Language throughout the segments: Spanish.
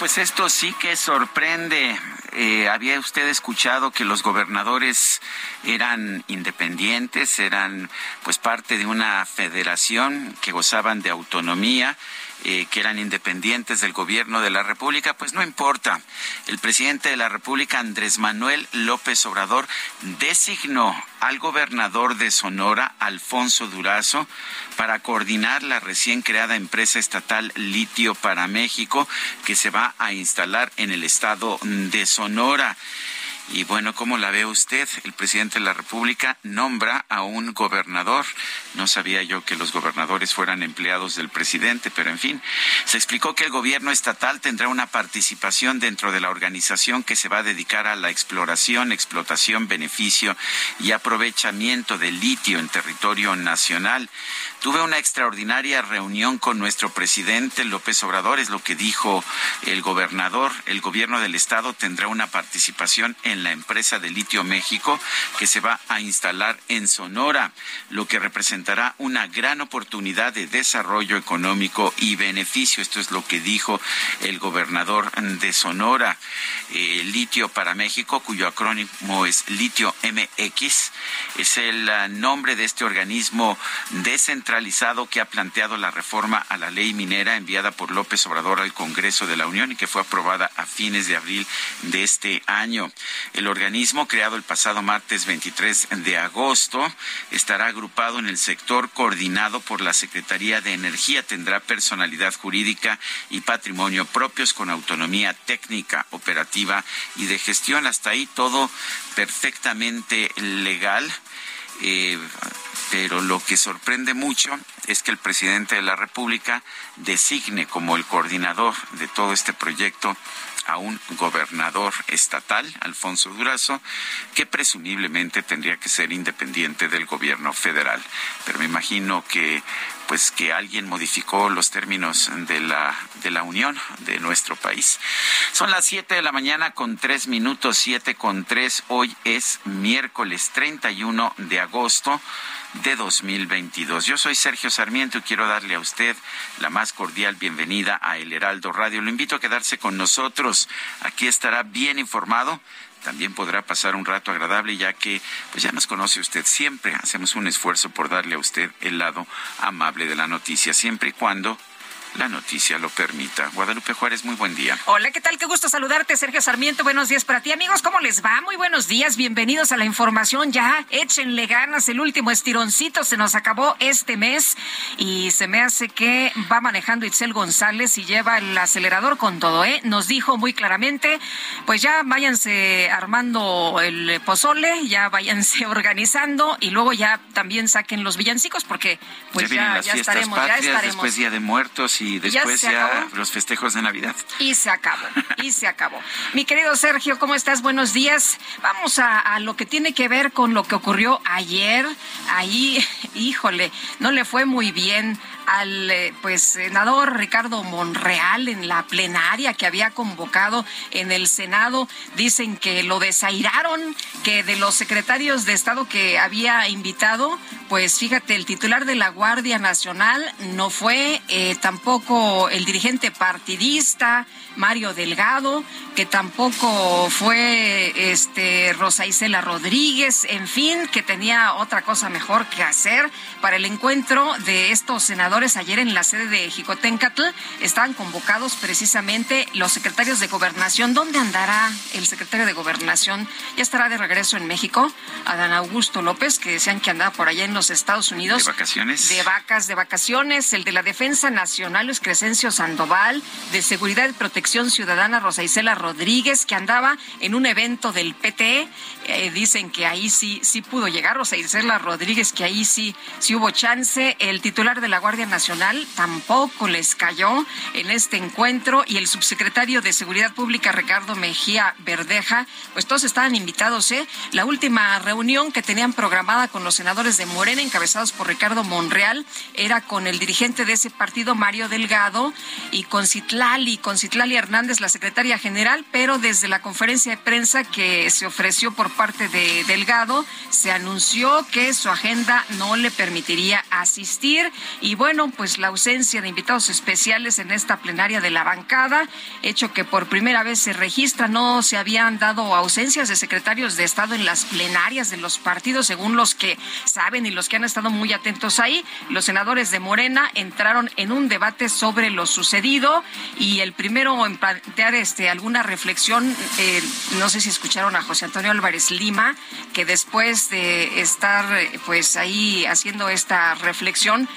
Pues esto sí que sorprende. Eh, ¿Había usted escuchado que los gobernadores eran independientes, eran pues parte de una federación que gozaban de autonomía? Eh, que eran independientes del gobierno de la República, pues no importa. El presidente de la República, Andrés Manuel López Obrador, designó al gobernador de Sonora, Alfonso Durazo, para coordinar la recién creada empresa estatal Litio para México, que se va a instalar en el estado de Sonora. Y bueno, ¿cómo la ve usted? El presidente de la República nombra a un gobernador. No sabía yo que los gobernadores fueran empleados del presidente, pero en fin, se explicó que el gobierno estatal tendrá una participación dentro de la organización que se va a dedicar a la exploración, explotación, beneficio y aprovechamiento del litio en territorio nacional. Tuve una extraordinaria reunión con nuestro presidente López Obrador, es lo que dijo el gobernador. El gobierno del estado tendrá una participación en la empresa de Litio México que se va a instalar en Sonora, lo que representará una gran oportunidad de desarrollo económico y beneficio. Esto es lo que dijo el gobernador de Sonora. Eh, Litio para México, cuyo acrónimo es Litio MX, es el uh, nombre de este organismo descentralizado que ha planteado la reforma a la ley minera enviada por López Obrador al Congreso de la Unión y que fue aprobada a fines de abril de este año. El organismo, creado el pasado martes 23 de agosto, estará agrupado en el sector coordinado por la Secretaría de Energía. Tendrá personalidad jurídica y patrimonio propios con autonomía técnica, operativa y de gestión. Hasta ahí todo perfectamente legal. Eh, pero lo que sorprende mucho es que el presidente de la República designe como el coordinador de todo este proyecto a un gobernador estatal, Alfonso Durazo, que presumiblemente tendría que ser independiente del gobierno federal. Pero me imagino que pues que alguien modificó los términos de la, de la unión de nuestro país. Son las siete de la mañana con tres minutos, siete con tres. Hoy es miércoles 31 de agosto de 2022. Yo soy Sergio Sarmiento y quiero darle a usted la más cordial bienvenida a El Heraldo Radio. Lo invito a quedarse con nosotros. Aquí estará bien informado también podrá pasar un rato agradable ya que pues ya nos conoce usted siempre hacemos un esfuerzo por darle a usted el lado amable de la noticia siempre y cuando la noticia lo permita. Guadalupe Juárez, muy buen día. Hola, ¿qué tal? Qué gusto saludarte, Sergio Sarmiento. Buenos días para ti, amigos. ¿Cómo les va? Muy buenos días. Bienvenidos a la información. Ya échenle ganas. El último estironcito se nos acabó este mes y se me hace que va manejando Itzel González y lleva el acelerador con todo, ¿eh? Nos dijo muy claramente, pues ya váyanse armando el pozole, ya váyanse organizando y luego ya también saquen los villancicos porque pues ya, ya, estaremos, ya estaremos. Después Día de Muertos y después ya, los festejos de Navidad. Y se acabó, y se acabó. Mi querido Sergio, ¿cómo estás? Buenos días. Vamos a, a, lo que tiene que ver con lo que ocurrió ayer. Ahí, híjole, no le fue muy bien al eh, pues senador Ricardo Monreal en la plenaria que había convocado en el Senado. Dicen que lo desairaron, que de los secretarios de Estado que había invitado, pues fíjate, el titular de la Guardia Nacional no fue, eh, tampoco el dirigente partidista Mario Delgado, que tampoco fue este Rosa Isela Rodríguez, en fin, que tenía otra cosa mejor que hacer para el encuentro de estos senadores ayer en la sede de Jicotencatl. Estaban convocados precisamente los secretarios de gobernación. ¿Dónde andará el secretario de gobernación? Ya estará de regreso en México, Adán Augusto López, que decían que andaba por allá en los Estados Unidos. ¿De vacaciones? De vacas, de vacaciones. El de la Defensa Nacional, Luis Crescencio Sandoval. De Seguridad y Protección Ciudadana, Rosa Isela Rodríguez, que andaba en un evento del PT. Eh, dicen que ahí sí, sí pudo llegar Rosa Isela Rodríguez, que ahí sí, sí hubo chance. El titular de la Guardia Nacional tampoco les cayó en este encuentro. Y el subsecretario de Seguridad Pública, Ricardo Mejía Verdeja, pues todos estaban invitados, ¿eh? La última reunión que tenían programada con los senadores de Morena, encabezados por Ricardo Monreal, era con el dirigente de ese partido, Mario Delgado, y con Citlali, con Citlali Hernández, la secretaria general, pero desde la conferencia de prensa que se ofreció por parte de Delgado, se anunció que su agenda no le permitiría asistir. Y bueno, pues la ausencia de invitados especiales en esta plenaria de la bancada, hecho que por primera vez se registra, no se habían dado ausencias de secretarios de Estado en las plenarias de los partidos, según los que saben y los que han estado muy atentos ahí. Los senadores de Morena entraron en un debate sobre lo sucedido y el primero en plantear este, alguna reflexión, eh, no sé si escucharon a José Antonio Álvarez Lima, que después de estar pues ahí haciendo esta reflexión,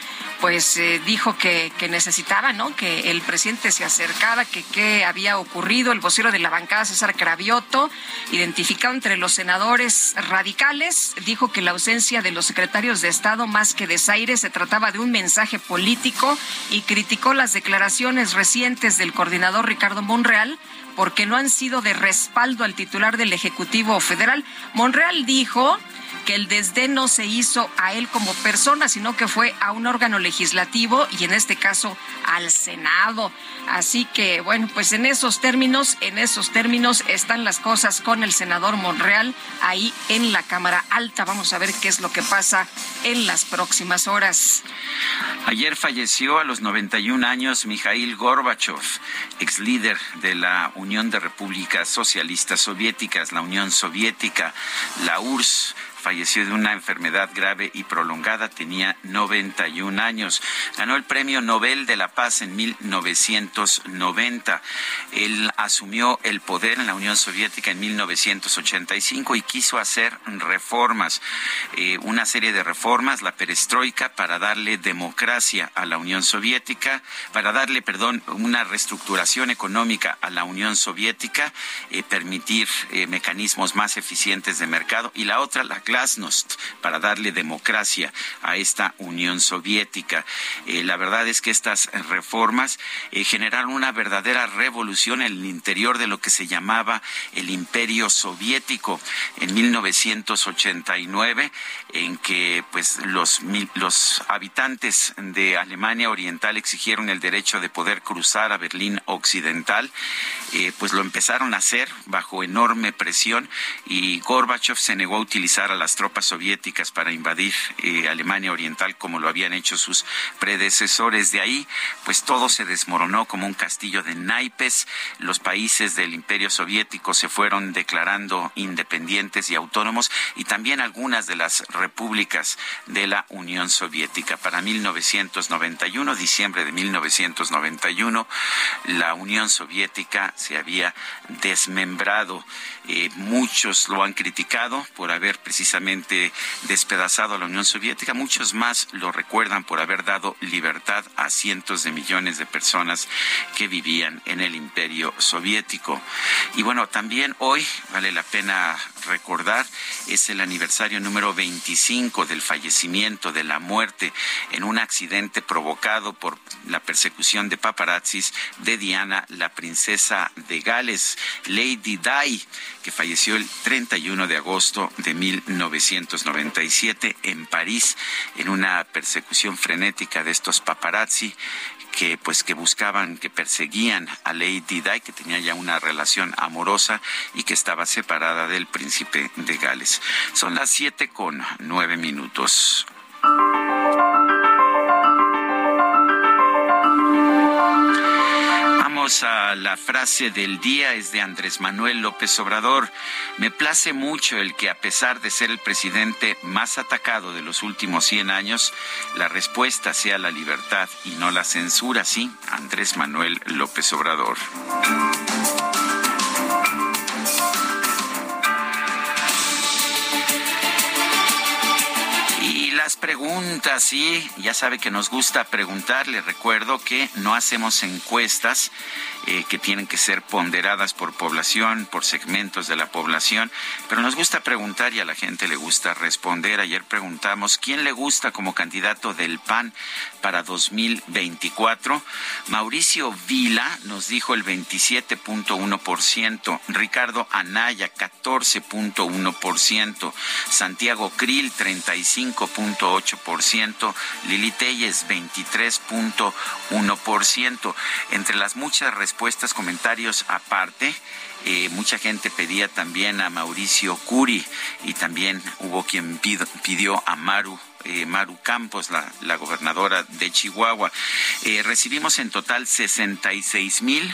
pues eh, dijo que, que, necesitaba, ¿no? Que el presidente se acercara, que qué había ocurrido. El vocero de la bancada, César Cravioto, identificado entre los senadores radicales, dijo que la ausencia de los secretarios de Estado, más que desaire, se trataba de un mensaje político y criticó las declaraciones recientes del coordinador Ricardo Monreal porque no han sido de respaldo al titular del Ejecutivo Federal. Monreal dijo que el desdén no se hizo a él como persona, sino que fue a un órgano legislativo y en este caso al Senado. Así que, bueno, pues en esos términos, en esos términos están las cosas con el senador Monreal ahí en la Cámara Alta. Vamos a ver qué es lo que pasa en las próximas horas. Ayer falleció a los 91 años Mikhail Gorbachev, ex líder de la Unión de Repúblicas Socialistas Soviéticas, la Unión Soviética, la URSS falleció de una enfermedad grave y prolongada, tenía 91 años. Ganó el Premio Nobel de la Paz en 1990. Él asumió el poder en la Unión Soviética en 1985 y quiso hacer reformas, eh, una serie de reformas, la perestroika, para darle democracia a la Unión Soviética, para darle, perdón, una reestructuración económica a la Unión Soviética, eh, permitir eh, mecanismos más eficientes de mercado y la otra, la glasnost para darle democracia a esta Unión Soviética. Eh, la verdad es que estas reformas eh, generaron una verdadera revolución en el interior de lo que se llamaba el Imperio Soviético en 1989, en que pues los, los habitantes de Alemania Oriental exigieron el derecho de poder cruzar a Berlín Occidental, eh, pues lo empezaron a hacer bajo enorme presión y Gorbachev se negó a utilizar a las tropas soviéticas para invadir eh, Alemania Oriental como lo habían hecho sus predecesores. De ahí, pues todo se desmoronó como un castillo de naipes. Los países del Imperio Soviético se fueron declarando independientes y autónomos y también algunas de las repúblicas de la Unión Soviética. Para 1991, diciembre de 1991, la Unión Soviética se había desmembrado. Eh, muchos lo han criticado por haber precisamente despedazado a la Unión Soviética. Muchos más lo recuerdan por haber dado libertad a cientos de millones de personas que vivían en el imperio soviético. Y bueno, también hoy vale la pena recordar, es el aniversario número 25 del fallecimiento, de la muerte en un accidente provocado por la persecución de paparazzis de Diana, la princesa de Gales, Lady Di, que falleció el 31 de agosto de 1997 en París en una persecución frenética de estos paparazzi que pues que buscaban, que perseguían a Lady Di, que tenía ya una relación amorosa y que estaba separada del príncipe de Gales. Son las siete con nueve minutos. A la frase del día, es de Andrés Manuel López Obrador. Me place mucho el que a pesar de ser el presidente más atacado de los últimos 100 años, la respuesta sea la libertad y no la censura, sí, Andrés Manuel López Obrador. Las preguntas, sí, ya sabe que nos gusta preguntar. Le recuerdo que no hacemos encuestas eh, que tienen que ser ponderadas por población, por segmentos de la población, pero nos gusta preguntar y a la gente le gusta responder. Ayer preguntamos quién le gusta como candidato del PAN para 2024. Mauricio Vila nos dijo el 27.1%, Ricardo Anaya 14.1%, Santiago Krill 35.8%, Lili Telles 23.1%. Entre las muchas respuestas respuestas, comentarios aparte. Eh, mucha gente pedía también a Mauricio Curi y también hubo quien pidió a Maru eh, Maru Campos, la, la, gobernadora de Chihuahua. Eh, recibimos en total 66 mil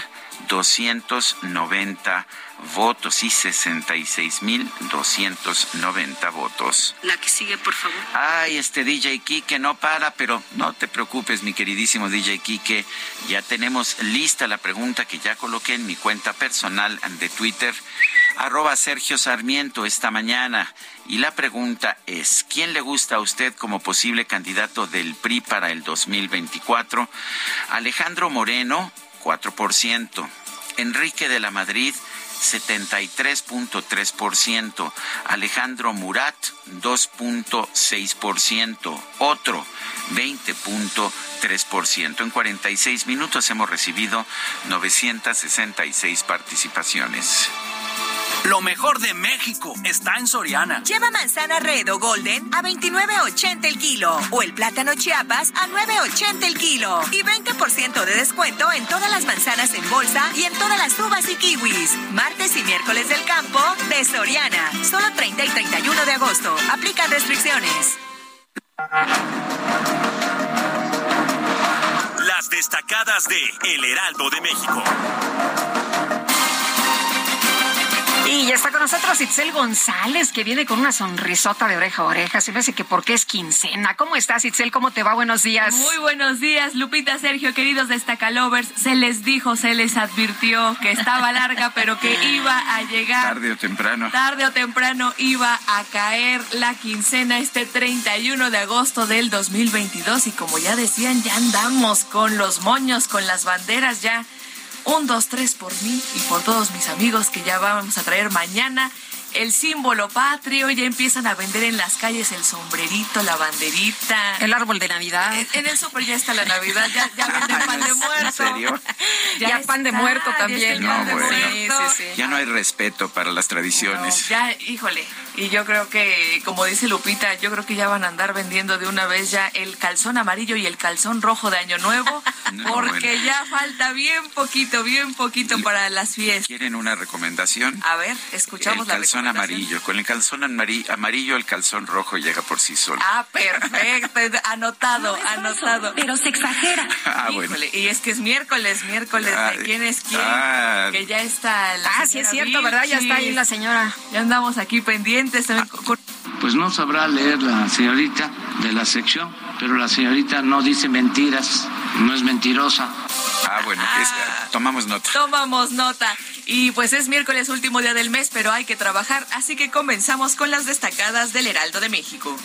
290 votos y 66.290 votos. La que sigue, por favor. Ay, este DJ Kike no para, pero no te preocupes, mi queridísimo DJ Kike. Ya tenemos lista la pregunta que ya coloqué en mi cuenta personal de Twitter, arroba Sergio Sarmiento esta mañana. Y la pregunta es, ¿quién le gusta a usted como posible candidato del PRI para el 2024? Alejandro Moreno, 4%. Enrique de la Madrid, 73.3%, Alejandro Murat 2.6%, otro 20.3%. En 46 minutos hemos recibido 966 participaciones. Lo mejor de México está en Soriana. Lleva manzana red o golden a 29.80 el kilo o el plátano chiapas a 9.80 el kilo y 20% de descuento en todas las manzanas en bolsa y en todas las uvas y kiwis. Martes y miércoles del campo de Soriana. Solo 30 y 31 de agosto. Aplican restricciones. Las destacadas de El Heraldo de México. Y ya está con nosotros Itzel González, que viene con una sonrisota de oreja a oreja. Se me hace que porque es quincena. ¿Cómo estás, Itzel? ¿Cómo te va? Buenos días. Muy buenos días, Lupita, Sergio, queridos destacalovers. Se les dijo, se les advirtió que estaba larga, pero que iba a llegar. Tarde o temprano. Tarde o temprano iba a caer la quincena este 31 de agosto del 2022. Y como ya decían, ya andamos con los moños, con las banderas ya un, dos, tres por mí y por todos mis amigos que ya vamos a traer mañana el símbolo patrio, ya empiezan a vender en las calles el sombrerito, la banderita. El árbol de Navidad. En, el súper ya está la Navidad, ya, ya venden pan de muerto. ¿En serio? Ya, pan de muerto también. No, Ya no hay respeto para las tradiciones. ya, híjole. Y yo creo que, como dice Lupita, yo creo que ya van a andar vendiendo de una vez ya el calzón amarillo y el calzón rojo de Año Nuevo, porque ya falta bien poquito, bien poquito para las fiestas. ¿Quieren una recomendación? A ver, escuchamos la recomendación amarillo. Con el calzón amarillo, el calzón rojo llega por sí solo. Ah, perfecto. Anotado, anotado. Pero se exagera. Ah, y es que es miércoles, miércoles. ¿De quién es quién? Ah, que ya está la Ah, sí es cierto, ¿verdad? Ya está ahí la señora. Ya andamos aquí pendientes. Pues no sabrá leer la señorita de la sección, pero la señorita no dice mentiras, no es mentirosa. Ah, bueno, ah, tomamos nota. Tomamos nota. Y pues es miércoles último día del mes, pero hay que trabajar, así que comenzamos con las destacadas del Heraldo de México.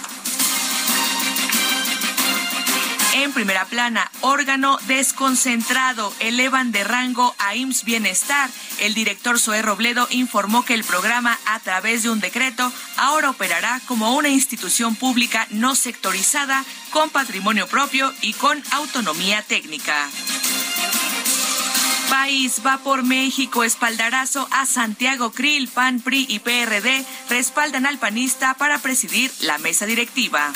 En primera plana, órgano desconcentrado, elevan de rango a IMSS Bienestar. El director Zoé Robledo informó que el programa, a través de un decreto, ahora operará como una institución pública no sectorizada, con patrimonio propio y con autonomía técnica. País va por México, espaldarazo a Santiago Krill, PAN, PRI y PRD respaldan al panista para presidir la mesa directiva.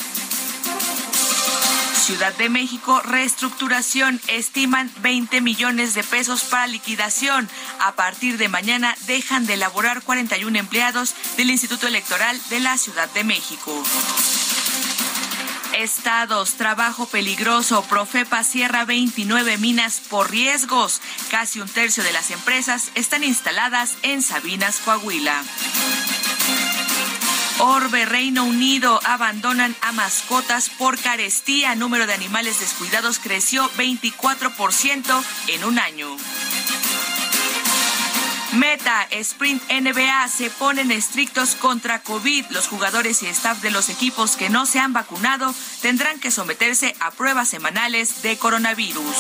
Ciudad de México, reestructuración, estiman 20 millones de pesos para liquidación. A partir de mañana dejan de elaborar 41 empleados del Instituto Electoral de la Ciudad de México. estados. Trabajo peligroso. Profepa cierra 29 minas por riesgos. Casi un tercio de las empresas están instaladas en Sabinas, Coahuila. Orbe, Reino Unido, abandonan a mascotas por carestía. Número de animales descuidados creció 24% en un año. Meta, Sprint NBA se ponen estrictos contra COVID. Los jugadores y staff de los equipos que no se han vacunado tendrán que someterse a pruebas semanales de coronavirus.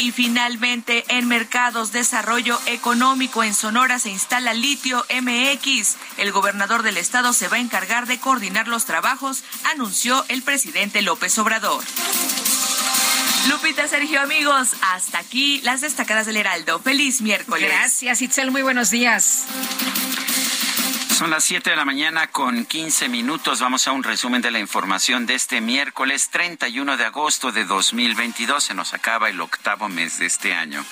Y finalmente, en Mercados Desarrollo Económico en Sonora se instala Litio MX. El gobernador del estado se va a encargar de coordinar los trabajos, anunció el presidente López Obrador. Lupita, Sergio, amigos, hasta aquí las destacadas del Heraldo. Feliz miércoles. Gracias, Itzel. Muy buenos días. Son las 7 de la mañana con 15 minutos. Vamos a un resumen de la información de este miércoles 31 de agosto de 2022. Se nos acaba el octavo mes de este año.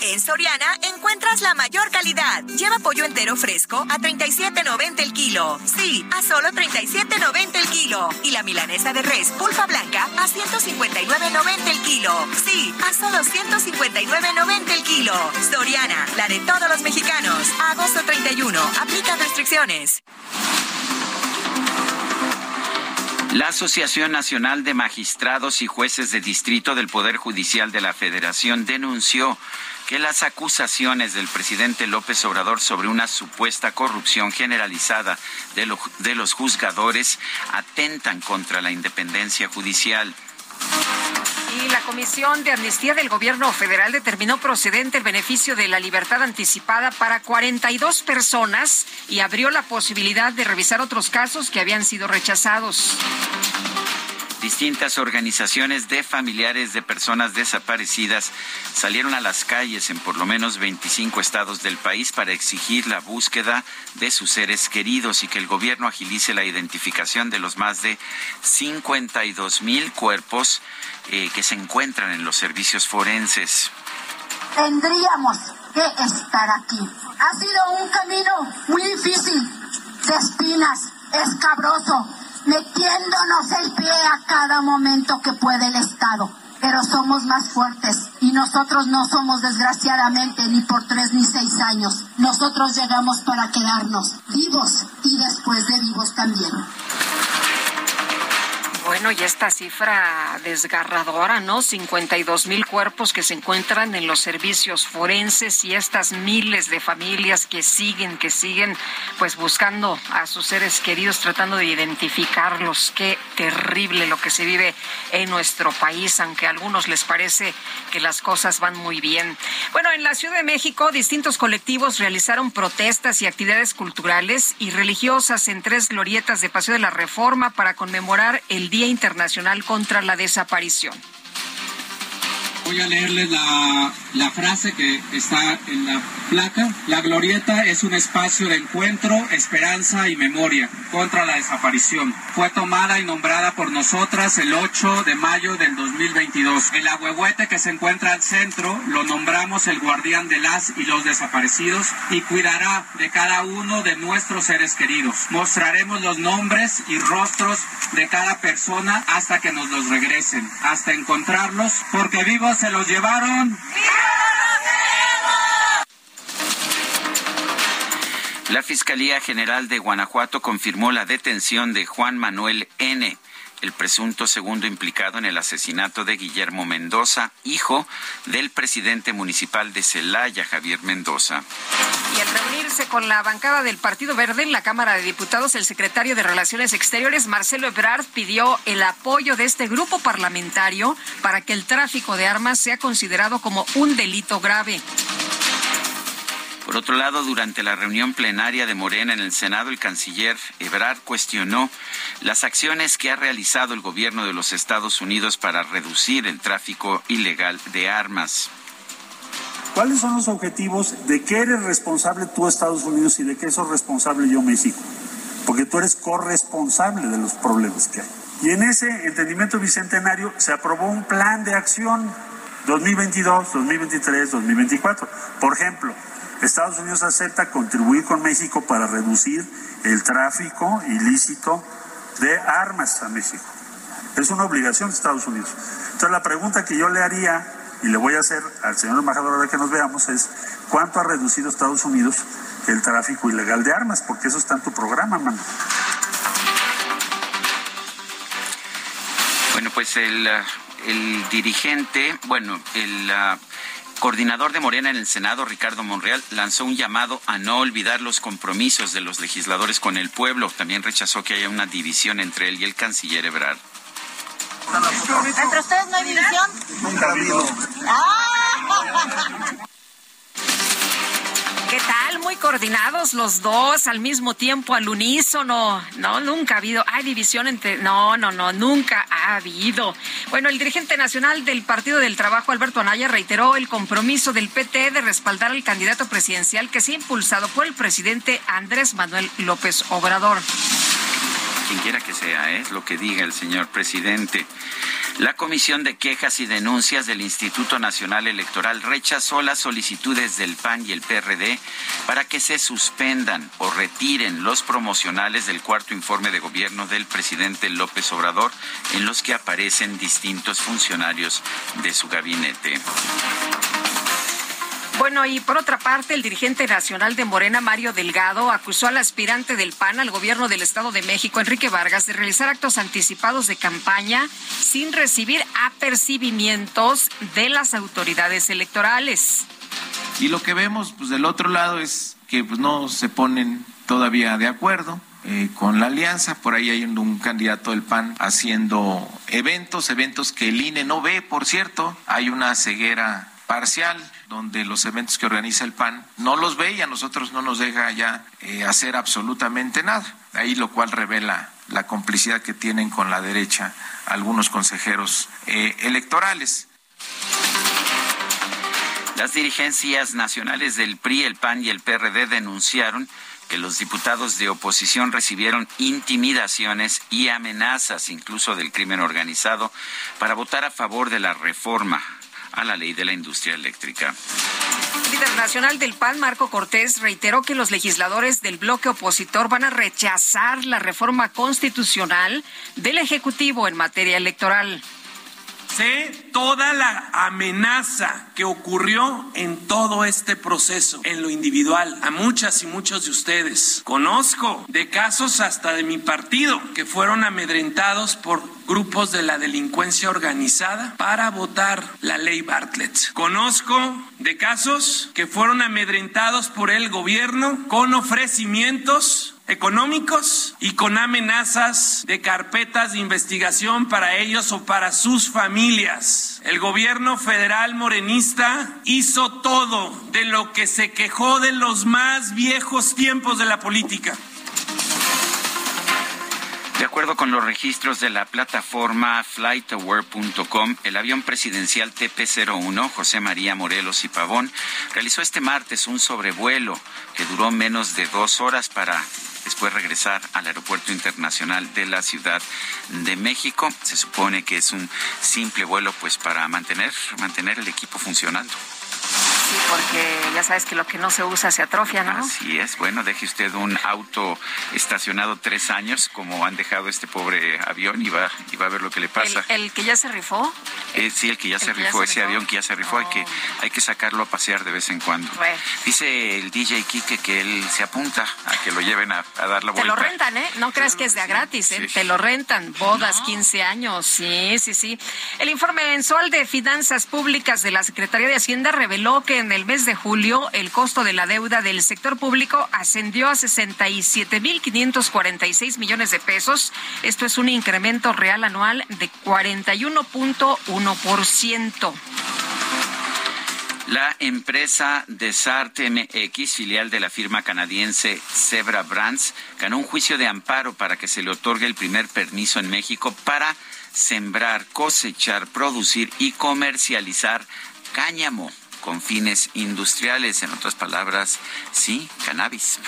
En Soriana encuentras la mayor calidad. Lleva pollo entero fresco a 37.90 el kilo. Sí, a solo 37.90 el kilo. Y la milanesa de res pulpa blanca a 159.90 el kilo. Sí, a solo 159.90 el kilo. Soriana, la de todos los mexicanos. Agosto 31. Aplica restricciones. La Asociación Nacional de Magistrados y Jueces de Distrito del Poder Judicial de la Federación denunció que las acusaciones del presidente López Obrador sobre una supuesta corrupción generalizada de, los juzgadores atentan contra la independencia judicial. Y la Comisión de Amnistía del Gobierno Federal determinó procedente el beneficio de la libertad anticipada para 42 personas y abrió la posibilidad de revisar otros casos que habían sido rechazados. Distintas organizaciones de familiares de personas desaparecidas salieron a las calles en por lo menos 25 estados del país para exigir la búsqueda de sus seres queridos y que el gobierno agilice la identificación de los más de 52 mil cuerpos eh, que se encuentran en los servicios forenses. Tendríamos que estar aquí. Ha sido un camino muy difícil, de espinas, escabroso metiéndonos el pie a cada momento que puede el Estado. Pero somos más fuertes y nosotros no somos desgraciadamente ni por tres ni seis años. Nosotros llegamos para quedarnos vivos y después de vivos también. Bueno, y esta cifra desgarradora, ¿no? 52 mil cuerpos que se encuentran en los servicios forenses y estas miles de familias que siguen, que siguen, pues buscando a sus seres queridos, tratando de identificarlos. Qué terrible lo que se vive en nuestro país, aunque a algunos les parece que las cosas van muy bien. Bueno, en la Ciudad de México, distintos colectivos realizaron protestas y actividades culturales y religiosas en tres glorietas de Paseo de la Reforma para conmemorar el Día Internacional contra la Desaparición. Voy a leerles la, la, frase que está en la placa. La glorieta es un espacio de encuentro, esperanza y memoria contra la desaparición. Fue tomada y nombrada por nosotras el 8 de mayo del 2022. El ahuehuete que se encuentra al centro lo nombramos el guardián de las y los desaparecidos y cuidará de cada uno de nuestros seres queridos. Mostraremos los nombres y rostros de cada persona hasta que nos los regresen, hasta encontrarlos, porque vivos se los llevaron. La Fiscalía General de Guanajuato confirmó la detención de Juan Manuel N., el presunto segundo implicado en el asesinato de Guillermo Mendoza, hijo del presidente municipal de Celaya, Javier Mendoza. Y al reunirse con la bancada del Partido Verde en la Cámara de Diputados, el secretario de Relaciones Exteriores, Marcelo Ebrard, pidió el apoyo de este grupo parlamentario para que el tráfico de armas sea considerado como un delito grave. Por otro lado, durante la reunión plenaria de Morena en el Senado, el canciller Ebrard cuestionó las acciones que ha realizado el gobierno de los Estados Unidos para reducir el tráfico ilegal de armas. ¿Cuáles son los objetivos de qué eres responsable tú Estados Unidos y de qué soy responsable yo México? Porque tú eres corresponsable de los problemas que hay. Y en ese entendimiento bicentenario se aprobó un plan de acción 2022, 2023, 2024. Por ejemplo, Estados Unidos acepta contribuir con México para reducir el tráfico ilícito de armas a México. Es una obligación de Estados Unidos. Entonces la pregunta que yo le haría, y le voy a hacer al señor embajador ahora que nos veamos, es ¿cuánto ha reducido Estados Unidos el tráfico ilegal de armas? Porque eso está en tu programa, mano. Bueno, pues el, el dirigente, bueno, el... Uh, coordinador de Morena en el Senado, Ricardo Monreal, lanzó un llamado a no olvidar los compromisos de los legisladores con el pueblo. También rechazó que haya una división entre él y el canciller Ebrard. ¿Entre ustedes no hay división? Nunca ha habido. ¡Ah! ¿Qué tal? Muy coordinados los dos al mismo tiempo, al unísono. No, nunca ha habido. Hay división entre. No, no, no, nunca ha habido. Bueno, el dirigente nacional del Partido del Trabajo, Alberto Anaya, reiteró el compromiso del PT de respaldar al candidato presidencial que se ha impulsado por el presidente Andrés Manuel López Obrador quien quiera que sea, es lo que diga el señor presidente. La Comisión de Quejas y Denuncias del Instituto Nacional Electoral rechazó las solicitudes del PAN y el PRD para que se suspendan o retiren los promocionales del cuarto informe de gobierno del presidente López Obrador en los que aparecen distintos funcionarios de su gabinete. Bueno, y por otra parte, el dirigente nacional de Morena, Mario Delgado, acusó al aspirante del PAN al gobierno del Estado de México, Enrique Vargas, de realizar actos anticipados de campaña sin recibir apercibimientos de las autoridades electorales. Y lo que vemos pues del otro lado es que pues, no se ponen todavía de acuerdo. Eh, con la alianza. Por ahí hay un, un, candidato del PAN haciendo eventos, eventos que el INE no ve, por cierto. Hay una ceguera parcial donde los eventos que organiza el PAN no los ve y a nosotros no nos deja ya eh, hacer absolutamente nada. Ahí lo cual revela la complicidad que tienen con la derecha algunos consejeros eh, electorales. Las dirigencias nacionales del PRI, el PAN y el PRD denunciaron que los diputados de oposición recibieron intimidaciones y amenazas, incluso del crimen organizado, para votar a favor de la reforma a la ley de la industria eléctrica. El líder nacional del PAN, Marco Cortés, reiteró que los legisladores del bloque opositor van a rechazar la reforma constitucional del Ejecutivo en materia electoral. Sé toda la amenaza que ocurrió en todo este proceso, en lo individual, a muchas y muchos de ustedes. Conozco de casos hasta de mi partido que fueron amedrentados por grupos de la delincuencia organizada para votar la ley Bartlett. Conozco de casos que fueron amedrentados por el gobierno con ofrecimientos económicos y con amenazas de carpetas de investigación para ellos o para sus familias. El gobierno federal morenista hizo todo de lo que se quejó de los más viejos tiempos de la política. De acuerdo con los registros de la plataforma flightaware.com, el avión presidencial TP-01 José María Morelos y Pavón realizó este martes un sobrevuelo que duró menos de dos horas para después regresar al Aeropuerto Internacional de la Ciudad de México. Se supone que es un simple vuelo pues para mantener, mantener el equipo funcionando. Sí, porque ya sabes que lo que no se usa se atrofia, ¿no? Así es. Bueno, deje usted un auto estacionado tres años, como han dejado este pobre avión, y va, y va a ver lo que le pasa. ¿El, el que ya se rifó? Eh, sí, el que ya ¿El se que ya rifó, se ese rifó? avión que ya se rifó, hay, que, hay que sacarlo a pasear de vez en cuando. Bueno. Dice el DJ Kike que él se apunta a que lo lleven a, a dar la Te vuelta. lo rentan, ¿eh? No creas que es de a gratis, ¿eh? Te lo rentan. Bodas, 15 años. Sí, sí, sí. El informe mensual de finanzas públicas de la Secretaría de Hacienda reveló que en el mes de julio el costo de la deuda del sector público ascendió a 67.546 millones de pesos. Esto es un incremento real anual de 41.1%. La empresa Desart MX, filial de la firma canadiense Zebra Brands, ganó un juicio de amparo para que se le otorgue el primer permiso en México para sembrar, cosechar, producir y comercializar cáñamo con fines industriales. En otras palabras, sí, cannabis.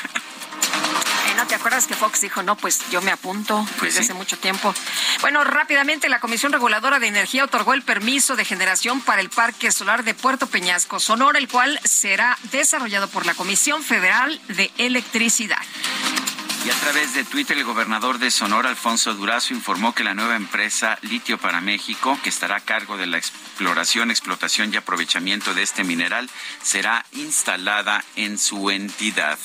Eh, ¿No te acuerdas que Fox dijo, no, pues yo me apunto Pues desde sí. hace mucho tiempo? Bueno, rápidamente la Comisión Reguladora de Energía otorgó el permiso de generación para el Parque Solar de Puerto Peñasco, Sonora, el cual será desarrollado por la Comisión Federal de Electricidad. Y a través de Twitter, el gobernador de Sonora, Alfonso Durazo, informó que la nueva empresa Litio para México, que estará a cargo de la exploración, explotación y aprovechamiento de este mineral, será instalada en su entidad.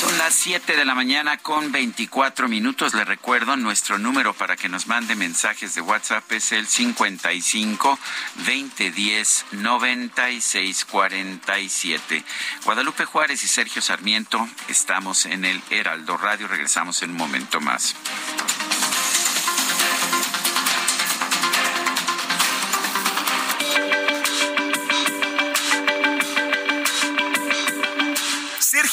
Son las 7 de la mañana con 24 minutos. Le recuerdo, nuestro número para que nos mande mensajes de WhatsApp es el 55 2010 9647. Guadalupe Juárez y Sergio Sarmiento estamos en el Heraldo Radio. Regresamos en un momento más.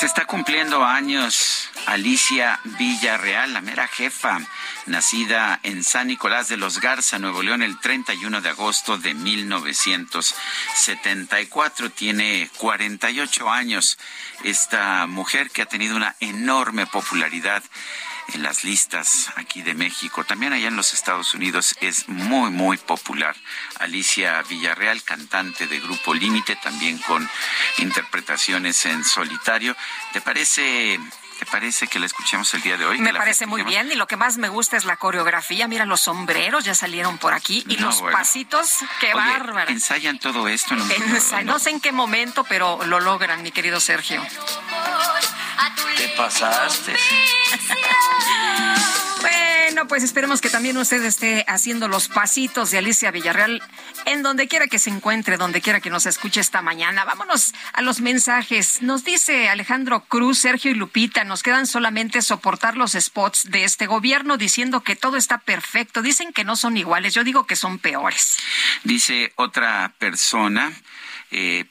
Pues está cumpliendo años Alicia Villarreal, la mera jefa, nacida en San Nicolás de los Garza, Nuevo León, el 31 de agosto de 1974. Tiene 48 años. Esta mujer que ha tenido una enorme popularidad en las listas aquí de México, también allá en los Estados Unidos es muy, muy popular. Alicia Villarreal, cantante de Grupo Límite, también con interpretaciones en solitario. ¿Te parece, te parece que la escuchemos el día de hoy? Me parece muy bien y lo que más me gusta es la coreografía. Mira, los sombreros ya salieron por aquí y No, los bueno. pasitos, qué Oye, bárbaro. Ensayan todo esto en un Ensa- No sé en qué momento, pero lo logran, mi querido Sergio. Te pasaste. Bueno, pues esperemos que también usted esté haciendo los pasitos de Alicia Villarreal en donde quiera que se encuentre, donde quiera que nos escuche esta mañana. Vámonos a los mensajes. Nos dice Alejandro Cruz, Sergio y Lupita, nos quedan solamente soportar los spots de este gobierno diciendo que todo está perfecto. Dicen que no son iguales, yo digo que son peores. Dice otra persona, eh,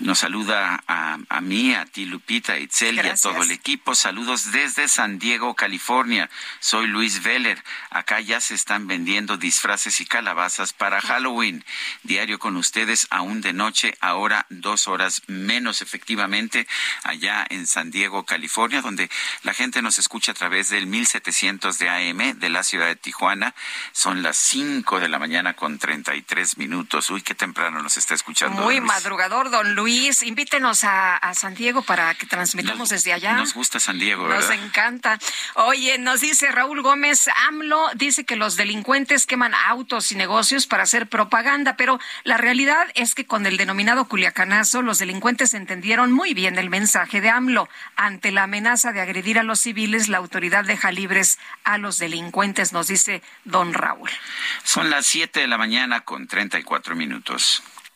nos saluda a, a mí, a ti Lupita, a Itzel y a Gracias. todo el equipo. Saludos desde San Diego, California. Soy Luis Veller. Acá ya se están vendiendo disfraces y calabazas para Halloween. Diario con ustedes, aún de noche, ahora dos horas menos efectivamente, allá en San Diego, California, donde la gente nos escucha a través del 1700 de AM de la ciudad de Tijuana. Son las 5 de la mañana con 33 minutos. Uy, qué temprano nos está escuchando. Muy. Madrugador, don Luis. Invítenos a, a San Diego para que transmitamos desde allá. Nos gusta San Diego, Nos ¿verdad? encanta. Oye, nos dice Raúl Gómez, AMLO dice que los delincuentes queman autos y negocios para hacer propaganda, pero la realidad es que con el denominado culiacanazo, los delincuentes entendieron muy bien el mensaje de AMLO. Ante la amenaza de agredir a los civiles, la autoridad deja libres a los delincuentes, nos dice don Raúl. Son las 7 de la mañana con 34 minutos.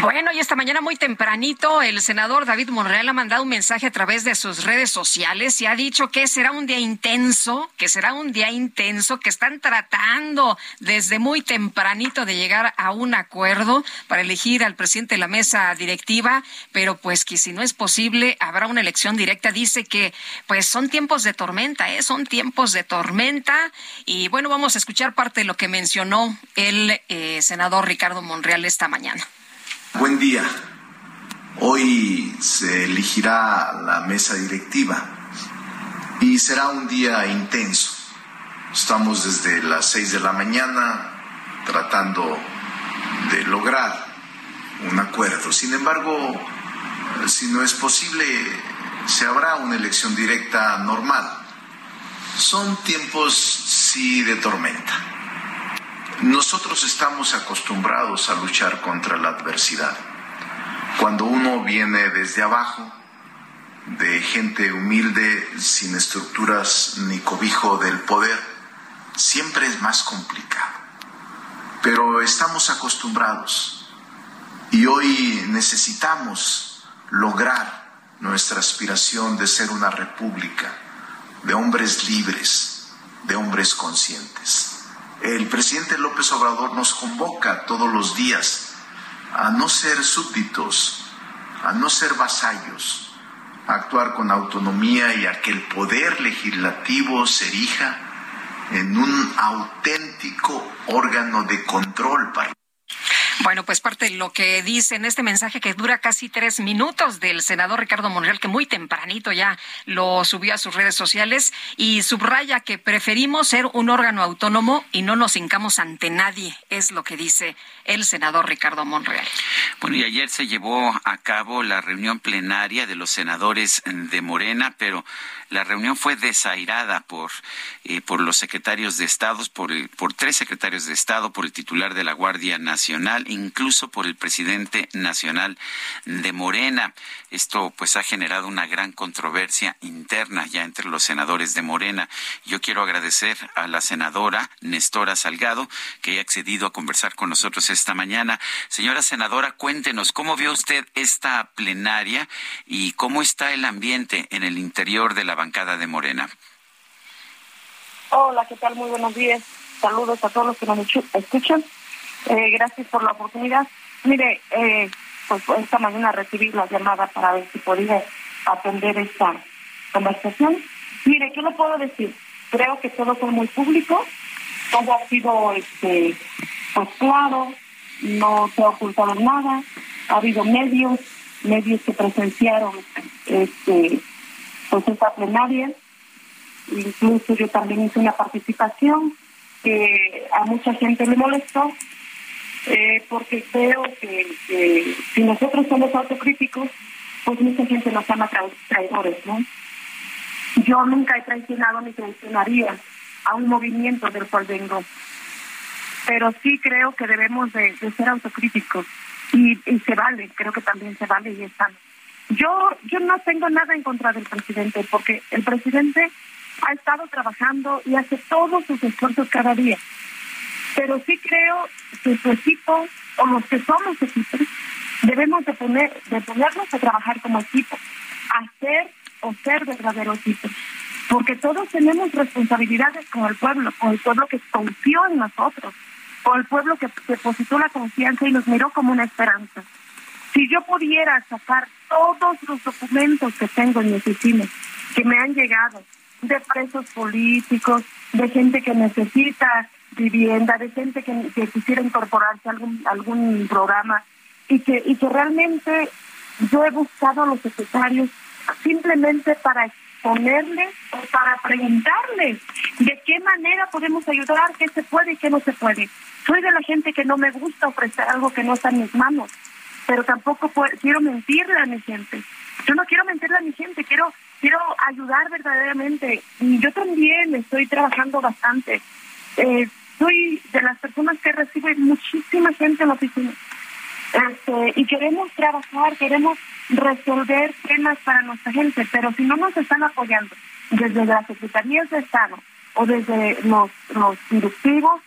Bueno, y esta mañana muy tempranito el senador David Monreal ha mandado un mensaje a través de sus redes sociales y ha dicho que será un día intenso, que será un día intenso, que están tratando desde muy tempranito de llegar a un acuerdo para elegir al presidente de la mesa directiva, pero pues que si no es posible habrá una elección directa. Dice que pues son tiempos de tormenta, ¿eh? son tiempos de tormenta y bueno, vamos a escuchar parte de lo que mencionó el eh, senador Ricardo Monreal esta mañana. Buen día. Hoy se elegirá la mesa directiva y será un día intenso. Estamos desde las seis de la mañana tratando de lograr un acuerdo. Sin embargo, si no es posible, se habrá una elección directa normal. Son tiempos, sí, de tormenta. Nosotros estamos acostumbrados a luchar contra la adversidad. Cuando uno viene desde abajo, de gente humilde, sin estructuras ni cobijo del poder, siempre es más complicado. Pero estamos acostumbrados y hoy necesitamos lograr nuestra aspiración de ser una república de hombres libres, de hombres conscientes. El presidente López Obrador nos convoca todos los días a no ser súbditos, a no ser vasallos, a actuar con autonomía y a que el poder legislativo se erija en un auténtico órgano de control para bueno, pues parte de lo que dice en este mensaje que dura casi tres minutos del senador Ricardo Monreal, que muy tempranito ya lo subió a sus redes sociales y subraya que preferimos ser un órgano autónomo y no nos hincamos ante nadie, es lo que dice el senador Ricardo Monreal. Bueno, y ayer se llevó a cabo la reunión plenaria de los senadores de Morena, pero la reunión fue desairada por, eh, por los secretarios de Estado, por, por tres secretarios de Estado, por el titular de la Guardia Nacional, incluso por el presidente nacional de Morena. Esto pues ha generado una gran controversia interna ya entre los senadores de Morena. Yo quiero agradecer a la senadora Nestora Salgado que haya accedido a conversar con nosotros esta mañana. Señora senadora, cuéntenos cómo vio usted esta plenaria y cómo está el ambiente en el interior de la bancada de Morena. Hola, ¿qué tal? Muy buenos días. Saludos a todos los que nos escuchan. Eh, gracias por la oportunidad. Mire, eh, pues esta mañana recibí la llamada para ver si podía atender esta conversación. Mire, ¿qué le puedo decir? Creo que todo fue muy público, todo ha sido este, pues claro, no se ha ocultado nada, ha habido medios, medios que presenciaron este pues esta plenaria. Incluso yo también hice una participación que a mucha gente le molestó, eh, porque creo que, si nosotros somos autocríticos, pues mucha gente nos llama traidores, ¿no? Yo nunca he traicionado ni traicionaría a un movimiento del cual vengo, pero sí creo que debemos de, ser autocríticos y, y, se vale, creo que también se vale y están. Yo, yo no tengo nada en contra del presidente, porque el presidente ha estado trabajando y hace todos sus esfuerzos cada día. Pero sí creo que su equipo, o los que somos equipos, debemos de, poner, de ponernos a trabajar como equipo, hacer o ser verdaderos equipos. Porque todos tenemos responsabilidades con el pueblo, con el pueblo que confió en nosotros, con el pueblo que depositó la confianza y nos miró como una esperanza. Si yo pudiera sacar todos los documentos que tengo en mi oficina, que me han llegado, de presos políticos, de gente que necesita vivienda, de gente que, quisiera incorporarse a algún, algún programa, y que, y que realmente yo he buscado a los secretarios simplemente para exponerles o para preguntarles de qué manera podemos ayudar, qué se puede y qué no se puede. Soy de la gente que no me gusta ofrecer algo que no está en mis manos pero tampoco quiero mentirle a mi gente. Yo no quiero mentirle a mi gente, quiero quiero ayudar verdaderamente. Y yo también estoy trabajando bastante. Eh, soy de las personas que recibe muchísima gente en la oficina. Este, y queremos trabajar, queremos resolver temas para nuestra gente, pero si no nos están apoyando desde las secretarías de Estado o desde los, los directivos,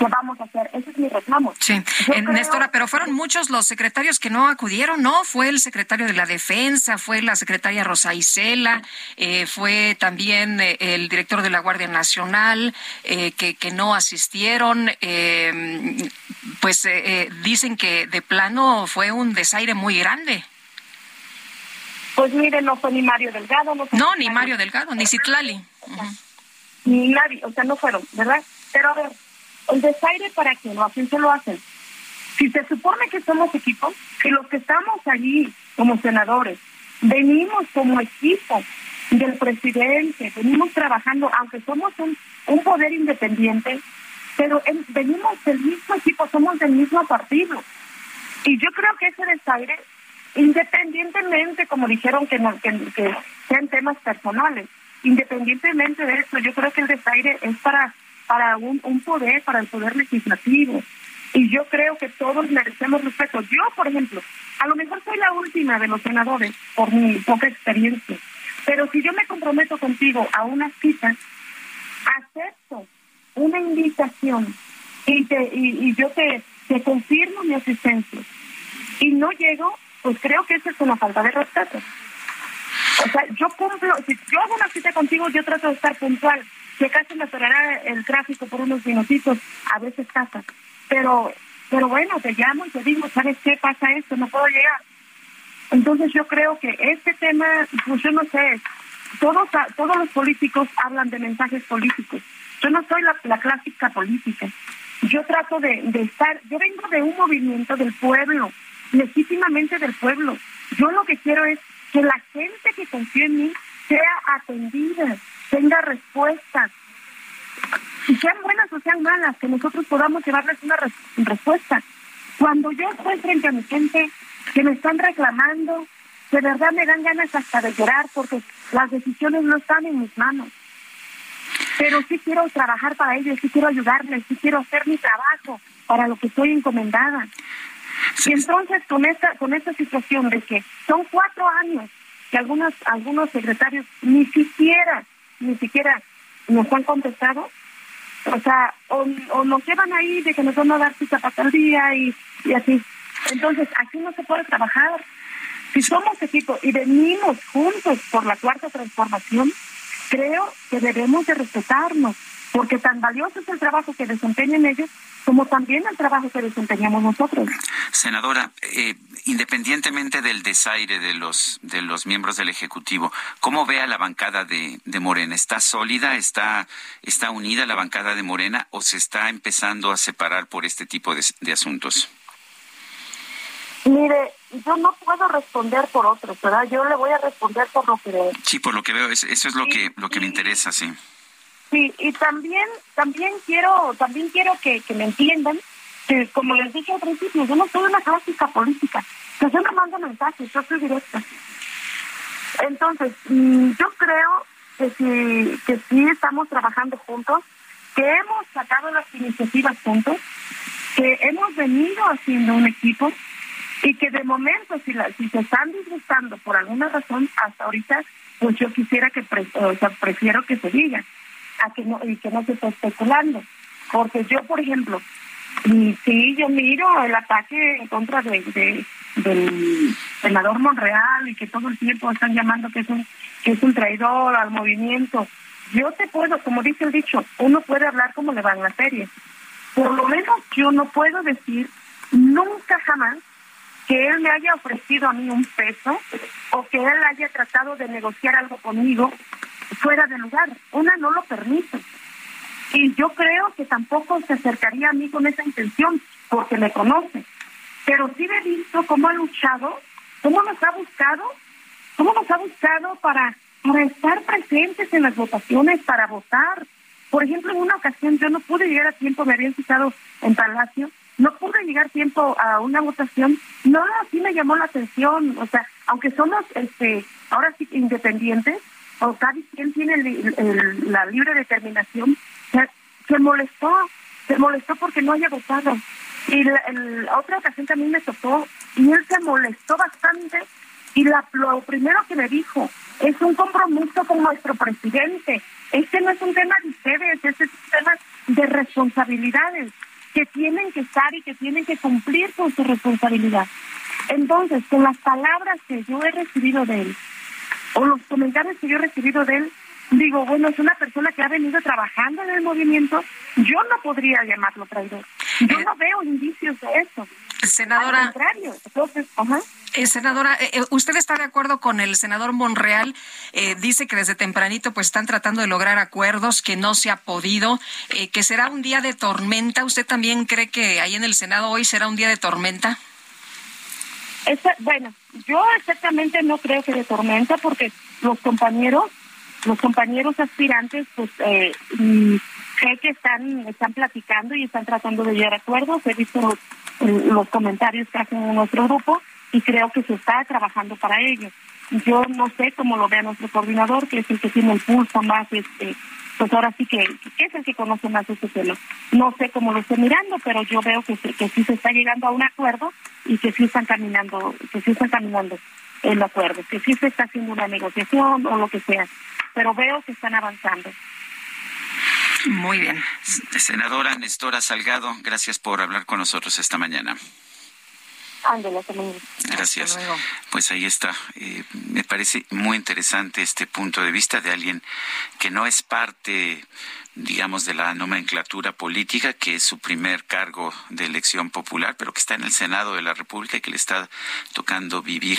¿qué vamos a hacer? Ese es mi reclamo. Sí, en Néstora, pero fueron muchos los secretarios que no acudieron, ¿no? Fue el secretario de la Defensa, fue la secretaria Rosa Isela, eh, fue también eh, el director de la Guardia Nacional, eh, que, que no asistieron. pues dicen que de plano fue un desaire muy grande. Pues mire, no fue ni Mario Delgado. No, ni Mario Delgado, ni Citlali. Ni nadie, o sea, no fueron, ¿verdad? Pero a ver, el desaire para que no, a quién se lo hacen. Si se supone que somos equipo, que los que estamos allí como senadores, venimos como equipo del presidente, venimos trabajando, aunque somos un, un poder independiente, pero venimos del mismo equipo, somos del mismo partido. Y yo creo que ese desaire, independientemente, como dijeron, que, no, que, que sean temas personales, independientemente de eso, yo creo que el desaire es para para un, un poder, para el poder legislativo. Y yo creo que todos merecemos respeto. Yo, por ejemplo, a lo mejor soy la última de los senadores por mi poca experiencia, pero si yo me comprometo contigo a una cita, acepto una invitación y, te, y, yo te, te confirmo mi asistencia y no llego, pues creo que eso es una falta de respeto. O sea, yo cumplo, si yo hago una cita contigo, yo trato de estar puntual si acaso me atorará el tráfico por unos minutitos, a veces pasa. Pero, pero bueno, te llamo y te digo, ¿sabes qué pasa esto? No puedo llegar. Entonces yo creo que este tema, pues yo no sé, todos, todos los políticos hablan de mensajes políticos. Yo no soy la, clásica política. Yo trato de, de estar, yo vengo de un movimiento del pueblo, legítimamente del pueblo. Yo lo que quiero es que la gente que confía en mí sea atendida, tenga respuestas. Y sean buenas o sean malas, que nosotros podamos llevarles una respuesta. Cuando yo estoy frente a mi gente que me están reclamando, de verdad me dan ganas hasta de llorar porque las decisiones no están en mis manos. Pero sí quiero trabajar para ellos, sí quiero ayudarles, sí quiero hacer mi trabajo para lo que estoy encomendada. Y entonces con esta con esta situación de que son cuatro años que algunos algunos secretarios ni siquiera ni siquiera nos han contestado. O sea, o, nos llevan ahí de que nos van a dar el día y, y así. Entonces, aquí no se puede trabajar. Si somos equipo y venimos juntos por la cuarta transformación, creo que debemos de respetarnos, porque tan valioso es el trabajo que desempeñan ellos como también el trabajo que desempeñamos nosotros. Senadora, eh, independientemente del desaire de los de los miembros del ejecutivo, ¿cómo ve a la bancada de, de Morena? ¿Está sólida? ¿Está está unida la bancada de Morena o se está empezando a separar por este tipo de, de asuntos? Mire, yo no puedo responder por otros, ¿verdad? Yo le voy a responder por lo que veo. Sí, por lo que veo, eso es lo que lo que me interesa, sí. Sí, y también, también quiero, también quiero que, que me entiendan que, como les dije al principio, yo no soy una clásica política. Yo siempre mando mensajes, yo soy directa. Entonces, mm, yo creo que sí, que sí estamos trabajando juntos, que hemos sacado las iniciativas juntos, que hemos venido haciendo un equipo y que de momento, si, la, si se están disgustando por alguna razón, hasta ahorita, pues yo quisiera que, o sea, prefiero que se diga a que no, y que no se esté especulando. Porque yo, por ejemplo, sí, yo miro el ataque en contra de, del senador Monreal y que todo el tiempo están llamando que es un que es un traidor al movimiento. Yo te puedo, como dice el dicho, uno puede hablar como le va en la serie. Por lo menos yo no puedo decir nunca jamás que él me haya ofrecido a mí un peso o que él haya tratado de negociar algo conmigo fuera de lugar. Una no lo permite. Y yo creo que tampoco se acercaría a mí con esa intención, porque me conoce. Pero sí he visto cómo ha luchado, cómo nos ha buscado, cómo nos ha buscado para, para estar presentes en las votaciones, para votar. Por ejemplo, en una ocasión yo no pude llegar a tiempo, me habían citado en Palacio, no pude llegar a tiempo a una votación. No, así me llamó la atención. O sea, aunque somos este ahora sí independientes, o cada quien tiene la libre determinación, se, molestó, se molestó porque no haya votado. Y la, otra ocasión también me tocó y él se molestó bastante y lo primero que me dijo es un compromiso con nuestro presidente. Este no es un tema de ustedes, este es un tema de responsabilidades que tienen que estar y que tienen que cumplir con su responsabilidad. Entonces, con las palabras que yo he recibido de él, o los comentarios que yo he recibido de él, digo, bueno, es una persona que ha venido trabajando en el movimiento, yo no podría llamarlo traidor. Yo no veo indicios de eso. Senadora. Al contrario. Entonces, ajá. Eh, senadora, eh, eh, ¿usted está de acuerdo con el senador Monreal? Eh, dice que desde tempranito pues están tratando de lograr acuerdos, que no se ha podido, eh, que será un día de tormenta. ¿Usted también cree que ahí en el Senado hoy será un día de tormenta? Esa- bueno, yo exactamente no creo que de tormenta porque los compañeros, los compañeros aspirantes, pues eh, mm, sé que están, están platicando y están tratando de llegar a acuerdos. He visto los, los comentarios que hacen en nuestro grupo y creo que se está trabajando para ello. Yo no sé cómo lo vea nuestro coordinador, que es el que tiene el pulso más, este, pues ahora sí que, que es el que conoce más este tema. No sé cómo lo esté mirando, pero yo veo que, que sí se está llegando a un acuerdo y que sí están caminando, que sí están caminando el acuerdo, que sí se está haciendo una negociación o lo que sea, pero veo que están avanzando. Muy bien. Senadora Nestora Salgado, gracias por hablar con nosotros esta mañana. Ándale, también. Gracias. Pues ahí está. Eh, me parece muy interesante este punto de vista de alguien que no es parte, digamos, de la nomenclatura política, que es su primer cargo de elección popular, pero que está en el Senado de la República y que le está tocando vivir.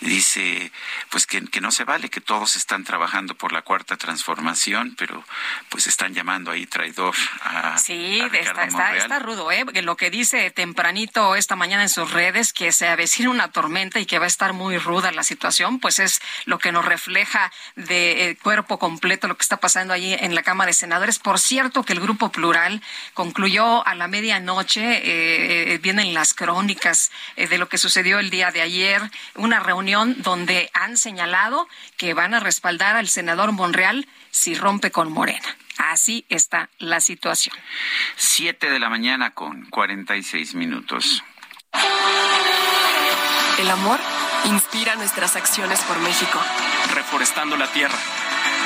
Dice, pues que, que no se vale, que todos están trabajando por la cuarta transformación, pero pues están llamando ahí traidor a, Sí, a está, Ricardo está, está rudo, ¿eh? Lo que dice tempranito esta mañana en sus redes, que se avecina una tormenta y que va a estar muy ruda la situación, pues es lo que nos refleja de eh, cuerpo completo lo que está pasando allí en la Cámara de Senadores. Por cierto, que el Grupo Plural concluyó a la medianoche, eh, eh, vienen las crónicas eh, de lo que sucedió el día de ayer, una reunión donde han señalado que van a respaldar al senador Monreal si rompe con Morena. Así está la situación. Siete de la mañana con 46 minutos. El amor inspira nuestras acciones por México, reforestando la tierra,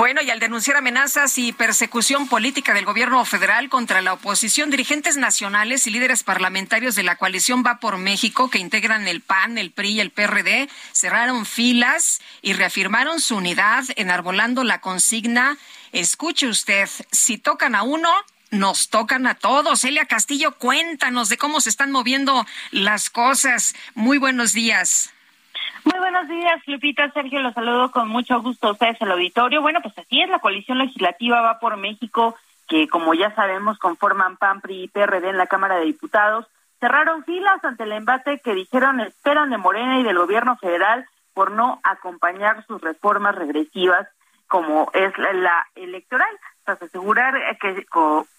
Bueno, y al denunciar amenazas y persecución política del gobierno federal contra la oposición, dirigentes nacionales y líderes parlamentarios de la coalición Va por México, que integran el PAN, el PRI y el PRD, cerraron filas y reafirmaron su unidad, enarbolando la consigna, escuche usted, si tocan a uno, nos tocan a todos. Elia Castillo, cuéntanos de cómo se están moviendo las cosas. Muy buenos días. Muy buenos días, Lupita. Sergio, los saludo con mucho gusto a ustedes el auditorio. Bueno, pues así es, la coalición legislativa va por México, que como ya sabemos conforman PAN, PRI y PRD en la Cámara de Diputados. Cerraron filas ante el embate que dijeron esperan de Morena y del gobierno federal por no acompañar sus reformas regresivas como es la, la electoral. Asegurar que,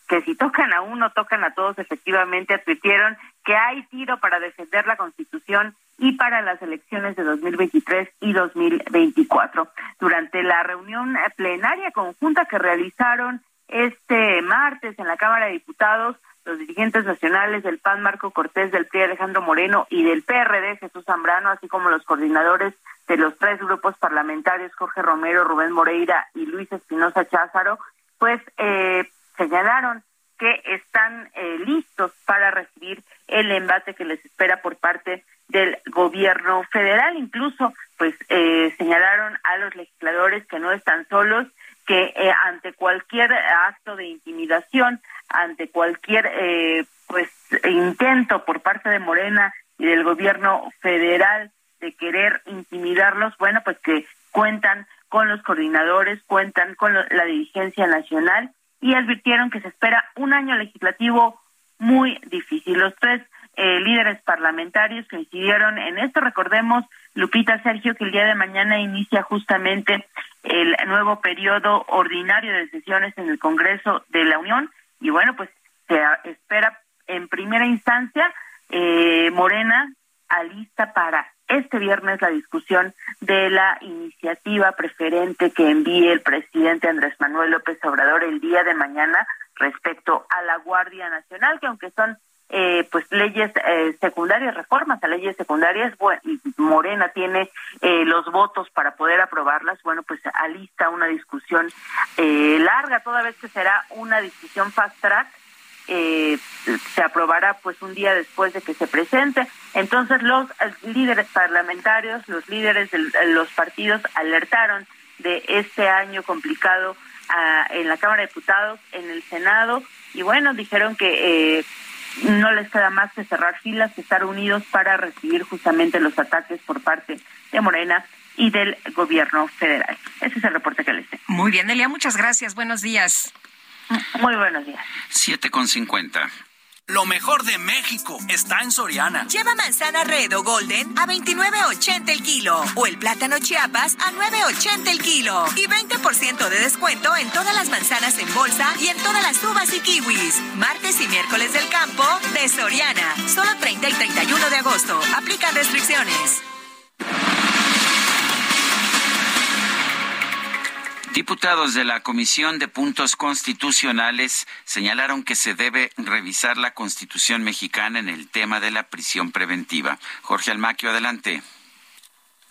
que si tocan a uno, tocan a todos, efectivamente advirtieron que hay tiro para defender la Constitución y para las elecciones de 2023 y 2024. Durante la reunión plenaria conjunta que realizaron este martes en la Cámara de Diputados, los dirigentes nacionales del PAN, Marco Cortés, del PRI, Alejandro Moreno, y del PRD, Jesús Zambrano, así como los coordinadores de los tres grupos parlamentarios, Jorge Romero, Rubén Moreira y Luis Espinosa Cházaro, pues eh, señalaron que están eh, listos para recibir el embate que les espera por parte del gobierno federal. Incluso, pues, eh, señalaron a los legisladores que no están solos, que eh, ante cualquier acto de intimidación, ante cualquier, eh, pues, intento por parte de Morena y del gobierno federal de querer intimidarlos, bueno, pues que cuentan con los coordinadores, cuentan con la dirigencia nacional y advirtieron que se espera un año legislativo muy difícil. Los tres eh, líderes parlamentarios coincidieron en esto. Recordemos, Lupita Sergio, que el día de mañana inicia justamente el nuevo periodo ordinario de sesiones en el Congreso de la Unión y bueno, pues se espera en primera instancia eh, Morena alista para este viernes la discusión de la iniciativa preferente que envíe el presidente Andrés Manuel López Obrador el día de mañana respecto a la Guardia Nacional, que aunque son eh, pues leyes eh, secundarias, reformas a leyes secundarias, bueno, Morena tiene eh, los votos para poder aprobarlas, bueno, pues alista una discusión eh, larga, toda vez que será una discusión fast track, eh, se aprobará pues un día después de que se presente. Entonces los líderes parlamentarios, los líderes de los partidos alertaron de este año complicado ah, en la Cámara de Diputados, en el Senado, y bueno, dijeron que eh, no les queda más que cerrar filas, que estar unidos para recibir justamente los ataques por parte de Morena y del gobierno federal. Ese es el reporte que les tengo. Muy bien, Elia, muchas gracias. Buenos días. Muy buenos días. 7 con 50. Lo mejor de México está en Soriana. Lleva manzana red o golden a 29.80 el kilo o el plátano chiapas a 9.80 el kilo y 20% de descuento en todas las manzanas en bolsa y en todas las uvas y kiwis. Martes y miércoles del campo de Soriana. Solo 30 y 31 de agosto. Aplican restricciones. Diputados de la Comisión de Puntos Constitucionales señalaron que se debe revisar la Constitución mexicana en el tema de la prisión preventiva. Jorge Almaquio, adelante.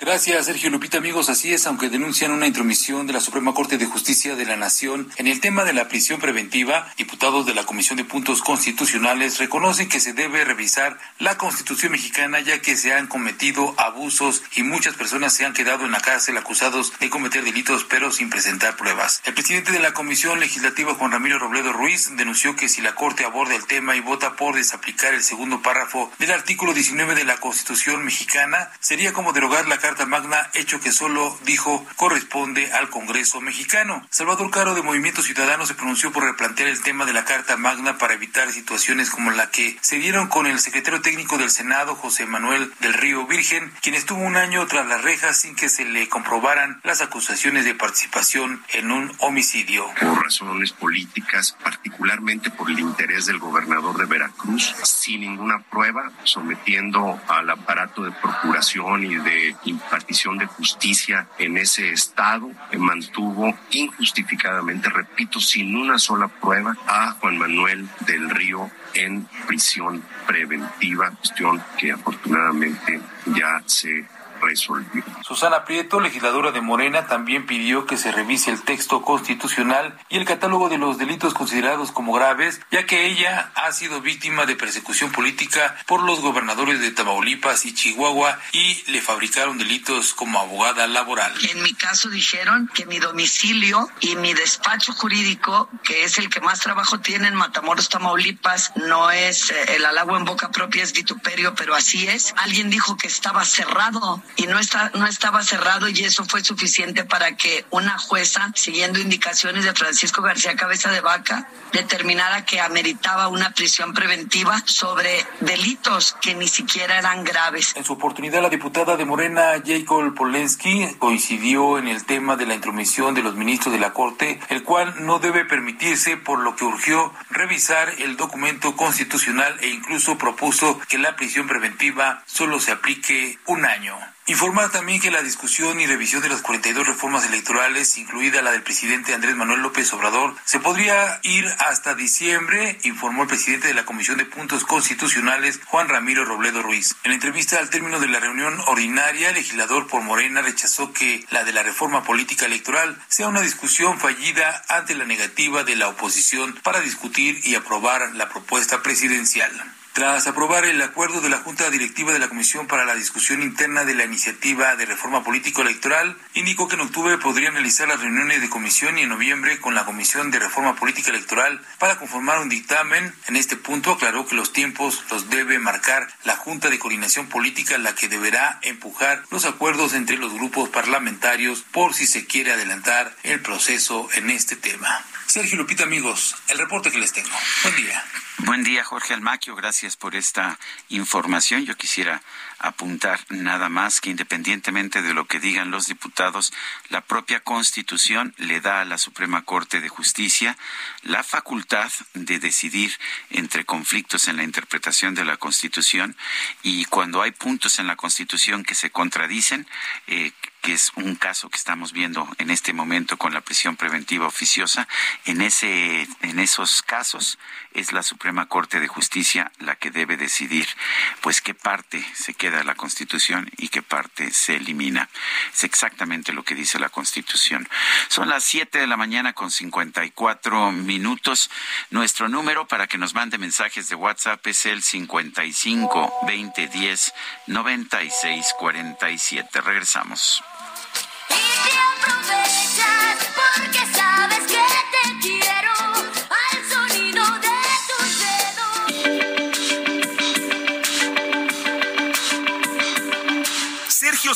Gracias, Sergio Lupita. Amigos, así es, aunque denuncian una intromisión de la Suprema Corte de Justicia de la Nación en el tema de la prisión preventiva, diputados de la Comisión de Puntos Constitucionales reconocen que se debe revisar la Constitución mexicana ya que se han cometido abusos y muchas personas se han quedado en la cárcel acusados de cometer delitos pero sin presentar pruebas. El presidente de la Comisión Legislativa, Juan Ramiro Robledo Ruiz, denunció que si la Corte aborda el tema y vota por desaplicar el segundo párrafo del artículo 19 de la Constitución mexicana, sería como derogar la Carta Magna, hecho que solo dijo corresponde al Congreso mexicano. Salvador Caro de Movimiento Ciudadano se pronunció por replantear el tema de la Carta Magna para evitar situaciones como la que se dieron con el secretario técnico del Senado, José Manuel del Río Virgen, quien estuvo un año tras las rejas sin que se le comprobaran las acusaciones de participación en un homicidio. Por razones políticas, particularmente por el interés del gobernador de Veracruz, sin ninguna prueba, sometiendo al aparato de procuración y de impartición de justicia en ese estado, mantuvo injustificadamente, repito, sin una sola prueba, a Juan Manuel del Río en prisión preventiva, cuestión que afortunadamente ya se resolvió. Susana Prieto, legisladora de Morena, también pidió que se revise el texto constitucional y el catálogo de los delitos considerados como graves, ya que ella ha sido víctima de persecución política por los gobernadores de Tamaulipas y Chihuahua y le fabricaron delitos como abogada laboral. En mi caso dijeron que mi domicilio y mi despacho jurídico, que es el que más trabajo tiene en Matamoros, Tamaulipas, no es eh, el halago en boca propia, es vituperio, pero así es. Alguien dijo que estaba cerrado y no, está, no estaba cerrado y eso fue suficiente para que una jueza, siguiendo indicaciones de Francisco García Cabeza de Vaca, determinara que ameritaba una prisión preventiva sobre delitos que ni siquiera eran graves. En su oportunidad, la diputada de Morena, Jacob Polensky, coincidió en el tema de la intromisión de los ministros de la Corte, el cual no debe permitirse, por lo que urgió revisar el documento constitucional e incluso propuso que la prisión preventiva solo se aplique un año. Informar también que la discusión y revisión de las 42 reformas electorales, incluida la del presidente Andrés Manuel López Obrador, se podría ir hasta diciembre, informó el presidente de la Comisión de Puntos Constitucionales, Juan Ramiro Robledo Ruiz. En entrevista al término de la reunión ordinaria, el legislador por Morena rechazó que la de la reforma política electoral sea una discusión fallida ante la negativa de la oposición para discutir y aprobar la propuesta presidencial. Tras aprobar el acuerdo de la Junta Directiva de la Comisión para la discusión interna de la iniciativa de reforma político-electoral, indicó que en octubre podrían realizar las reuniones de comisión y en noviembre con la Comisión de Reforma Política Electoral para conformar un dictamen. En este punto aclaró que los tiempos los debe marcar la Junta de Coordinación Política, la que deberá empujar los acuerdos entre los grupos parlamentarios por si se quiere adelantar el proceso en este tema. Sergio Lupita, amigos, el reporte que les tengo. Buen día. Buen día, Jorge Almaquio. Gracias por esta información. Yo quisiera apuntar nada más que independientemente de lo que digan los diputados, la propia Constitución le da a la Suprema Corte de Justicia la facultad de decidir entre conflictos en la interpretación de la Constitución y cuando hay puntos en la Constitución que se contradicen, eh, que es un caso que estamos viendo en este momento con la prisión preventiva oficiosa, en ese en esos casos es la Suprema Corte de Justicia la que debe decidir pues qué parte se queda de la Constitución y qué parte se elimina. Es exactamente lo que dice la Constitución. Son las 7 de la mañana con 54 minutos. Nuestro número para que nos mande mensajes de WhatsApp es el 55 20 10 96 47. Regresamos.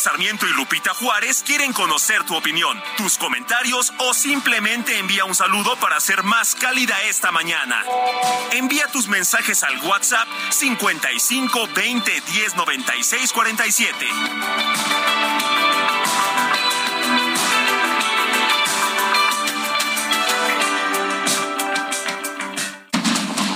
Sarmiento y Lupita Juárez quieren conocer tu opinión, tus comentarios o simplemente envía un saludo para ser más cálida esta mañana. Envía tus mensajes al WhatsApp 55 20 10 96 47.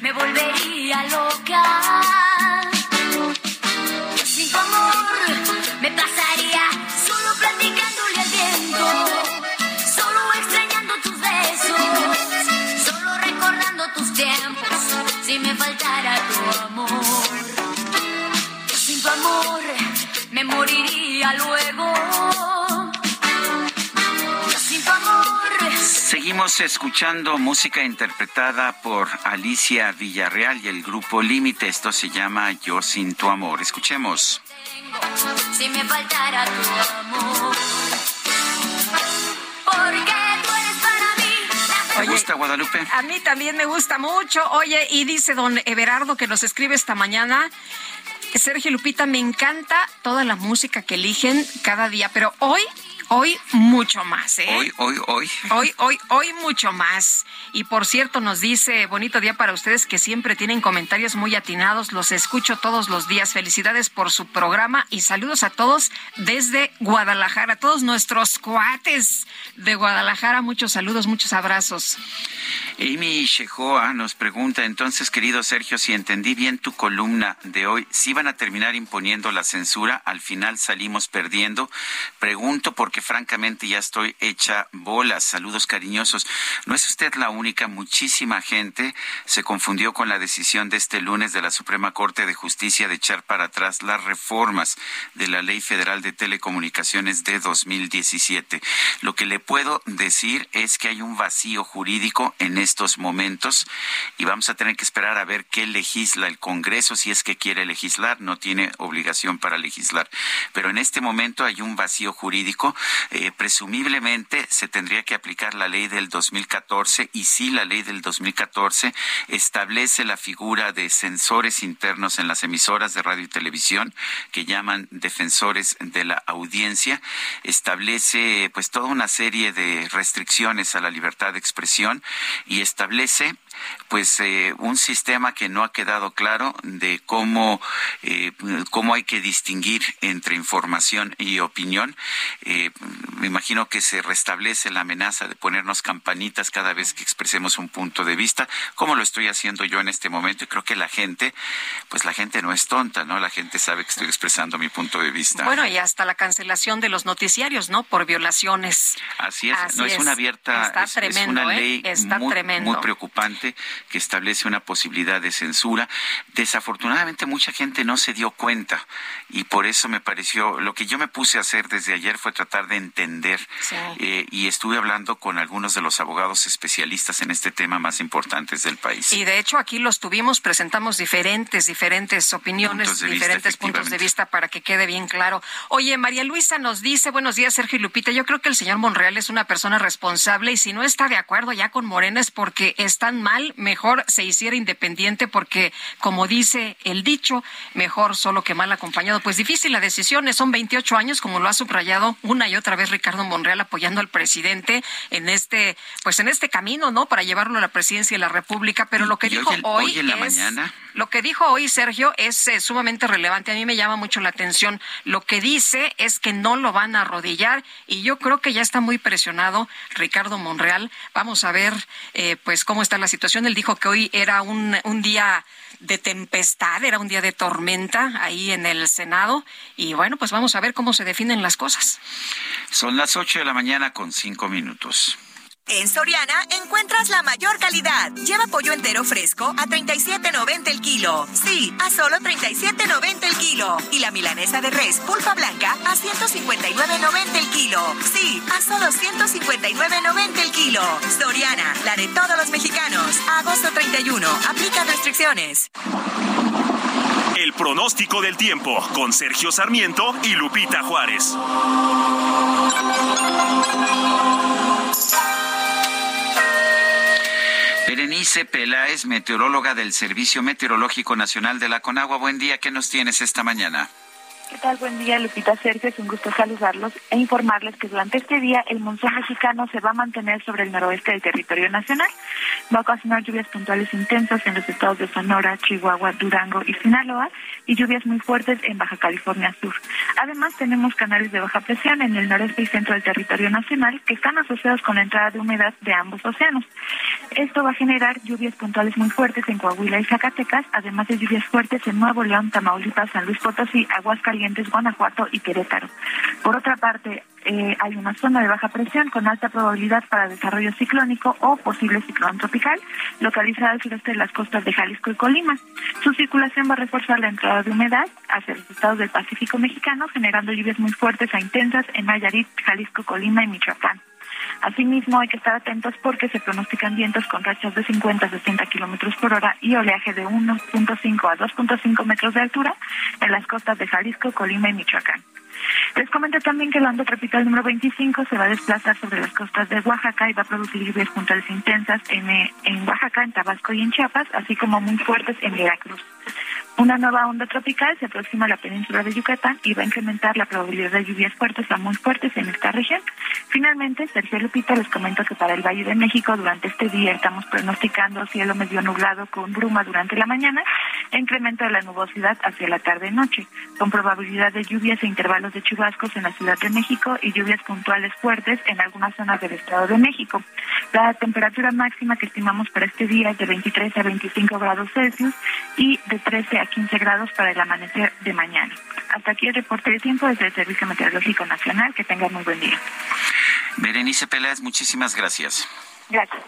Me volvería loca. Seguimos escuchando música interpretada por Alicia Villarreal y el grupo Límite. Esto se llama Yo sin tu amor. Escuchemos. si me faltara tu amor. Porque tú eres para mí la ¿Te gusta Guadalupe? A mí también me gusta mucho. Oye, y dice don Everardo que nos escribe esta mañana. Sergio Lupita, me encanta toda la música que eligen cada día, pero hoy, hoy mucho más, ¿eh? Hoy, hoy, hoy. Hoy, hoy, hoy mucho más. Y por cierto, nos dice, bonito día para ustedes que siempre tienen comentarios muy atinados. Los escucho todos los días. Felicidades por su programa y saludos a todos desde Guadalajara, todos nuestros cuates de Guadalajara. Muchos saludos, muchos abrazos. Amy Shehoa nos pregunta, entonces, querido Sergio, si entendí bien tu columna de hoy, si van a terminar imponiendo la censura, al final salimos perdiendo. Pregunto porque francamente ya estoy hecha bolas. Saludos cariñosos. No es usted la única, muchísima gente se confundió con la decisión de este lunes de la Suprema Corte de Justicia de echar para atrás las reformas de la Ley Federal de Telecomunicaciones de 2017. Lo que le puedo decir es que hay un vacío jurídico en estos momentos y vamos a tener que esperar a ver qué legisla el Congreso si es que quiere legislar, no tiene obligación para legislar. Pero en este momento hay un vacío jurídico. Eh, presumiblemente se tendría que aplicar la ley del 2014 y sí la ley del 2014 establece la figura de censores internos en las emisoras de radio y televisión que llaman defensores de la audiencia, establece pues toda una serie de restricciones a la libertad de expresión y establece pues eh, un sistema que no ha quedado claro de cómo eh, cómo hay que distinguir entre información y opinión eh, me imagino que se restablece la amenaza de ponernos campanitas cada vez que expresemos un punto de vista, como lo estoy haciendo yo en este momento, y creo que la gente, pues la gente no es tonta, ¿no? La gente sabe que estoy expresando mi punto de vista. Bueno, y hasta la cancelación de los noticiarios, ¿no? Por violaciones. Así es, no es, una abierta, Está es, tremendo, una ¿eh? ley Está muy, tremendo. muy preocupante que establece una posibilidad de censura. Desafortunadamente mucha gente no se dio cuenta y por eso me pareció, lo que yo me puse a hacer desde ayer fue tratar de entender Sí. eh, y estuve hablando con algunos de los abogados especialistas en este tema más importantes del país. Y de hecho aquí los tuvimos, presentamos diferentes, diferentes opiniones, Puntos de vista, diferentes puntos de vista para que quede bien claro. Oye, María Luisa nos dice, buenos días Sergio y Lupita, yo creo que el señor Monreal es una persona responsable y si no está de acuerdo ya con Morena es porque están mal, mejor se hiciera independiente porque, como dice el dicho, mejor solo que mal acompañado. Pues difícil la decisión, son 28 años, como lo ha subrayado una y otra vez Ricardo Monreal apoyando al presidente en este, pues en este camino, ¿no? Para llevarlo a la presidencia de la República, pero lo que y dijo hoy, hoy en la es- mañana. lo que dijo hoy Sergio es eh, sumamente relevante. A mí me llama mucho la atención. Lo que dice es que no lo van a arrodillar y yo creo que ya está muy presionado Ricardo Monreal. Vamos a ver, eh, pues, cómo está la situación. Dijo que hoy era un, un día de tempestad, era un día de tormenta ahí en el Senado y bueno, pues vamos a ver cómo se definen las cosas. Son las 8 de la mañana con 5 minutos. En Soriana encuentras la mayor calidad. Lleva pollo entero fresco a 37.90 el kilo. Sí, a solo 37.90 el kilo. Y la milanesa de res pulpa blanca a 159.90 el kilo. Sí, a solo 159.90 el kilo. Soriana, la de todos los mexicanos. Agosto 31. Aplica restricciones. El pronóstico del tiempo con Sergio Sarmiento y Lupita Juárez. Berenice Peláez, meteoróloga del Servicio Meteorológico Nacional de la Conagua. Buen día, ¿qué nos tienes esta mañana? ¿Qué tal? Buen día, Lupita Sergio. Es un gusto saludarlos e informarles que durante este día el monzón mexicano se va a mantener sobre el noroeste del territorio nacional. Va a ocasionar lluvias puntuales intensas en los estados de Sonora, Chihuahua, Durango y Sinaloa y lluvias muy fuertes en Baja California Sur. Además, tenemos canales de baja presión en el noreste y centro del territorio nacional que están asociados con la entrada de humedad de ambos océanos. Esto va a generar lluvias puntuales muy fuertes en Coahuila y Zacatecas, además de lluvias fuertes en Nuevo León, Tamaulipas, San Luis Potosí, Aguascalientes, Guanajuato y Querétaro. Por otra parte, eh, hay una zona de baja presión con alta probabilidad para desarrollo ciclónico o posible ciclón tropical, localizada al sureste de las costas de Jalisco y Colima. Su circulación va a reforzar la entrada de humedad hacia los estados del Pacífico mexicano, generando lluvias muy fuertes a intensas en Nayarit, Jalisco, Colima y Michoacán. Asimismo, hay que estar atentos porque se pronostican vientos con rachas de 50 a 60 kilómetros por hora y oleaje de 1.5 a 2.5 metros de altura en las costas de Jalisco, Colima y Michoacán. Les comento también que el onda tropical número 25 se va a desplazar sobre las costas de Oaxaca y va a producir lluvias puntuales intensas en, en Oaxaca, en Tabasco y en Chiapas, así como muy fuertes en Veracruz. Una nueva onda tropical se aproxima a la península de Yucatán y va a incrementar la probabilidad de lluvias fuertes a muy fuertes en esta región. Finalmente, Sergio Lupita les comento que para el Valle de México durante este día estamos pronosticando cielo medio nublado con bruma durante la mañana, e incremento de la nubosidad hacia la tarde-noche, con probabilidad de lluvias e intervalos de chubascos en la Ciudad de México y lluvias puntuales fuertes en algunas zonas del Estado de México. La temperatura máxima que estimamos para este día es de 23 a 25 grados Celsius y de 13 a 15 grados para el amanecer de mañana. Hasta aquí el reporte de tiempo desde el Servicio Meteorológico Nacional. Que tengan muy buen día. Berenice Peláez, muchísimas gracias. Gracias.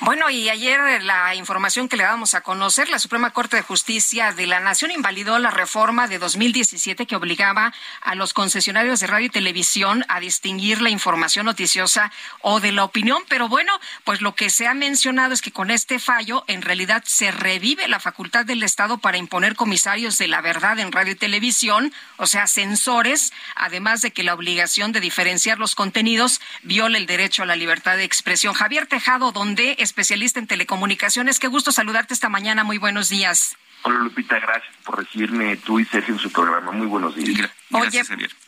Bueno, y ayer la información que le damos a conocer, la Suprema Corte de Justicia de la Nación invalidó la reforma de 2017 que obligaba a los concesionarios de radio y televisión a distinguir la información noticiosa o de la opinión. Pero bueno, pues lo que se ha mencionado es que con este fallo en realidad se revive la facultad del Estado para imponer comisarios de la verdad en radio y televisión, o sea, censores, además de que la obligación de diferenciar los contenidos viola el derecho a la libertad de expresión. Javier Tejado, donde especialista en telecomunicaciones. Qué gusto saludarte esta mañana. Muy buenos días. Hola Lupita, gracias por recibirme tú y Sergio en su programa. Muy buenos días. Oye,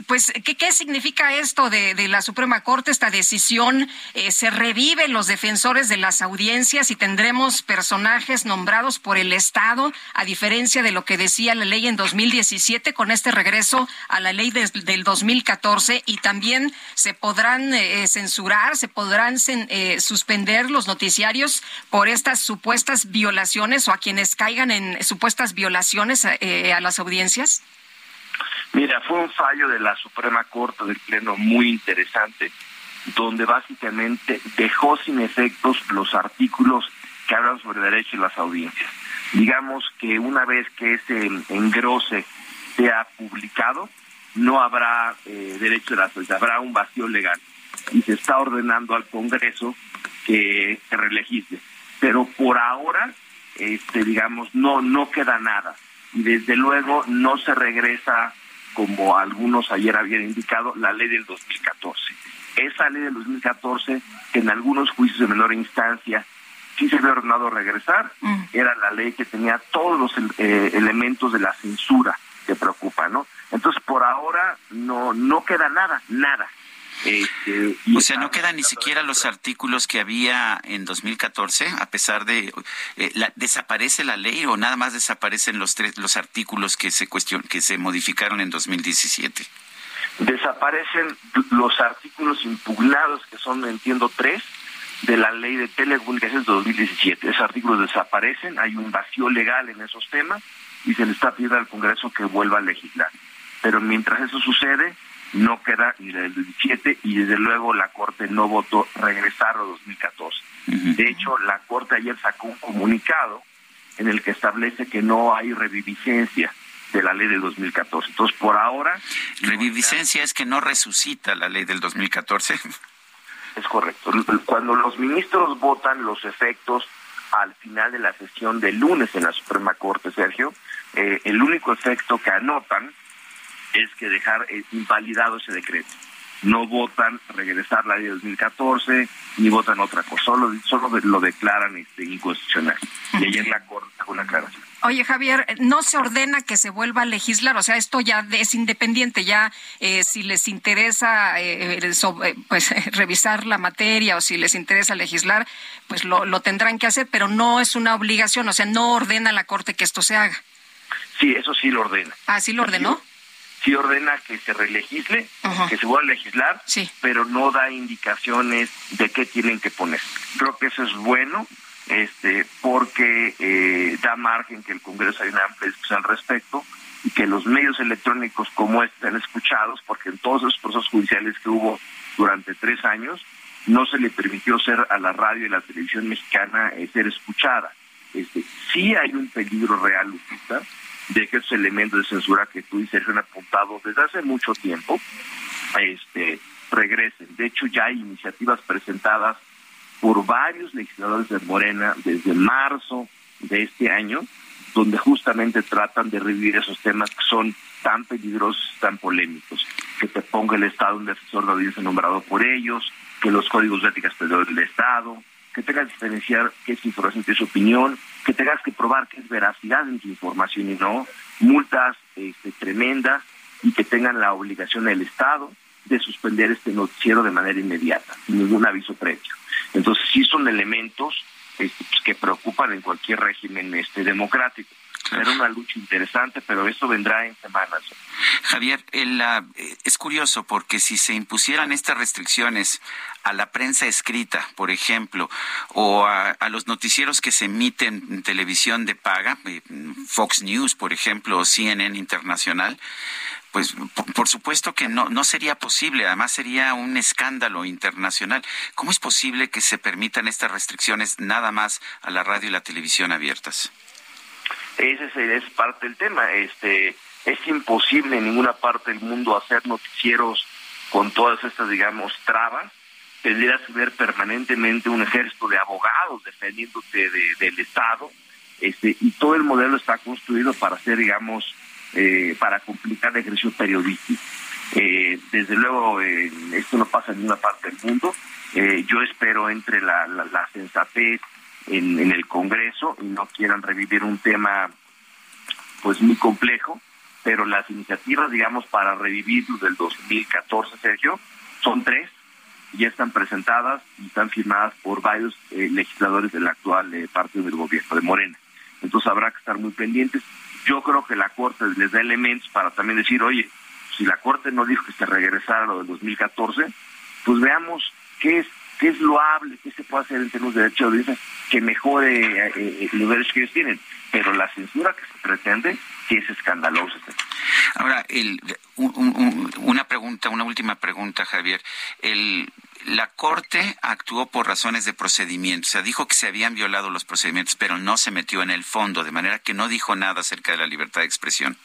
pues, ¿qué, ¿qué, significa esto de, de, la Suprema Corte, esta decisión? Eh, ¿Se reviven los defensores de las audiencias y tendremos personajes nombrados por el Estado, a diferencia de lo que decía la ley en 2017, con este regreso a la ley de, del 2014? Y también se podrán eh, censurar, se podrán eh, suspender los noticiarios por estas supuestas violaciones o a quienes caigan en supuestas violaciones eh, a las audiencias. Mira, fue un fallo de la Suprema Corte del Pleno muy interesante, donde básicamente dejó sin efectos los artículos que hablan sobre derecho y las audiencias. Digamos que una vez que ese engrose sea publicado, no habrá eh, derecho de la audiencias, habrá un vacío legal. Y se está ordenando al Congreso que se reelegiste. Pero por ahora, este, digamos, no, no queda nada. Y desde luego no se regresa como algunos ayer habían indicado, la ley del 2014. Esa ley del 2014, que en algunos juicios de menor instancia sí se había ordenado regresar, mm. era la ley que tenía todos los eh, elementos de la censura que preocupa, ¿no? Entonces, por ahora no no queda nada, nada. Este, o sea, no quedan ni siquiera los artículos que había en 2014, a pesar de eh, la, desaparece la ley o nada más desaparecen los tres los artículos que se cuestion, que se modificaron en 2017. Desaparecen los artículos impugnados que son, entiendo, tres de la ley de telecomunicaciones de 2017. Esos artículos desaparecen, hay un vacío legal en esos temas y se le está pidiendo al Congreso que vuelva a legislar. Pero mientras eso sucede, no queda ni del 17 y desde luego la Corte no votó regresar a 2014. De hecho, la Corte ayer sacó un comunicado en el que establece que no hay reviviscencia de la ley del 2014. Entonces, por ahora... Reviviscencia es que no resucita la ley del 2014. Es correcto. Cuando los ministros votan los efectos al final de la sesión del lunes en la Suprema Corte, Sergio, eh, el único efecto que anotan es que dejar eh, invalidado ese decreto. No votan regresar la ley de 2014 ni votan otra cosa, solo, solo lo declaran este, inconstitucional. Y ayer la Corte sacó una aclaración. Oye, Javier, ¿no se ordena que se vuelva a legislar? O sea, esto ya es independiente, ya eh, si les interesa eh, pues revisar la materia o si les interesa legislar, pues lo, lo tendrán que hacer, pero no es una obligación, o sea, no ordena la Corte que esto se haga. Sí, eso sí lo ordena. Ah, sí lo ordenó sí ordena que se relegisle, que se vuelva a legislar, pero no da indicaciones de qué tienen que poner. Creo que eso es bueno, este, porque eh, da margen que el Congreso haya una amplia discusión al respecto y que los medios electrónicos como este estén escuchados, porque en todos esos procesos judiciales que hubo durante tres años, no se le permitió ser a la radio y la televisión mexicana eh, ser escuchada. Este, sí hay un peligro real, Lupita, de que esos elementos de censura que tú y Sergio han apuntado desde hace mucho tiempo este, regresen. De hecho, ya hay iniciativas presentadas por varios legisladores de Morena desde marzo de este año, donde justamente tratan de revivir esos temas que son tan peligrosos, tan polémicos, que te ponga el Estado un defensor de audiencia nombrado por ellos, que los códigos de ética del Estado, que tengas que diferenciar qué es información y es opinión, que tengas que probar que es veracidad en tu información y no, multas este, tremendas y que tengan la obligación del Estado de suspender este noticiero de manera inmediata, sin ningún aviso previo. Entonces sí son elementos este, pues, que preocupan en cualquier régimen este, democrático. Será una lucha interesante, pero eso vendrá en semanas. Javier, eh, es curioso porque si se impusieran estas restricciones a la prensa escrita, por ejemplo, o a, los noticieros que se emiten en televisión de paga, eh, Fox News, por ejemplo, o CNN Internacional, pues por, supuesto que no, no sería posible, además sería un escándalo internacional. ¿Cómo es posible que se permitan estas restricciones nada más a la radio y la televisión abiertas? Ese es parte del tema. Este, es imposible en ninguna parte del mundo hacer noticieros con todas estas, digamos, trabas. Tendrías que ver permanentemente un ejército de abogados defendiéndote del Estado. Este, y todo el modelo está construido para hacer, digamos, eh, para complicar el ejercicio periodístico. Eh, desde luego, esto no pasa en ninguna parte del mundo. Eh, yo espero entre la, la, la sensatez en, el Congreso y no quieran revivir un tema pues muy complejo, pero las iniciativas, digamos, para revivir del 2014, Sergio, son tres, y ya están presentadas y están firmadas por varios eh, legisladores del actual eh, partido del gobierno, de Morena. Entonces habrá que estar muy pendientes. Yo creo que la Corte les da elementos para también decir, oye, si la Corte no dijo que se regresara lo del 2014, pues veamos qué es qué es loable, qué se puede hacer en términos de derechos de que mejore eh, eh, los derechos que ellos tienen. Pero la censura que se pretende sí es escandalosa. Ahora, el, una pregunta, una última pregunta, Javier. El, la Corte actuó por razones de procedimiento, o sea, dijo que se habían violado los procedimientos, pero no se metió en el fondo, de manera que no dijo nada acerca de la libertad de expresión.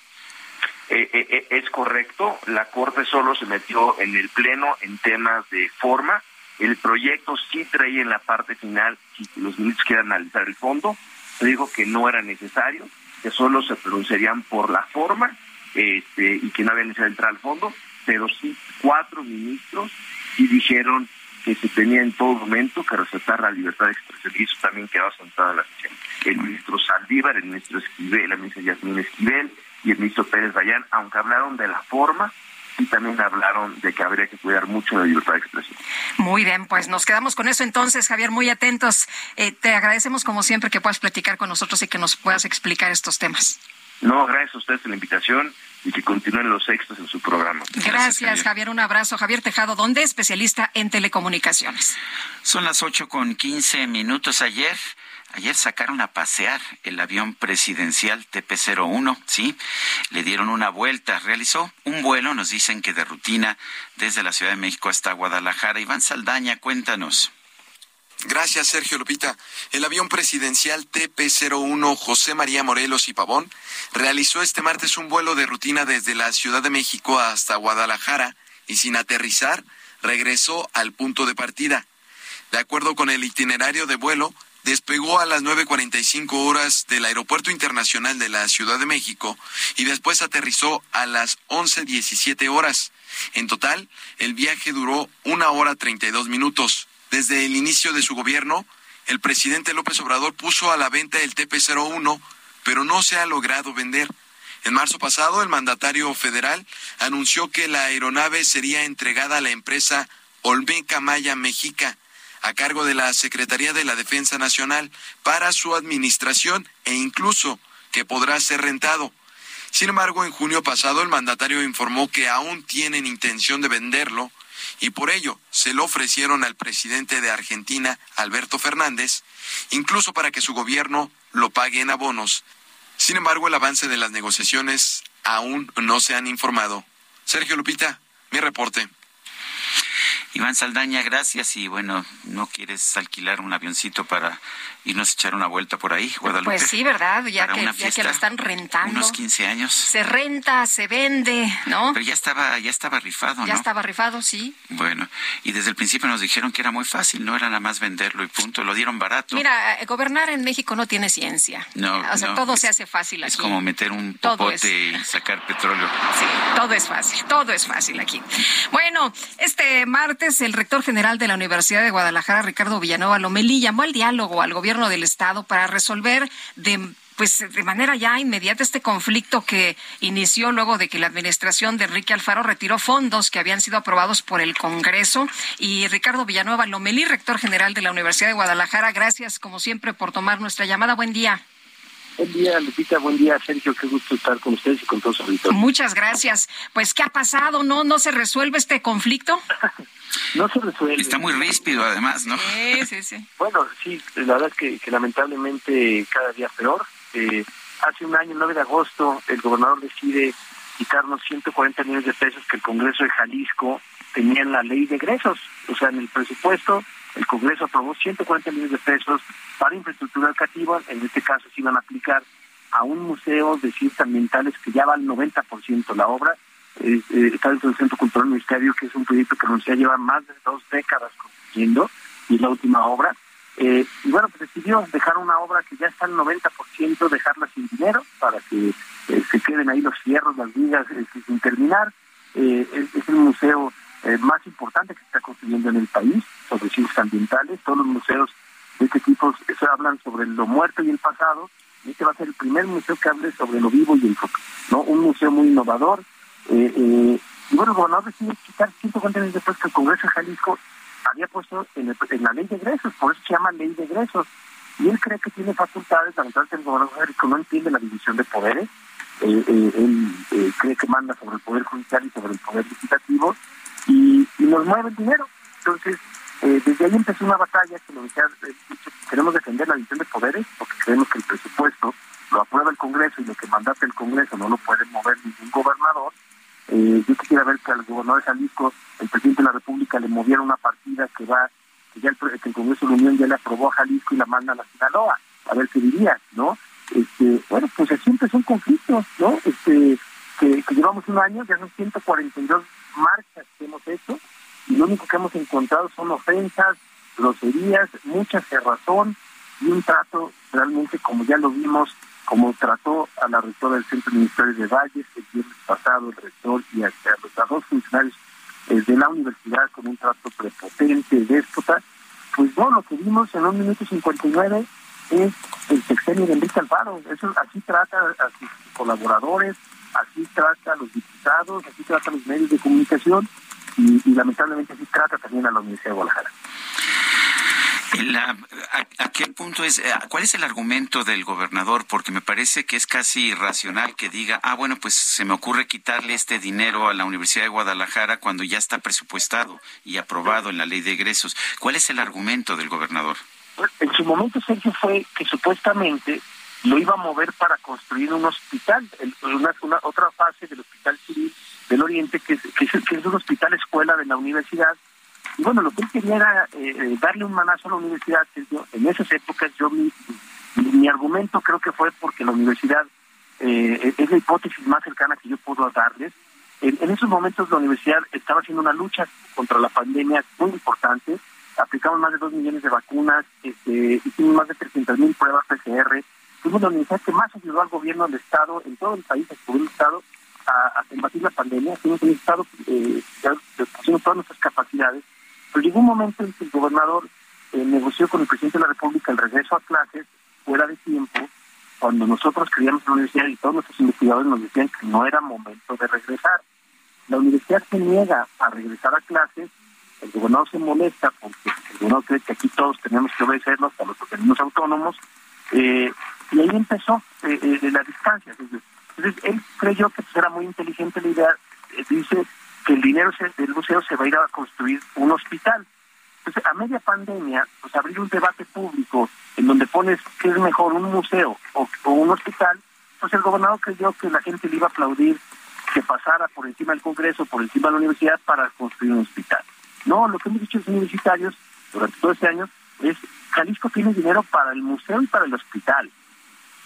Eh, eh, eh, es correcto, la Corte solo se metió en el Pleno en temas de forma. El proyecto sí traía en la parte final, si los ministros quieren analizar el fondo, se dijo que no era necesario, que solo se pronunciarían por la forma este, y que no había necesidad de entrar al fondo, pero sí cuatro ministros sí dijeron que se tenía en todo momento que respetar la libertad de expresión y eso también quedó sentado en la sesión. El ministro Saldívar, el ministro Esquivel, la ministra Yasmín Esquivel, y el ministro Pérez Bayán, aunque hablaron de la forma, y también hablaron de que habría que cuidar mucho la libertad de expresión. Muy bien, pues nos quedamos con eso entonces, Javier, muy atentos. Eh, te agradecemos como siempre que puedas platicar con nosotros y que nos puedas explicar estos temas. No, gracias a ustedes por la invitación y que continúen los éxitos en su programa. Gracias, Javier. Un abrazo. Javier Tejado, ¿dónde? Especialista en telecomunicaciones. Son las ocho con quince minutos ayer. Ayer sacaron a pasear el avión presidencial TP-01, ¿sí? Le dieron una vuelta, realizó un vuelo, nos dicen que de rutina, desde la Ciudad de México hasta Guadalajara. Iván Saldaña, cuéntanos. Gracias, Sergio Lupita. El avión presidencial TP-01 José María Morelos y Pavón realizó este martes un vuelo de rutina desde la Ciudad de México hasta Guadalajara y sin aterrizar regresó al punto de partida. De acuerdo con el itinerario de vuelo, despegó a las 9.45 horas del Aeropuerto Internacional de la Ciudad de México y después aterrizó a las 11.17 horas. En total, el viaje duró una hora 32 minutos. Desde el inicio de su gobierno, el presidente López Obrador puso a la venta el TP-01, pero no se ha logrado vender. En marzo pasado, el mandatario federal anunció que la aeronave sería entregada a la empresa Olmeca Maya Mexica a cargo de la Secretaría de la Defensa Nacional para su administración e incluso que podrá ser rentado. Sin embargo, en junio pasado el mandatario informó que aún tienen intención de venderlo y por ello se lo ofrecieron al presidente de Argentina, Alberto Fernández, incluso para que su gobierno lo pague en abonos. Sin embargo, el avance de las negociaciones aún no se han informado. Sergio Lupita, mi reporte. Iván Saldaña, gracias. Y bueno, ¿no quieres alquilar un avioncito para irnos a echar una vuelta por ahí, Guadalupe? Pues sí, ¿verdad? Ya, que, ya que lo están rentando. Unos 15 años. Se renta, se vende, ¿no? Pero ya estaba, ya estaba rifado, ¿no? Ya estaba rifado, sí. Bueno, y desde el principio nos dijeron que era muy fácil, no era nada más venderlo y punto, lo dieron barato. Mira, eh, gobernar en México no tiene ciencia. No, O sea, todo se hace fácil aquí. Es como meter un popote y sacar petróleo. Sí, todo es fácil, todo es fácil aquí. Bueno, este martes el rector general de la Universidad de Guadalajara, Ricardo Villanueva Lomelí, llamó al diálogo al gobierno del estado para resolver de pues de manera ya inmediata este conflicto que inició luego de que la administración de Enrique Alfaro retiró fondos que habían sido aprobados por el Congreso. Y Ricardo Villanueva Lomelí, rector general de la Universidad de Guadalajara, gracias como siempre por tomar nuestra llamada. Buen día. Buen día, Lupita. Buen día, Sergio. Qué gusto estar con ustedes y con todos los auditores. Muchas gracias. Pues, ¿qué ha pasado? ¿No, no se resuelve este conflicto? no se resuelve. Está muy ríspido, además, ¿no? Sí, sí, sí. bueno, sí, la verdad es que, lamentablemente cada día peor. Eh, hace un año, el 9 de agosto, el gobernador decide quitarnos 140 millones de pesos que el Congreso de Jalisco tenía en la ley de egresos. O sea, en el presupuesto, el Congreso aprobó 140 millones de pesos para infraestructura educativa. En este caso, se iban a aplicar a un museo de ciencias ambientales que ya va al 90% la obra eh, está dentro del Centro Cultural Ministerio, que es un proyecto que nos lleva más de dos décadas construyendo, y la última obra. Eh, y bueno, pues decidió dejar una obra que ya está al 90%, dejarla sin dinero para que eh, se queden ahí los fierros, las vigas sin terminar. Es, es, el museo más importante que se está construyendo en el país sobre ciencias ambientales. Todos los museos de este tipo se hablan sobre lo muerto y el pasado, este va a ser el primer museo que hable sobre lo vivo y el futuro, ¿no? Un museo muy innovador. Eh, eh, y bueno, el gobernador decide quitar 150 años después que el Congreso de Jalisco había puesto en, la ley de egresos, por eso se llama ley de egresos. Y él cree que tiene facultades, lamentablemente el gobernador de Jalisco no entiende la división de poderes, eh, él cree que manda sobre el Poder Judicial y sobre el Poder Legislativo, y, y nos mueve el dinero. Entonces, eh, desde ahí empezó una batalla que lo decía, eh, queremos defender la división de poderes porque creemos que el presupuesto lo aprueba el Congreso y lo que mandate el Congreso no lo puede mover ningún gobernador. Eh, yo quisiera ver que al gobernador de Jalisco, el presidente de la República, le moviera una partida que va, que ya el, que el Congreso de la Unión ya le aprobó a Jalisco y la manda a la Sinaloa, a ver qué diría, ¿no? Este, bueno, pues así empezó un conflicto, ¿no? Este, que, que llevamos un año, ya son 142 marchas que hemos hecho, y lo único que hemos encontrado son ofensas, groserías, mucha cerrazón y un trato realmente como ya lo vimos, como trató a la rectora del Centro Ministerio de Valles el viernes pasado, el rector y a, los dos funcionarios eh, de la universidad con un trato prepotente, déspota, pues no, lo que vimos en un minuto 59 es el sexenio de Enrique Alfaro. Eso, así trata a sus colaboradores, así trata a los diputados, así trata a los medios de comunicación y, lamentablemente sí trata también a la Universidad de Guadalajara. a, qué punto es, eh, cuál es el argumento del gobernador? Porque me parece que es casi irracional que diga, ah, bueno, pues se me ocurre quitarle este dinero a la Universidad de Guadalajara cuando ya está presupuestado y aprobado en la ley de egresos. ¿Cuál es el argumento del gobernador? En su momento, Sergio, fue que supuestamente lo iba a mover para construir un hospital, una, otra fase del hospital civil del Oriente, que, que, es, un hospital escuela de la universidad. Y bueno, lo que él quería era eh, eh, darle un manazo a la universidad. En esas épocas yo mi, argumento creo que fue porque la universidad eh, es la hipótesis más cercana que yo puedo darles. En, esos momentos la universidad estaba haciendo una lucha contra la pandemia muy importante. Aplicamos más de dos millones de vacunas, este, hicimos más de 300 mil pruebas PCR. Fuimos la universidad que más ayudó al gobierno del Estado, en todo el país, al el Estado, a, a combatir la pandemia, hemos estado eh, haciendo todas nuestras capacidades, pero llegó un momento en que el gobernador eh, negoció con el presidente de la República el regreso a clases fuera de tiempo, cuando nosotros creíamos en la universidad y todos nuestros investigadores nos decían que no era momento de regresar. La universidad se niega a regresar a clases, el gobernador se molesta porque el gobernador cree que aquí todos tenemos que obedecerlo, hasta los organismos autónomos, eh, y ahí empezó eh, la distancia. Entonces, él creyó que era muy inteligente la idea, eh, dice que el dinero del museo se va a ir a construir un hospital. Entonces, a media pandemia, pues abrir un debate público en donde pones qué es mejor, un museo o, un hospital, pues el gobernador creyó que la gente le iba a aplaudir que pasara por encima del Congreso, por encima de la universidad para construir un hospital. No, lo que hemos dicho los universitarios durante todo este año es Jalisco tiene dinero para el museo y para el hospital.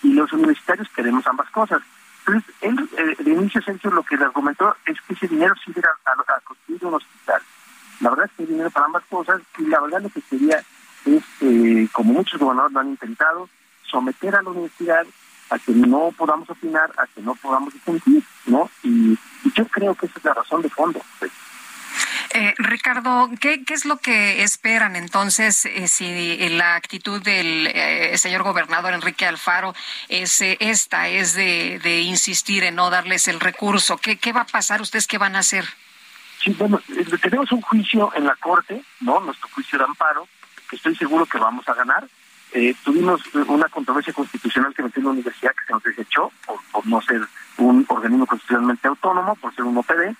Y los universitarios queremos ambas cosas. Entonces, él, eh, de inicio, Sergio, lo que le argumentó es que ese dinero sirve a, construir un hospital. La verdad es que hay dinero para ambas cosas y la verdad lo que quería es, eh, como muchos gobernadores lo han intentado, someter a la universidad a que no podamos opinar, a que no podamos discutir, ¿no? Y, yo creo que esa es la razón de fondo. Pues. Eh, Ricardo, ¿qué, ¿qué, es lo que esperan entonces eh, si la actitud del eh, señor gobernador Enrique Alfaro es esta, es de, de, insistir en no darles el recurso? ¿Qué, ¿Qué va a pasar? ¿Ustedes qué van a hacer? Sí, bueno, tenemos un juicio en la Corte, ¿no? Nuestro juicio de amparo, que estoy seguro que vamos a ganar. tuvimos una controversia constitucional que metió en la universidad que se nos desechó por no ser un organismo constitucionalmente autónomo, por ser un OPD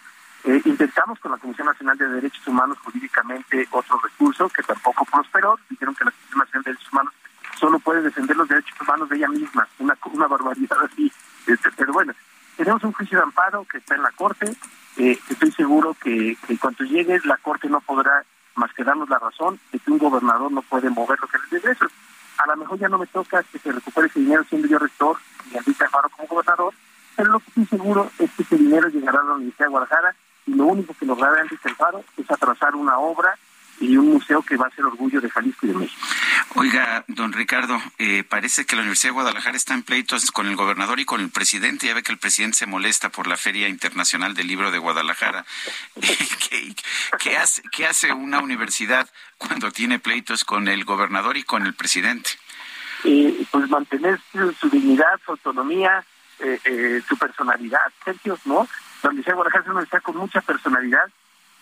eh, intentamos con la Comisión Nacional de Derechos Humanos jurídicamente otro recurso que tampoco prosperó. Dijeron que la Comisión Nacional de Derechos Humanos solo puede defender los derechos humanos de ella misma. Una, barbaridad así. Este, pero bueno, tenemos un juicio de amparo que está en la Corte. Eh, estoy seguro que, que en cuanto llegue, la Corte no podrá más que darnos la razón de que un gobernador no puede mover lo que le ingresos. A lo mejor ya no me toca que se recupere ese dinero siendo yo rector y Enrique Alfaro como gobernador, pero lo que estoy seguro es que ese dinero llegará a la Universidad de Guadalajara y lo único que logrará Enrique Alfaro es atrasar una obra y un museo que va a ser orgullo de Jalisco y de México. Oiga, don Ricardo, eh, parece que la Universidad de Guadalajara está en pleitos con el gobernador y con el presidente. Ya ve que el presidente se molesta por la Feria Internacional del Libro de Guadalajara. ¿Qué, hace, ¿Qué hace una universidad cuando tiene pleitos con el gobernador y con el presidente? Eh, pues mantener su, dignidad, su autonomía, eh, eh, su personalidad. Sergio, ¿no? Universidad de Guadalajara es una con mucha personalidad.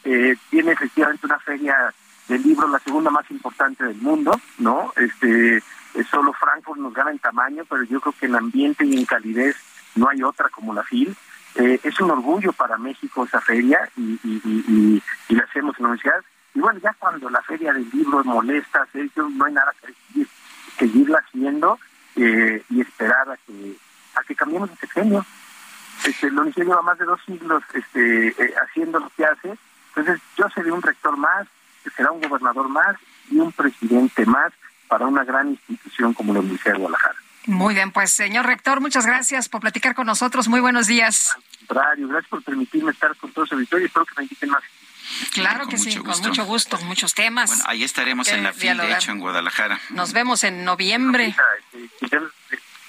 tiene efectivamente una feria del libro, la segunda más importante del mundo, ¿no? Este, solo Frankfurt nos gana en tamaño, pero yo creo que en ambiente y en calidez no hay otra como la FIL. es un orgullo para México esa feria y, la hacemos en la universidad. Y bueno, ya cuando la feria del libro molesta, Sergio, no hay nada que decir seguirla haciendo eh, y esperar a que a que cambiemos de sexenio. Este, la universidad lleva más de dos siglos este, eh, haciendo lo que hace, entonces yo seré un rector más, será un gobernador más y un presidente más para una gran institución como la Universidad de Guadalajara. Muy bien, pues señor rector, muchas gracias por platicar con nosotros. Muy buenos días. Al contrario, gracias por permitirme estar con todos los auditores y espero que me inviten más. Claro que sí, con mucho gusto, muchos temas. Bueno, ahí estaremos en la fila, de hecho, en Guadalajara. Nos vemos en noviembre.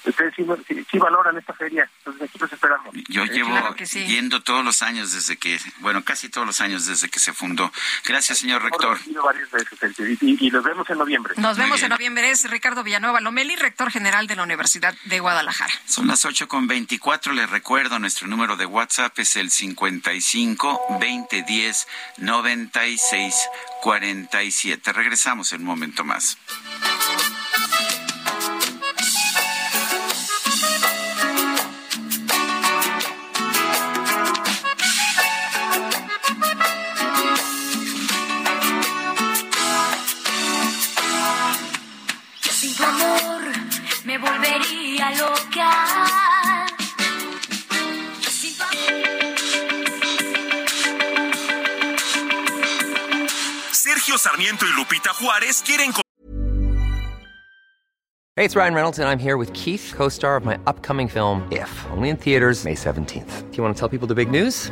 Ustedes sí, valoran esta feria, entonces aquí los esperamos. Yo llevo yendo todos los años desde que, bueno, casi todos los años desde que se fundó. Gracias, señor rector. Varias veces, y, y, nos vemos en noviembre. Nos vemos en noviembre. Es Ricardo Villanueva Lomeli, rector general de la Universidad de Guadalajara. Son las ocho con veinticuatro. Les recuerdo, nuestro número de WhatsApp es el 55 2010 96 47. Regresamos en un momento más. Volvería loca. Sergio Sarmiento y Lupita Juárez quieren Hey, it's Ryan Reynolds and I'm here with Keith, co-star of my upcoming film If, only in theaters May 17th. Do you want to tell people the big news?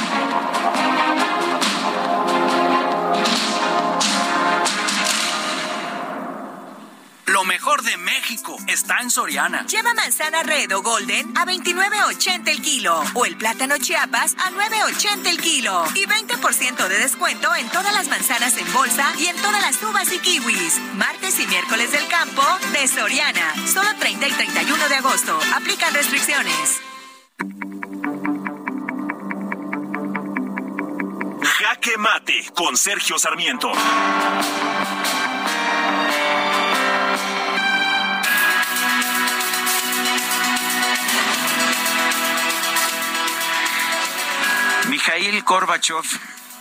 Lo mejor de México está en Soriana. Lleva manzana red o golden a 29.80 el kilo o el plátano chiapas a 9.80 el kilo y 20% de descuento en todas las manzanas en bolsa y en todas las uvas y kiwis. Martes y miércoles del campo de Soriana. Solo 30 y 31 de agosto. Aplican restricciones. Jaque Mate con Sergio Sarmiento. Mikhail Gorbachev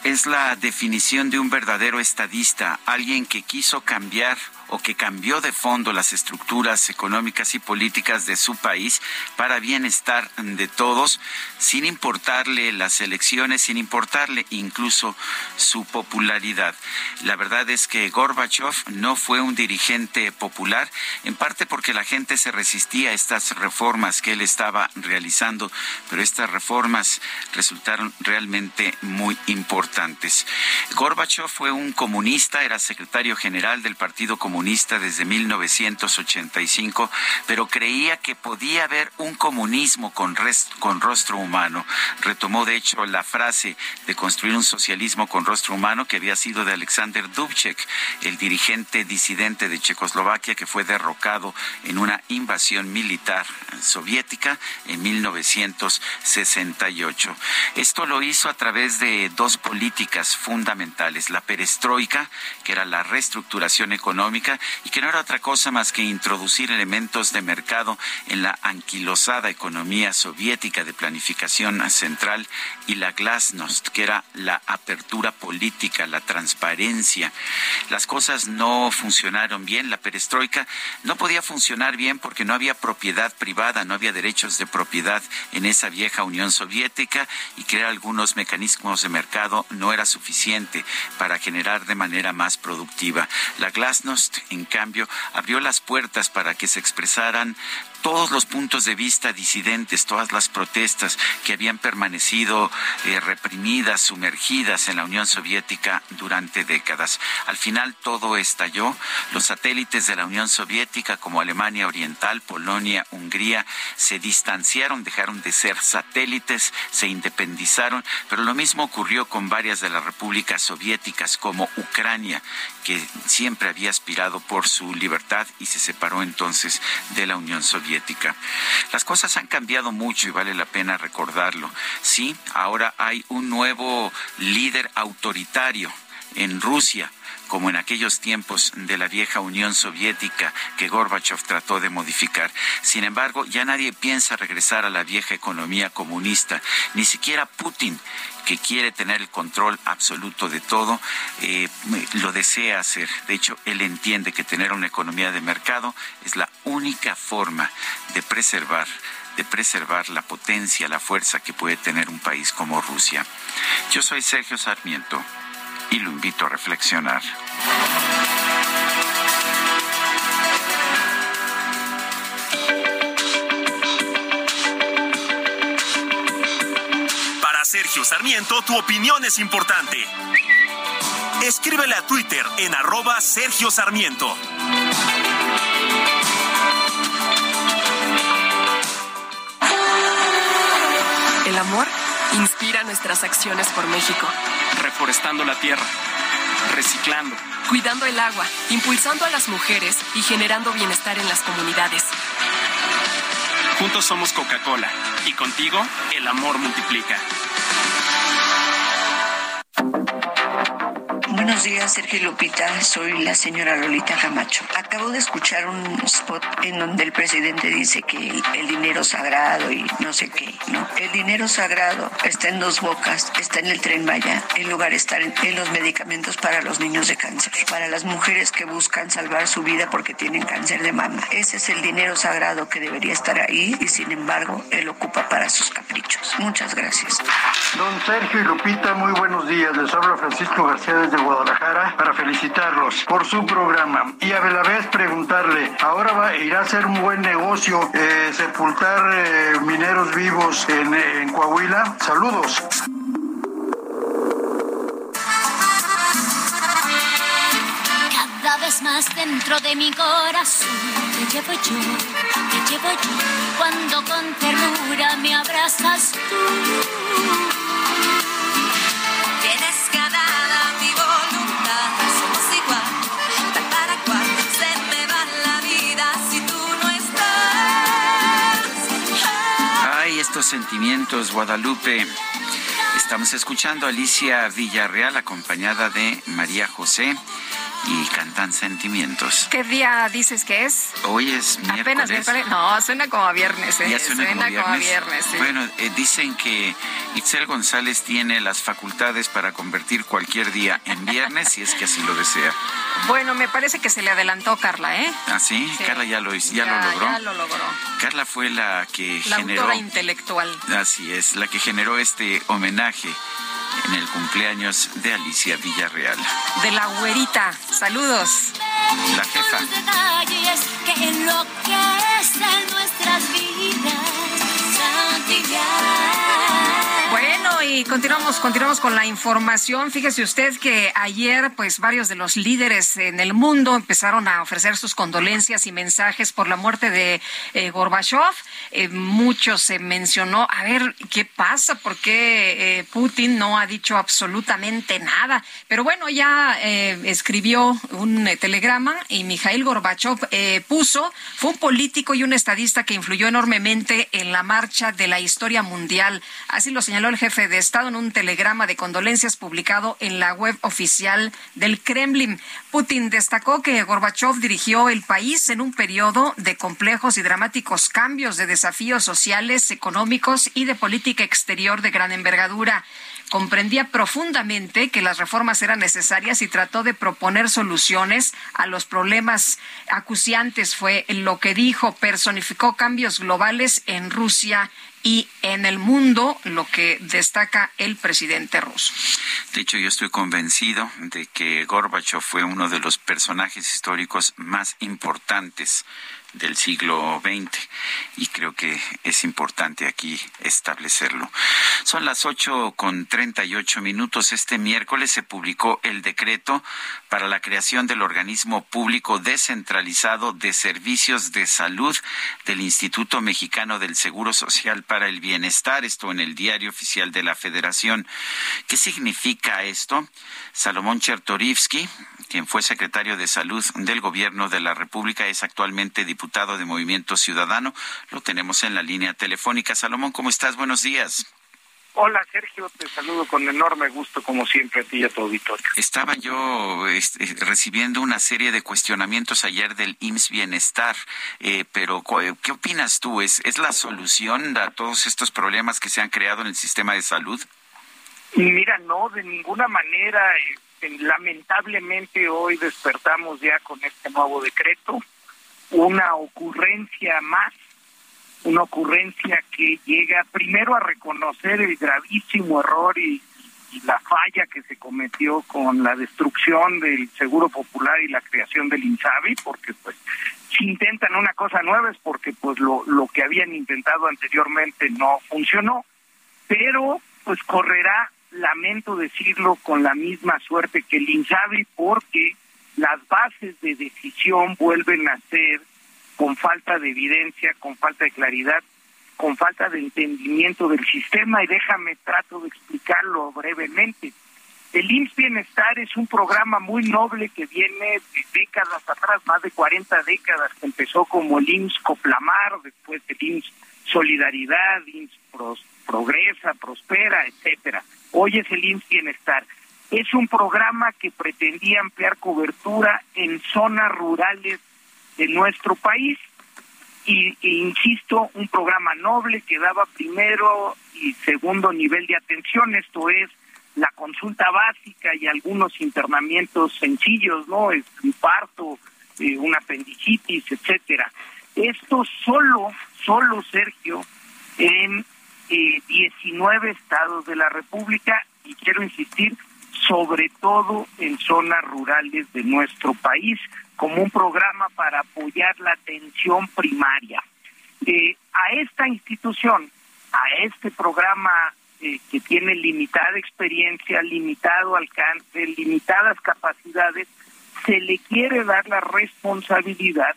es la definición de un verdadero estadista, alguien que quiso cambiar o que cambió de fondo las estructuras económicas y políticas de su país para bienestar de todos, sin importarle las elecciones, sin importarle incluso su popularidad. La verdad es que Gorbachev no fue un dirigente popular, en parte porque la gente se resistía a estas reformas que él estaba realizando, pero estas reformas resultaron realmente muy importantes. Gorbachev fue un comunista, era secretario general del Partido Comunista comunista desde 1985, pero creía que podía haber un comunismo con, con rostro humano. Retomó, de hecho, la frase de construir un socialismo con rostro humano que había sido de Alexander Dubček, el dirigente disidente de Checoslovaquia que fue derrocado en una invasión militar soviética en 1968. Esto lo hizo a través de dos políticas fundamentales, la perestroika, que era la reestructuración económica y que no era otra cosa más que introducir elementos de mercado en la anquilosada economía soviética de planificación central y la glasnost, que era la apertura política, la transparencia. Las cosas no funcionaron bien, la perestroika no podía funcionar bien porque no había propiedad privada, no había derechos de propiedad en esa vieja Unión Soviética y crear algunos mecanismos de mercado no era suficiente para generar de manera más productiva. La Glasnost, en cambio, abrió las puertas para que se expresaran todos los puntos de vista disidentes, todas las protestas que habían permanecido eh, reprimidas, sumergidas en la Unión Soviética durante décadas. Al final todo estalló. Los satélites de la Unión Soviética, como Alemania Oriental, Polonia, Hungría, se distanciaron, dejaron de ser satélites, se independizaron, pero lo mismo ocurrió con varias de las repúblicas soviéticas, como Ucrania, que siempre había aspirado por su libertad y se separó entonces de la Unión Soviética. Las cosas han cambiado mucho y vale la pena recordarlo. Sí, ahora hay un nuevo líder autoritario en Rusia como en aquellos tiempos de la vieja Unión Soviética que Gorbachev trató de modificar. Sin embargo, ya nadie piensa regresar a la vieja economía comunista, ni siquiera Putin, que quiere tener el control absoluto de todo, eh, lo desea hacer. De hecho, él entiende que tener una economía de mercado es la única forma de preservar de preservar la potencia, la fuerza que puede tener un país como Rusia. Yo soy Sergio Sarmiento y lo invito a reflexionar. Sergio Sarmiento, tu opinión es importante. Escríbele a Twitter en arroba Sergio Sarmiento. El amor inspira nuestras acciones por México reforestando la tierra, reciclando, cuidando el agua, impulsando a las mujeres y generando bienestar en las comunidades. Juntos somos Coca-Cola y contigo el amor multiplica. Buenos días, Sergio Lupita. Soy la señora Lolita Camacho. Acabo de escuchar un spot en donde el presidente dice que el, dinero sagrado y no sé qué, ¿no? El dinero sagrado está en dos bocas, está en el tren Maya, en lugar de estar en, los medicamentos para los niños de cáncer, para las mujeres que buscan salvar su vida porque tienen cáncer de mama. Ese es el dinero sagrado que debería estar ahí y sin embargo él ocupa para sus caprichos. Muchas gracias. Don Sergio y Lupita, muy buenos días. Les habla Francisco García desde Guadalajara para felicitarlos por su programa y a la vez preguntarle, ahora va, irá a ser un buen negocio eh, sepultar eh, mineros vivos en, en Coahuila. Saludos. Cada vez más dentro de mi corazón te llevo yo, te llevo yo, cuando con ternura me abrazas tú. Sentimientos, Guadalupe. Estamos escuchando a Alicia Villarreal acompañada de María José y cantan sentimientos. ¿Qué día dices que es? Hoy es miércoles. Apenas miércoles. No, suena como a viernes. ¿eh? suena, como, a viernes. Bueno, eh, dicen que Itzel González tiene las facultades para convertir cualquier día en viernes si es que así lo desea. Bueno, me parece que se le adelantó Carla, ¿eh? ¿Ah, sí? Carla ya lo, ya, lo logró. Ya lo logró. Carla fue la que la generó... La intelectual. Así es, la que generó este homenaje en el cumpleaños de Alicia Villarreal. De la güerita. Saludos. La jefa. que nuestras vidas. Y continuamos, continuamos con la información. Fíjese usted que ayer, pues, varios de los líderes en el mundo empezaron a ofrecer sus condolencias y mensajes por la muerte de eh, Gorbachev. Eh, mucho se mencionó, a ver, ¿qué pasa? ¿Por qué eh, Putin no ha dicho absolutamente nada? Pero bueno, ya escribió un telegrama y Mikhail Gorbachev puso, fue un político y un estadista que influyó enormemente en la marcha de la historia mundial. Así lo señaló el jefe de Estado en un telegrama de condolencias publicado en la web oficial del Kremlin. Putin destacó que Gorbachev dirigió el país en un periodo de complejos y dramáticos cambios de desafíos sociales, económicos y de política exterior de gran envergadura comprendía profundamente que las reformas eran necesarias y trató de proponer soluciones a los problemas acuciantes, fue lo que dijo, personificó cambios globales en Rusia y en el mundo, lo que destaca el presidente ruso. De hecho, yo estoy convencido de que Gorbachev fue uno de los personajes históricos más importantes del siglo XX y creo que es importante aquí establecerlo. Son las ocho con treinta y ocho minutos. Este miércoles se publicó el decreto para la creación del organismo público descentralizado de servicios de salud del Instituto Mexicano del Seguro Social para el Bienestar, esto en el Diario Oficial de la Federación. ¿Qué significa esto? Salomón Chertorivsky, quien fue secretario de Salud del Gobierno de la República, es actualmente diputado de Movimiento Ciudadano. Lo tenemos en la línea telefónica. Salomón, ¿cómo estás? Buenos días. Hola Sergio, te saludo con enorme gusto como siempre a ti y a tu auditorio. Estaba yo este, recibiendo una serie de cuestionamientos ayer del IMSS Bienestar, eh, pero ¿qué opinas tú? ¿Es, ¿Es la solución a todos estos problemas que se han creado en el sistema de salud? Mira, no, de ninguna manera. Este, lamentablemente hoy despertamos ya con este nuevo decreto una ocurrencia más, una ocurrencia que llega primero a reconocer el gravísimo error y, la falla que se cometió con la destrucción del Seguro Popular y la creación del INSABI, porque pues si intentan una cosa nueva es porque pues lo, lo que habían intentado anteriormente no funcionó, pero pues correrá, lamento decirlo, con la misma suerte que el INSABI, porque las bases de decisión vuelven a ser con falta de evidencia, con falta de claridad, con falta de entendimiento del sistema y déjame trato de explicarlo brevemente. El IMSS Bienestar es un programa muy noble que viene de décadas atrás, más de 40 décadas, que empezó como el IMSS Coplamar, después el IMSS Solidaridad, IMSS Progresa, Prospera, etcétera. Hoy es el IMSS Bienestar. Es un programa que pretendía ampliar cobertura en zonas rurales de nuestro país. Y, e insisto, un programa noble que daba primero y segundo nivel de atención, esto es la consulta básica y algunos internamientos sencillos, ¿no? Es un parto, eh, una apendicitis, etcétera. Esto solo, solo, Sergio, en eh, 19 estados de la República y quiero insistir, sobre todo en zonas rurales de nuestro país, como un programa para apoyar la atención primaria. Eh, a esta institución, a este programa eh, que tiene limitada experiencia, limitado alcance, limitadas capacidades, se le quiere dar la responsabilidad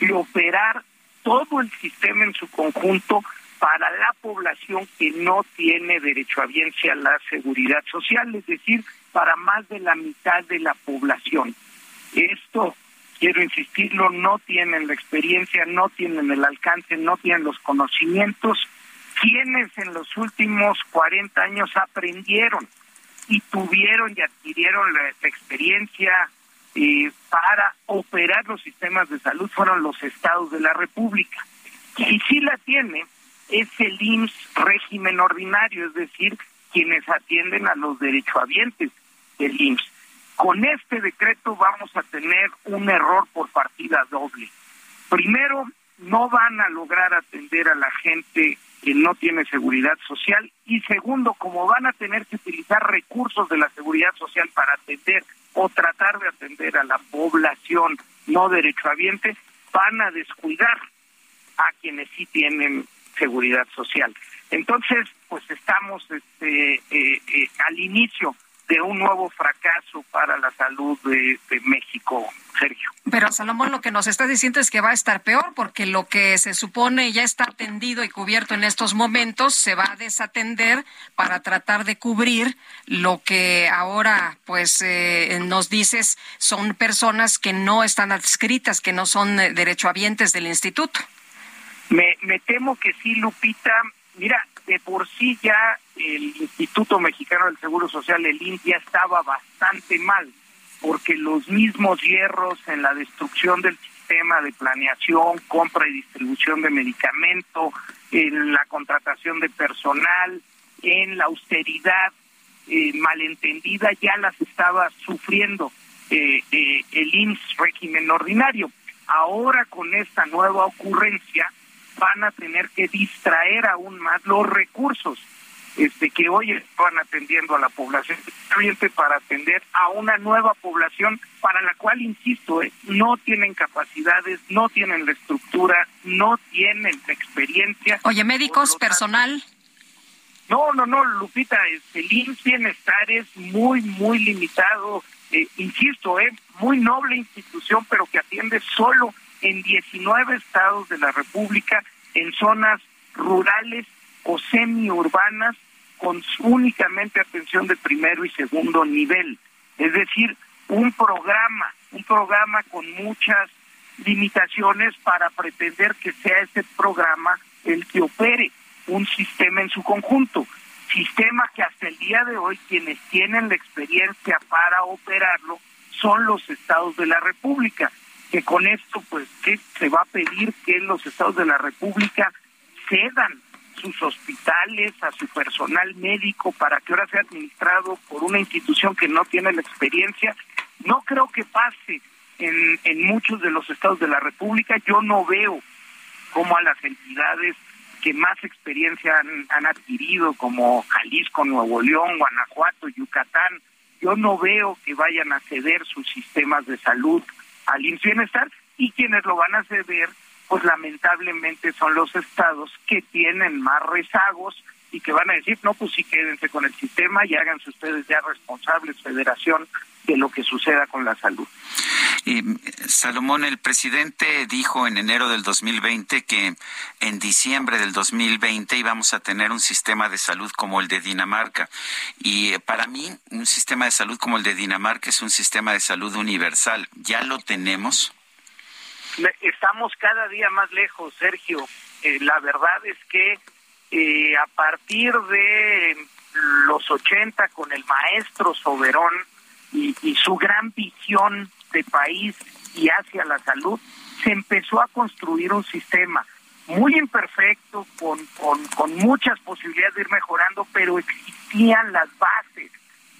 de operar todo el sistema en su conjunto para la población que no tiene derecho a a la seguridad social, es decir, para más de la mitad de la población. Esto, quiero insistirlo, no tienen la experiencia, no tienen el alcance, no tienen los conocimientos. Quienes en los últimos 40 años aprendieron y tuvieron y adquirieron la, experiencia eh, para operar los sistemas de salud fueron los estados de la República. Y si la tiene, es el IMSS régimen ordinario, es decir, quienes atienden a los derechohabientes del IMSS. Con este decreto vamos a tener un error por partida doble. Primero, no van a lograr atender a la gente que no tiene seguridad social y segundo, como van a tener que utilizar recursos de la seguridad social para atender o tratar de atender a la población no derechohabiente, van a descuidar a quienes sí tienen seguridad social. Entonces, pues estamos este, eh, eh, al inicio de un nuevo fracaso para la salud de, México, Sergio. Pero Salomón, lo que nos está diciendo es que va a estar peor porque lo que se supone ya está atendido y cubierto en estos momentos se va a desatender para tratar de cubrir lo que ahora, pues, eh, nos dices son personas que no están adscritas, que no son eh, derechohabientes del instituto. Me, me temo que sí, Lupita. Mira, de por sí ya el Instituto Mexicano del Seguro Social, el INS, ya estaba bastante mal, porque los mismos hierros en la destrucción del sistema de planeación, compra y distribución de medicamento, en la contratación de personal, en la austeridad eh, malentendida, ya las estaba sufriendo eh, eh, el IMSS régimen ordinario. Ahora con esta nueva ocurrencia, van a tener que distraer aún más los recursos este que hoy están atendiendo a la población para atender a una nueva población para la cual insisto eh, no tienen capacidades no tienen la estructura no tienen la experiencia. Oye médicos personal. no no no Lupita el IMSS bienestar es muy muy limitado eh, insisto eh muy noble institución pero que atiende solo en 19 estados de la República, en zonas rurales o semiurbanas, con únicamente atención de primero y segundo nivel. Es decir, un programa, un programa con muchas limitaciones para pretender que sea ese programa el que opere un sistema en su conjunto. Sistema que hasta el día de hoy quienes tienen la experiencia para operarlo son los estados de la República que con esto, pues, que se va a pedir que los estados de la República cedan sus hospitales a su personal médico para que ahora sea administrado por una institución que no tiene la experiencia. No creo que pase en, muchos de los estados de la República. Yo no veo cómo a las entidades que más experiencia han adquirido, como Jalisco, Nuevo León, Guanajuato, Yucatán, yo no veo que vayan a ceder sus sistemas de salud al bienestar y quienes lo van a ceder pues lamentablemente son los estados que tienen más rezagos y que van a decir, no, pues sí quédense con el sistema y háganse ustedes ya responsables, federación, de lo que suceda con la salud. Salomón, el presidente dijo en enero del 2020 que en diciembre del 2020 íbamos a tener un sistema de salud como el de Dinamarca. Y eh, para mí, un sistema de salud como el de Dinamarca es un sistema de salud universal. ¿Ya lo tenemos? Estamos cada día más lejos, Sergio. Eh, la verdad es que eh, a partir de los 80 con el maestro Soberón y su gran visión de país y hacia la salud, se empezó a construir un sistema muy imperfecto, con, con, con muchas posibilidades de ir mejorando, pero existían las bases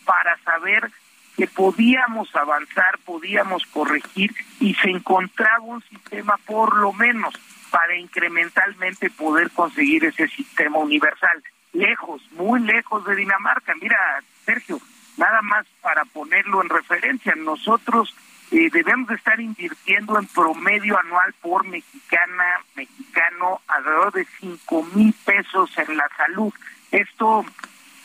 para saber que podíamos avanzar, podíamos corregir y se encontraba un sistema por lo menos para incrementalmente poder conseguir ese sistema universal. Lejos, muy lejos de Dinamarca. Mira, Sergio, nada más para ponerlo en referencia, nosotros eh, debemos de estar invirtiendo en promedio anual por mexicana, mexicano, alrededor de cinco mil pesos en la salud. Esto,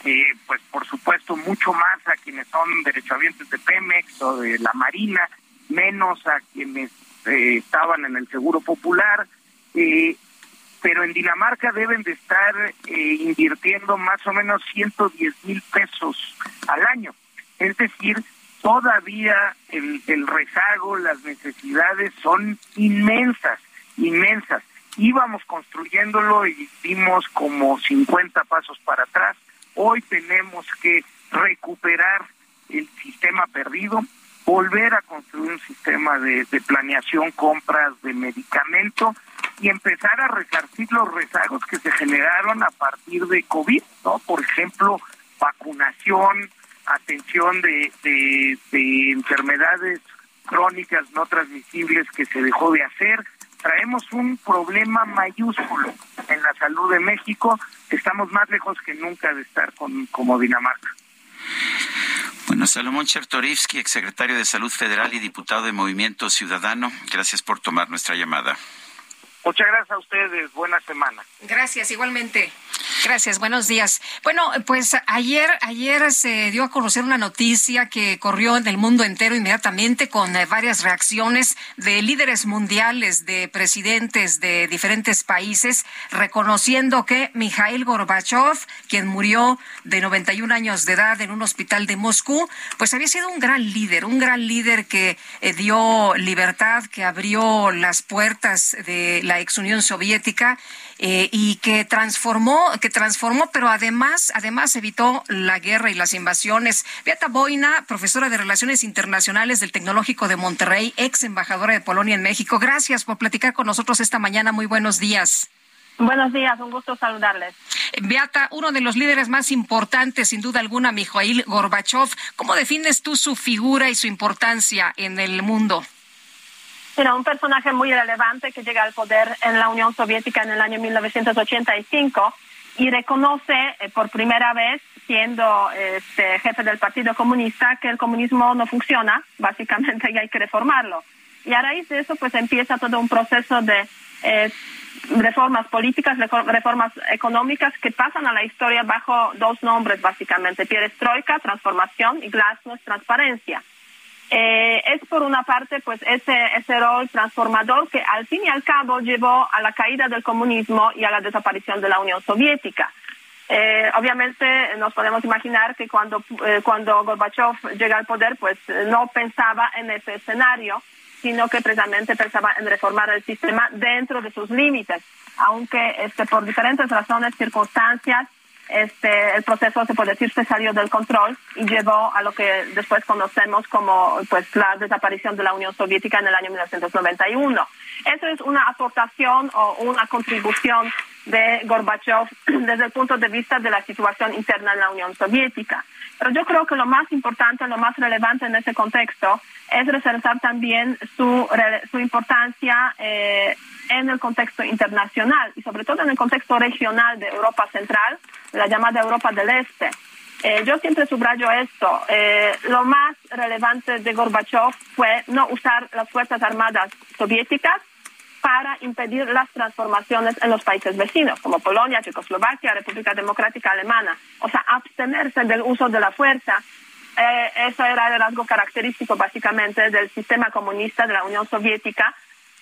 eh, pues por supuesto, mucho más a quienes son derechohabientes de Pemex o de la Marina, menos a quienes eh, estaban en el Seguro Popular. pero en Dinamarca deben de estar invirtiendo más o menos 110 mil pesos al año. Es decir, todavía el, el rezago, las necesidades son inmensas, inmensas. Íbamos construyéndolo y dimos como 50 pasos para atrás. Hoy tenemos que recuperar el sistema perdido, volver a construir un sistema de, de planeación, compras de medicamento y empezar a resarcir los rezagos que se generaron a partir de COVID, ¿no? Por ejemplo, vacunación, atención de, de, enfermedades crónicas no transmisibles que se dejó de hacer. Traemos un problema mayúsculo en la salud de México. Estamos más lejos que nunca de estar con, como Dinamarca. Bueno, Salomón Chertorivsky, exsecretario de Salud Federal y diputado de Movimiento Ciudadano, gracias por tomar nuestra llamada. Muchas gracias a ustedes. Buena semana. Gracias, igualmente. Gracias, buenos días. Bueno, pues ayer, ayer se dio a conocer una noticia que corrió en el mundo entero inmediatamente con eh, varias reacciones de líderes mundiales, de presidentes de diferentes países, reconociendo que Mikhail Gorbachev, quien murió de 91 años de edad en un hospital de Moscú, pues había sido un gran líder, un gran líder que eh, dio libertad, que abrió las puertas de la ex Unión Soviética eh, y que transformó, que transformó, pero además, además evitó la guerra y las invasiones. Beata Boina, profesora de Relaciones Internacionales del Tecnológico de Monterrey, ex embajadora de Polonia en México. Gracias por platicar con nosotros esta mañana. Muy buenos días. Buenos días, un gusto saludarles. Beata, uno de los líderes más importantes, sin duda alguna, Mikhail Gorbachev. ¿Cómo defines tú su figura y su importancia en el mundo? Era un personaje muy relevante que llega al poder en la Unión Soviética en el año 1985 y reconoce eh, por primera vez, siendo este, jefe del Partido Comunista, que el comunismo no funciona, básicamente, y hay que reformarlo. Y a raíz de eso, pues empieza todo un proceso de eh, reformas políticas, reformas económicas que pasan a la historia bajo dos nombres, básicamente, perestroika, transformación, y glasnost, transparencia. Eh, es por una parte pues ese, ese rol transformador que al fin y al cabo llevó a la caída del comunismo y a la desaparición de la Unión Soviética. Eh, obviamente nos podemos imaginar que cuando, eh, cuando Gorbachev llega al poder pues no pensaba en ese escenario, sino que precisamente pensaba en reformar el sistema dentro de sus límites, aunque este, por diferentes razones, circunstancias, este, el proceso, se puede decir, se salió del control y llevó a lo que después conocemos como pues, la desaparición de la Unión Soviética en el año 1991. Eso es una aportación o una contribución de Gorbachev desde el punto de vista de la situación interna en la Unión Soviética. Pero yo creo que lo más importante, lo más relevante en ese contexto es resaltar también su, su importancia eh, en el contexto internacional y sobre todo en el contexto regional de Europa Central, la llamada Europa del Este. Eh, yo siempre subrayo esto. Eh, lo más relevante de Gorbachev fue no usar las Fuerzas Armadas soviéticas para impedir las transformaciones en los países vecinos, como Polonia, Checoslovaquia, República Democrática Alemana. O sea, abstenerse del uso de la fuerza. Eh, eso era el rasgo característico básicamente del sistema comunista de la Unión Soviética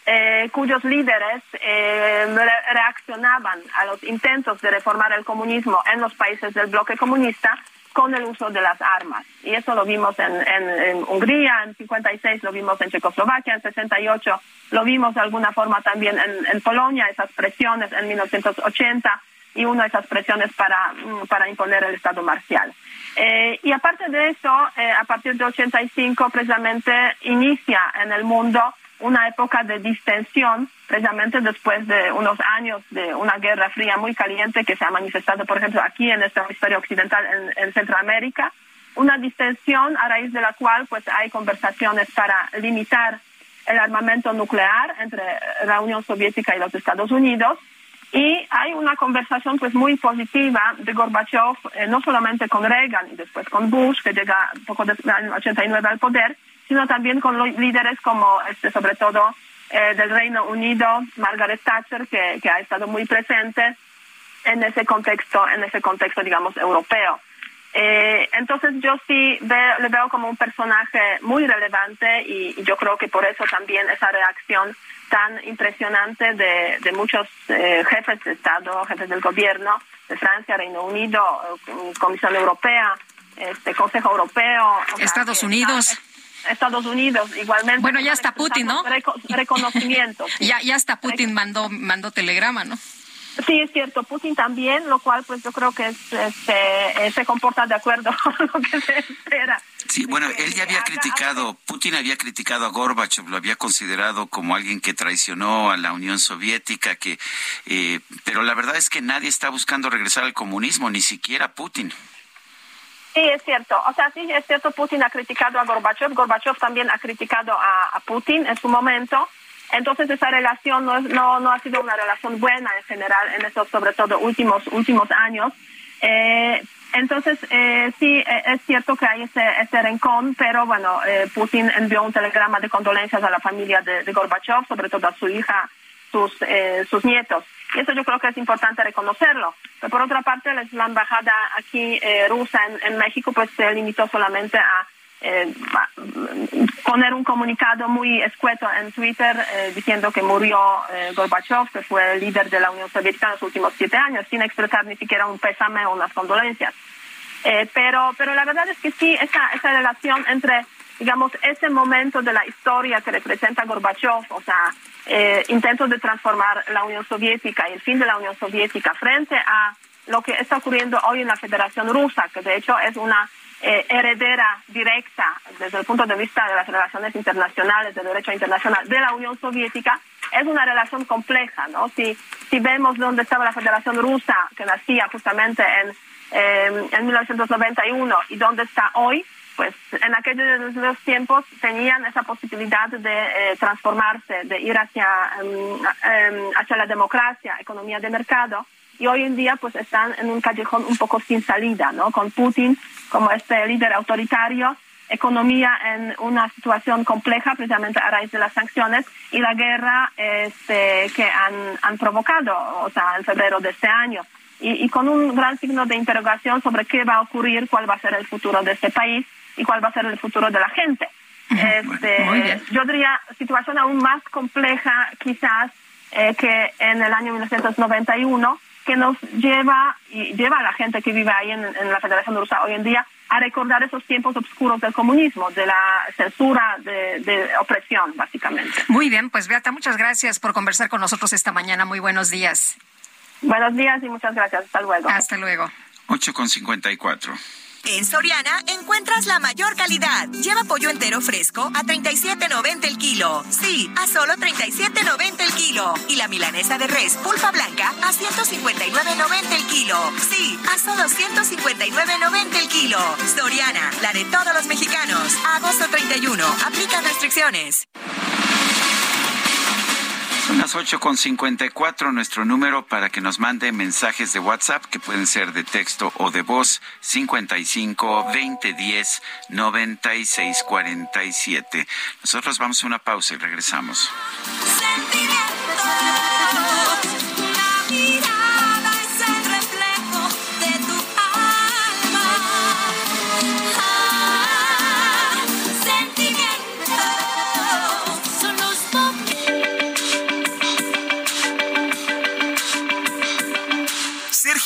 eh, cuyos líderes eh, reaccionaban a los intentos de reformar el comunismo en los países del bloque comunista con el uso de las armas. Y eso lo vimos en, en, Hungría, en 56 lo vimos en Checoslovaquia, en 68 lo vimos de alguna forma también en, en Polonia, esas presiones en 1980 y una de esas presiones para, mm, para imponer el Estado marcial. Eh, y aparte de eso, eh, a partir de 85 precisamente inicia en el mundo una época de distensión, precisamente después de unos años de una guerra fría muy caliente que se ha manifestado, por ejemplo, aquí en nuestra historia occidental, en, Centroamérica, una distensión a raíz de la cual pues hay conversaciones para limitar el armamento nuclear entre la Unión Soviética y los Estados Unidos. Y hay una conversación pues muy positiva de Gorbachev eh, no solamente con Reagan y después con Bush que llega poco después del 89 al poder sino también con líderes como, este, sobre todo, eh, del Reino Unido, Margaret Thatcher, que, que, ha estado muy presente en ese contexto, en ese contexto, digamos, europeo. Eh, entonces yo sí le veo como un personaje muy relevante y, yo creo que por eso también esa reacción tan impresionante de, de muchos eh, jefes de Estado, jefes del gobierno de Francia, Reino Unido, Comisión Europea, este Consejo Europeo. Estados Unidos. Estados Unidos igualmente. Bueno, ya está Putin, ¿no? reconocimiento. ya, ya hasta Putin mandó, mandó telegrama, ¿no? Sí, es cierto, Putin también, lo cual pues yo creo que este, eh, se comporta de acuerdo con lo que se espera. Sí, bueno, él ya había criticado, Putin había criticado a Gorbachev, lo había considerado como alguien que traicionó a la Unión Soviética, que, eh, pero la verdad es que nadie está buscando regresar al comunismo, ni siquiera Putin. Sí, es cierto. O sea, sí, es cierto, Putin ha criticado a Gorbachev, Gorbachev también ha criticado a, Putin en su momento. Entonces esa relación no, no, no ha sido una relación buena en general en esos, sobre todo, últimos, últimos años. Eh, entonces, eh, sí, eh, es cierto que hay ese, ese rencón, pero bueno, Putin envió un telegrama de condolencias a la familia de, de Gorbachev, sobre todo a su hija sus, sus nietos. Y eso yo creo que es importante reconocerlo. Pero por otra parte, la embajada aquí rusa en, México pues se limitó solamente a eh, poner un comunicado muy escueto en Twitter eh, diciendo que murió eh, Gorbachev, que fue el líder de la Unión Soviética en los últimos siete años, sin expresar ni siquiera un pésame o unas condolencias. pero, pero la verdad es que sí, esa, esa relación entre, digamos, ese momento de la historia que representa Gorbachev, o sea, intentos de transformar la Unión Soviética y el fin de la Unión Soviética frente a lo que está ocurriendo hoy en la Federación Rusa, que de hecho es una eh, heredera directa desde el punto de vista de las relaciones internacionales, del derecho internacional de la Unión Soviética, es una relación compleja, ¿no? Si, si vemos dónde estaba la Federación Rusa, que nacía justamente en, eh, en 1991, y dónde está hoy, pues en aquellos tiempos tenían esa posibilidad de eh, transformarse, de ir hacia, em, hacia la democracia, economía de mercado, y hoy en día pues están en un callejón un poco sin salida, ¿no? Con Putin como este líder autoritario, economía en una situación compleja precisamente a raíz de las sanciones y la guerra este, que han, han provocado, o sea, en febrero de este año. Y, y, con un gran signo de interrogación sobre qué va a ocurrir, cuál va a ser el futuro de este país y cuál va a ser el futuro de la gente. Este, yo diría situación aún más compleja quizás eh, que en el año 1991 que nos lleva y lleva a la gente que vive ahí en, la Federación de Rusia hoy en día a recordar esos tiempos oscuros del comunismo, de la censura, de, de, opresión, básicamente. Muy bien, pues Beata, muchas gracias por conversar con nosotros esta mañana. Muy buenos días. Buenos días y muchas gracias. Hasta luego. Hasta luego. 8 con 54. En Soriana encuentras la mayor calidad. Lleva pollo entero fresco a 37.90 el kilo. Sí, a solo 37.90 el kilo. Y la milanesa de res pulpa blanca a 159.90 el kilo. Sí, a solo 159.90 el kilo. Soriana, la de todos los mexicanos. Agosto 31. Aplica restricciones. Son las 8.54, nuestro número para que nos mande mensajes de WhatsApp que pueden ser de texto o de voz 55 20 10 96 47. Nosotros vamos a una pausa y regresamos.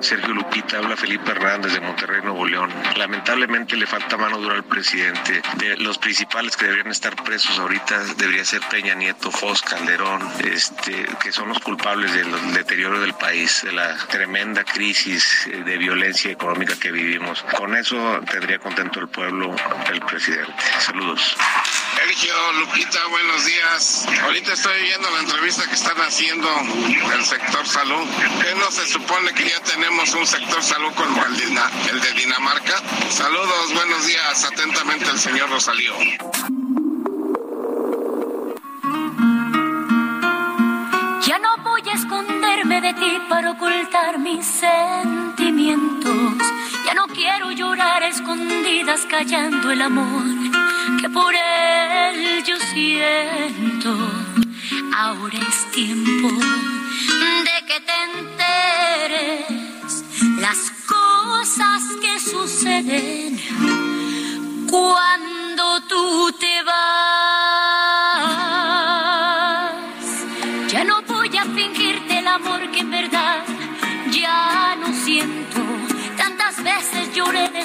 Sergio Lupita, habla Felipe Hernández de Monterrey, Nuevo León. Lamentablemente le falta mano dura al presidente. De los principales que deberían estar presos ahorita debería ser Peña Nieto, Foz, Calderón, este, que son los culpables del deterioro del país, de la tremenda crisis de violencia económica que vivimos. Con eso tendría contento el pueblo, el presidente. Saludos. Sergio, Lupita, buenos días. Ahorita estoy viendo la entrevista que están haciendo del sector salud. ¿Qué no se supone que ya tenemos un sector salud como el, el de Dinamarca? Saludos, buenos días. Atentamente el señor Rosalío. Ya no voy a esconderme de ti para ocultar mis sentimientos. Ya no quiero llorar a escondidas callando el amor que por él yo siento. Ahora es tiempo de que te enteres las cosas que suceden cuando tú te vas.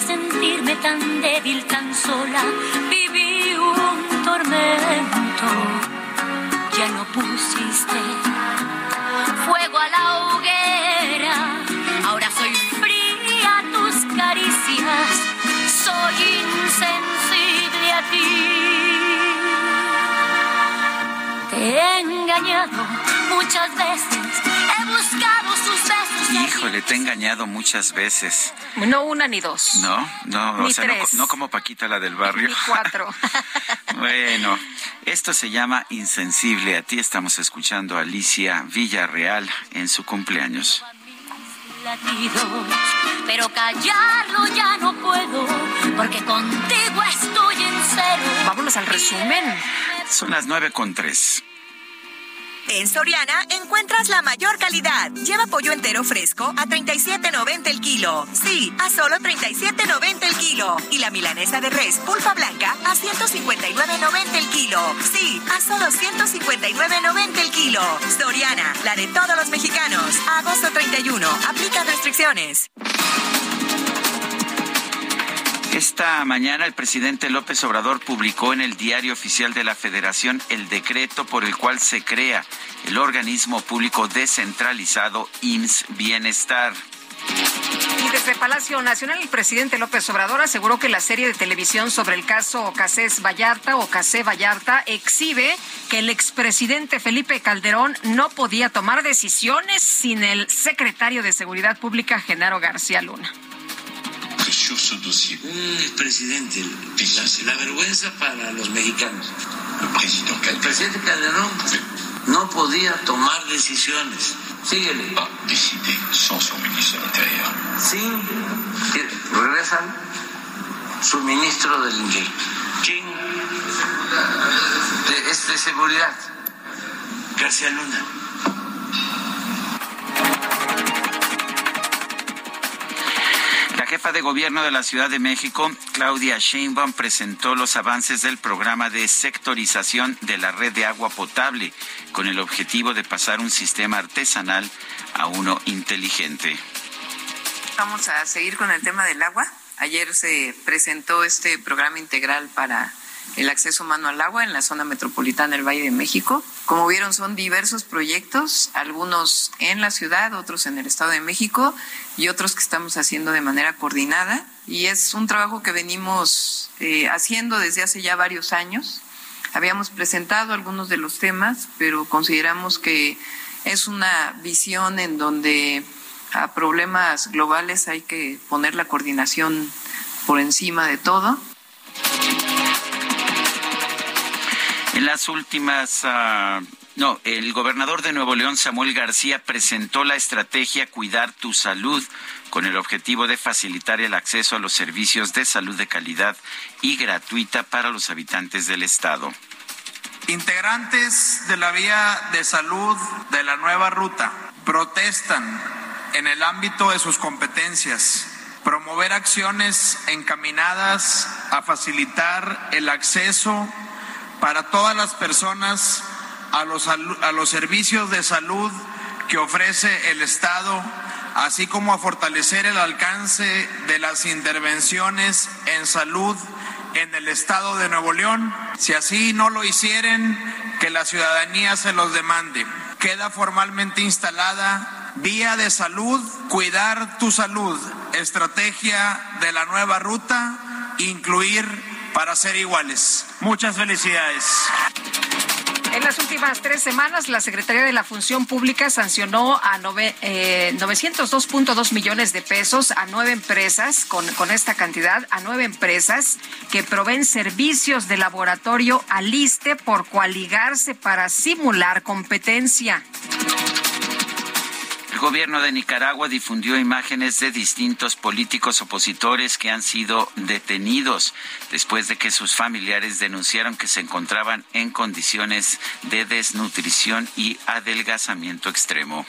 Sentirme tan débil, tan sola, viví un tormento. Ya no pusiste fuego a la hoguera, ahora soy fría a tus caricias, soy insensible a ti. Te he engañado muchas veces, he buscado. Híjole, te he engañado muchas veces. No una ni dos. No, no, Ni o sea, no, tres. no como Paquita la del barrio. Ni cuatro. Bueno, esto se llama Insensible. A ti estamos escuchando a Alicia Villarreal en su cumpleaños. latidos, pero callarlo ya no puedo, porque contigo estoy en cero. Vámonos al resumen. Son las nueve con tres. En Soriana encuentras la mayor calidad. Lleva pollo entero fresco a 37.90 el kilo. Sí, a solo 37.90 el kilo. Y la milanesa de res pulpa blanca a 159.90 el kilo. Sí, a solo 159.90 el kilo. Soriana, la de todos los mexicanos. Agosto 31. Aplica restricciones. Esta mañana el presidente López Obrador publicó en el Diario Oficial de la Federación el decreto por el cual se crea el organismo público descentralizado IMSS Bienestar. Y desde Palacio Nacional, el presidente López Obrador aseguró que la serie de televisión sobre el caso Casés Vallarta o Casé Vallarta exhibe que el expresidente Felipe Calderón no podía tomar decisiones sin el secretario de Seguridad Pública, Genaro García Luna. Dossier. Un presidente, la, la vergüenza para los mexicanos. El presidente Calderón no podía tomar decisiones. Síguele. Décider sans son ministre de l'Intérieur. Sin que regresan su ministro del Interior. ¿Quién? De, es de seguridad. García Luna. Jefa de gobierno de la Ciudad de México, Claudia Sheinbaum, presentó los avances del programa de sectorización de la red de agua potable con el objetivo de pasar un sistema artesanal a uno inteligente. Vamos a seguir con el tema del agua. Ayer se presentó este programa integral para el acceso humano al agua en la zona metropolitana del Valle de México. Como vieron, son diversos proyectos, algunos en la ciudad, otros en el Estado de México y otros que estamos haciendo de manera coordinada. Y es un trabajo que venimos eh, haciendo desde hace ya varios años. Habíamos presentado algunos de los temas, pero consideramos que es una visión en donde a problemas globales hay que poner la coordinación por encima de todo. En las últimas, uh, no, el gobernador de Nuevo León, Samuel García, presentó la estrategia Cuidar tu Salud con el objetivo de facilitar el acceso a los servicios de salud de calidad y gratuita para los habitantes del Estado. Integrantes de la vía de salud de la nueva ruta protestan en el ámbito de sus competencias promover acciones encaminadas a facilitar el acceso para todas las personas a los, a los servicios de salud que ofrece el Estado, así como a fortalecer el alcance de las intervenciones en salud en el Estado de Nuevo León. Si así no lo hicieren, que la ciudadanía se los demande. Queda formalmente instalada Vía de Salud, Cuidar tu Salud, estrategia de la nueva ruta, incluir para ser iguales. Muchas felicidades. En las últimas tres semanas, la Secretaría de la Función Pública sancionó a nove, eh, 902.2 millones de pesos a nueve empresas, con, con esta cantidad, a nueve empresas que proveen servicios de laboratorio al ISTE por coaligarse para simular competencia. El gobierno de Nicaragua difundió imágenes de distintos políticos opositores que han sido detenidos después de que sus familiares denunciaron que se encontraban en condiciones de desnutrición y adelgazamiento extremo.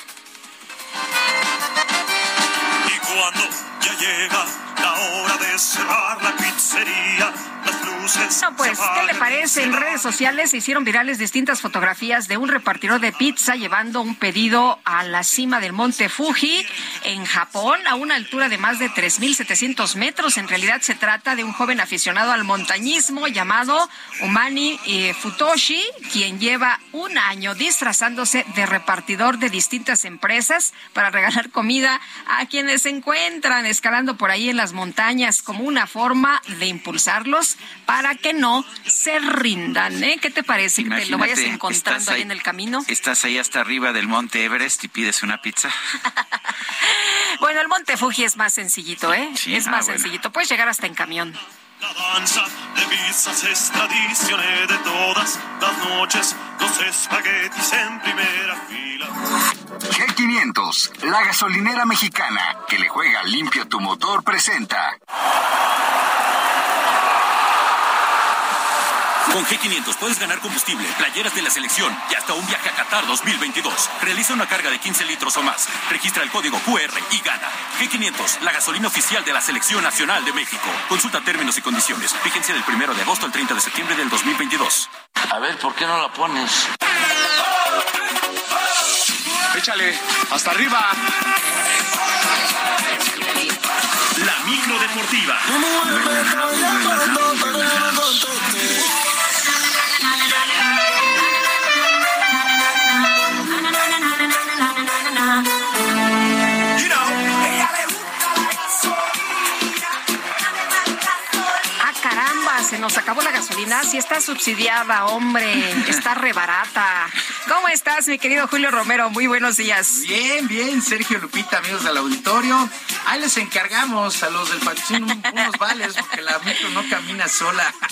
Y cuando ya llega la hora de cerrar la pizzería, las No, pues, ¿qué le parece? En redes sociales se hicieron virales distintas fotografías de un repartidor de pizza llevando un pedido a la cima del monte Fuji en Japón a una altura de más de 3.700 metros. En realidad se trata de un joven aficionado al montañismo llamado Umani eh, Futoshi, quien lleva un año disfrazándose de repartidor de distintas empresas para regalar comida a quienes se encuentran escalando por ahí en las montañas como una forma de impulsarlos para que no se rindan. ¿eh? ¿Qué te parece? que te lo vayas encontrando ahí, en el camino. Estás ahí hasta arriba del monte Everest y pides una pizza. bueno, el monte Fuji es más sencillito, ¿eh? es ah, más sencillito. Puedes llegar hasta en camión. La danza de visas es tradición de todas las noches, los espaguetis en primera fila. G500, la gasolinera mexicana que le juega limpio tu motor, presenta. Con G500 puedes ganar combustible, playeras de la selección y hasta un viaje a Qatar 2022. Realiza una carga de 15 litros o más. Registra el código QR y gana. G500, la gasolina oficial de la Selección Nacional de México. Consulta términos y condiciones. Fíjense del 1 de agosto al 30 de septiembre del 2022. A ver, ¿por qué no la pones? Échale, hasta arriba. La micro deportiva. Se nos acabó la gasolina. Si está subsidiada, hombre, está rebarata. ¿Cómo estás, mi querido Julio Romero? Muy buenos días. Bien, bien, Sergio Lupita, amigos del auditorio. Ahí les encargamos a los del patrocinio unos vales, porque la micro no camina sola.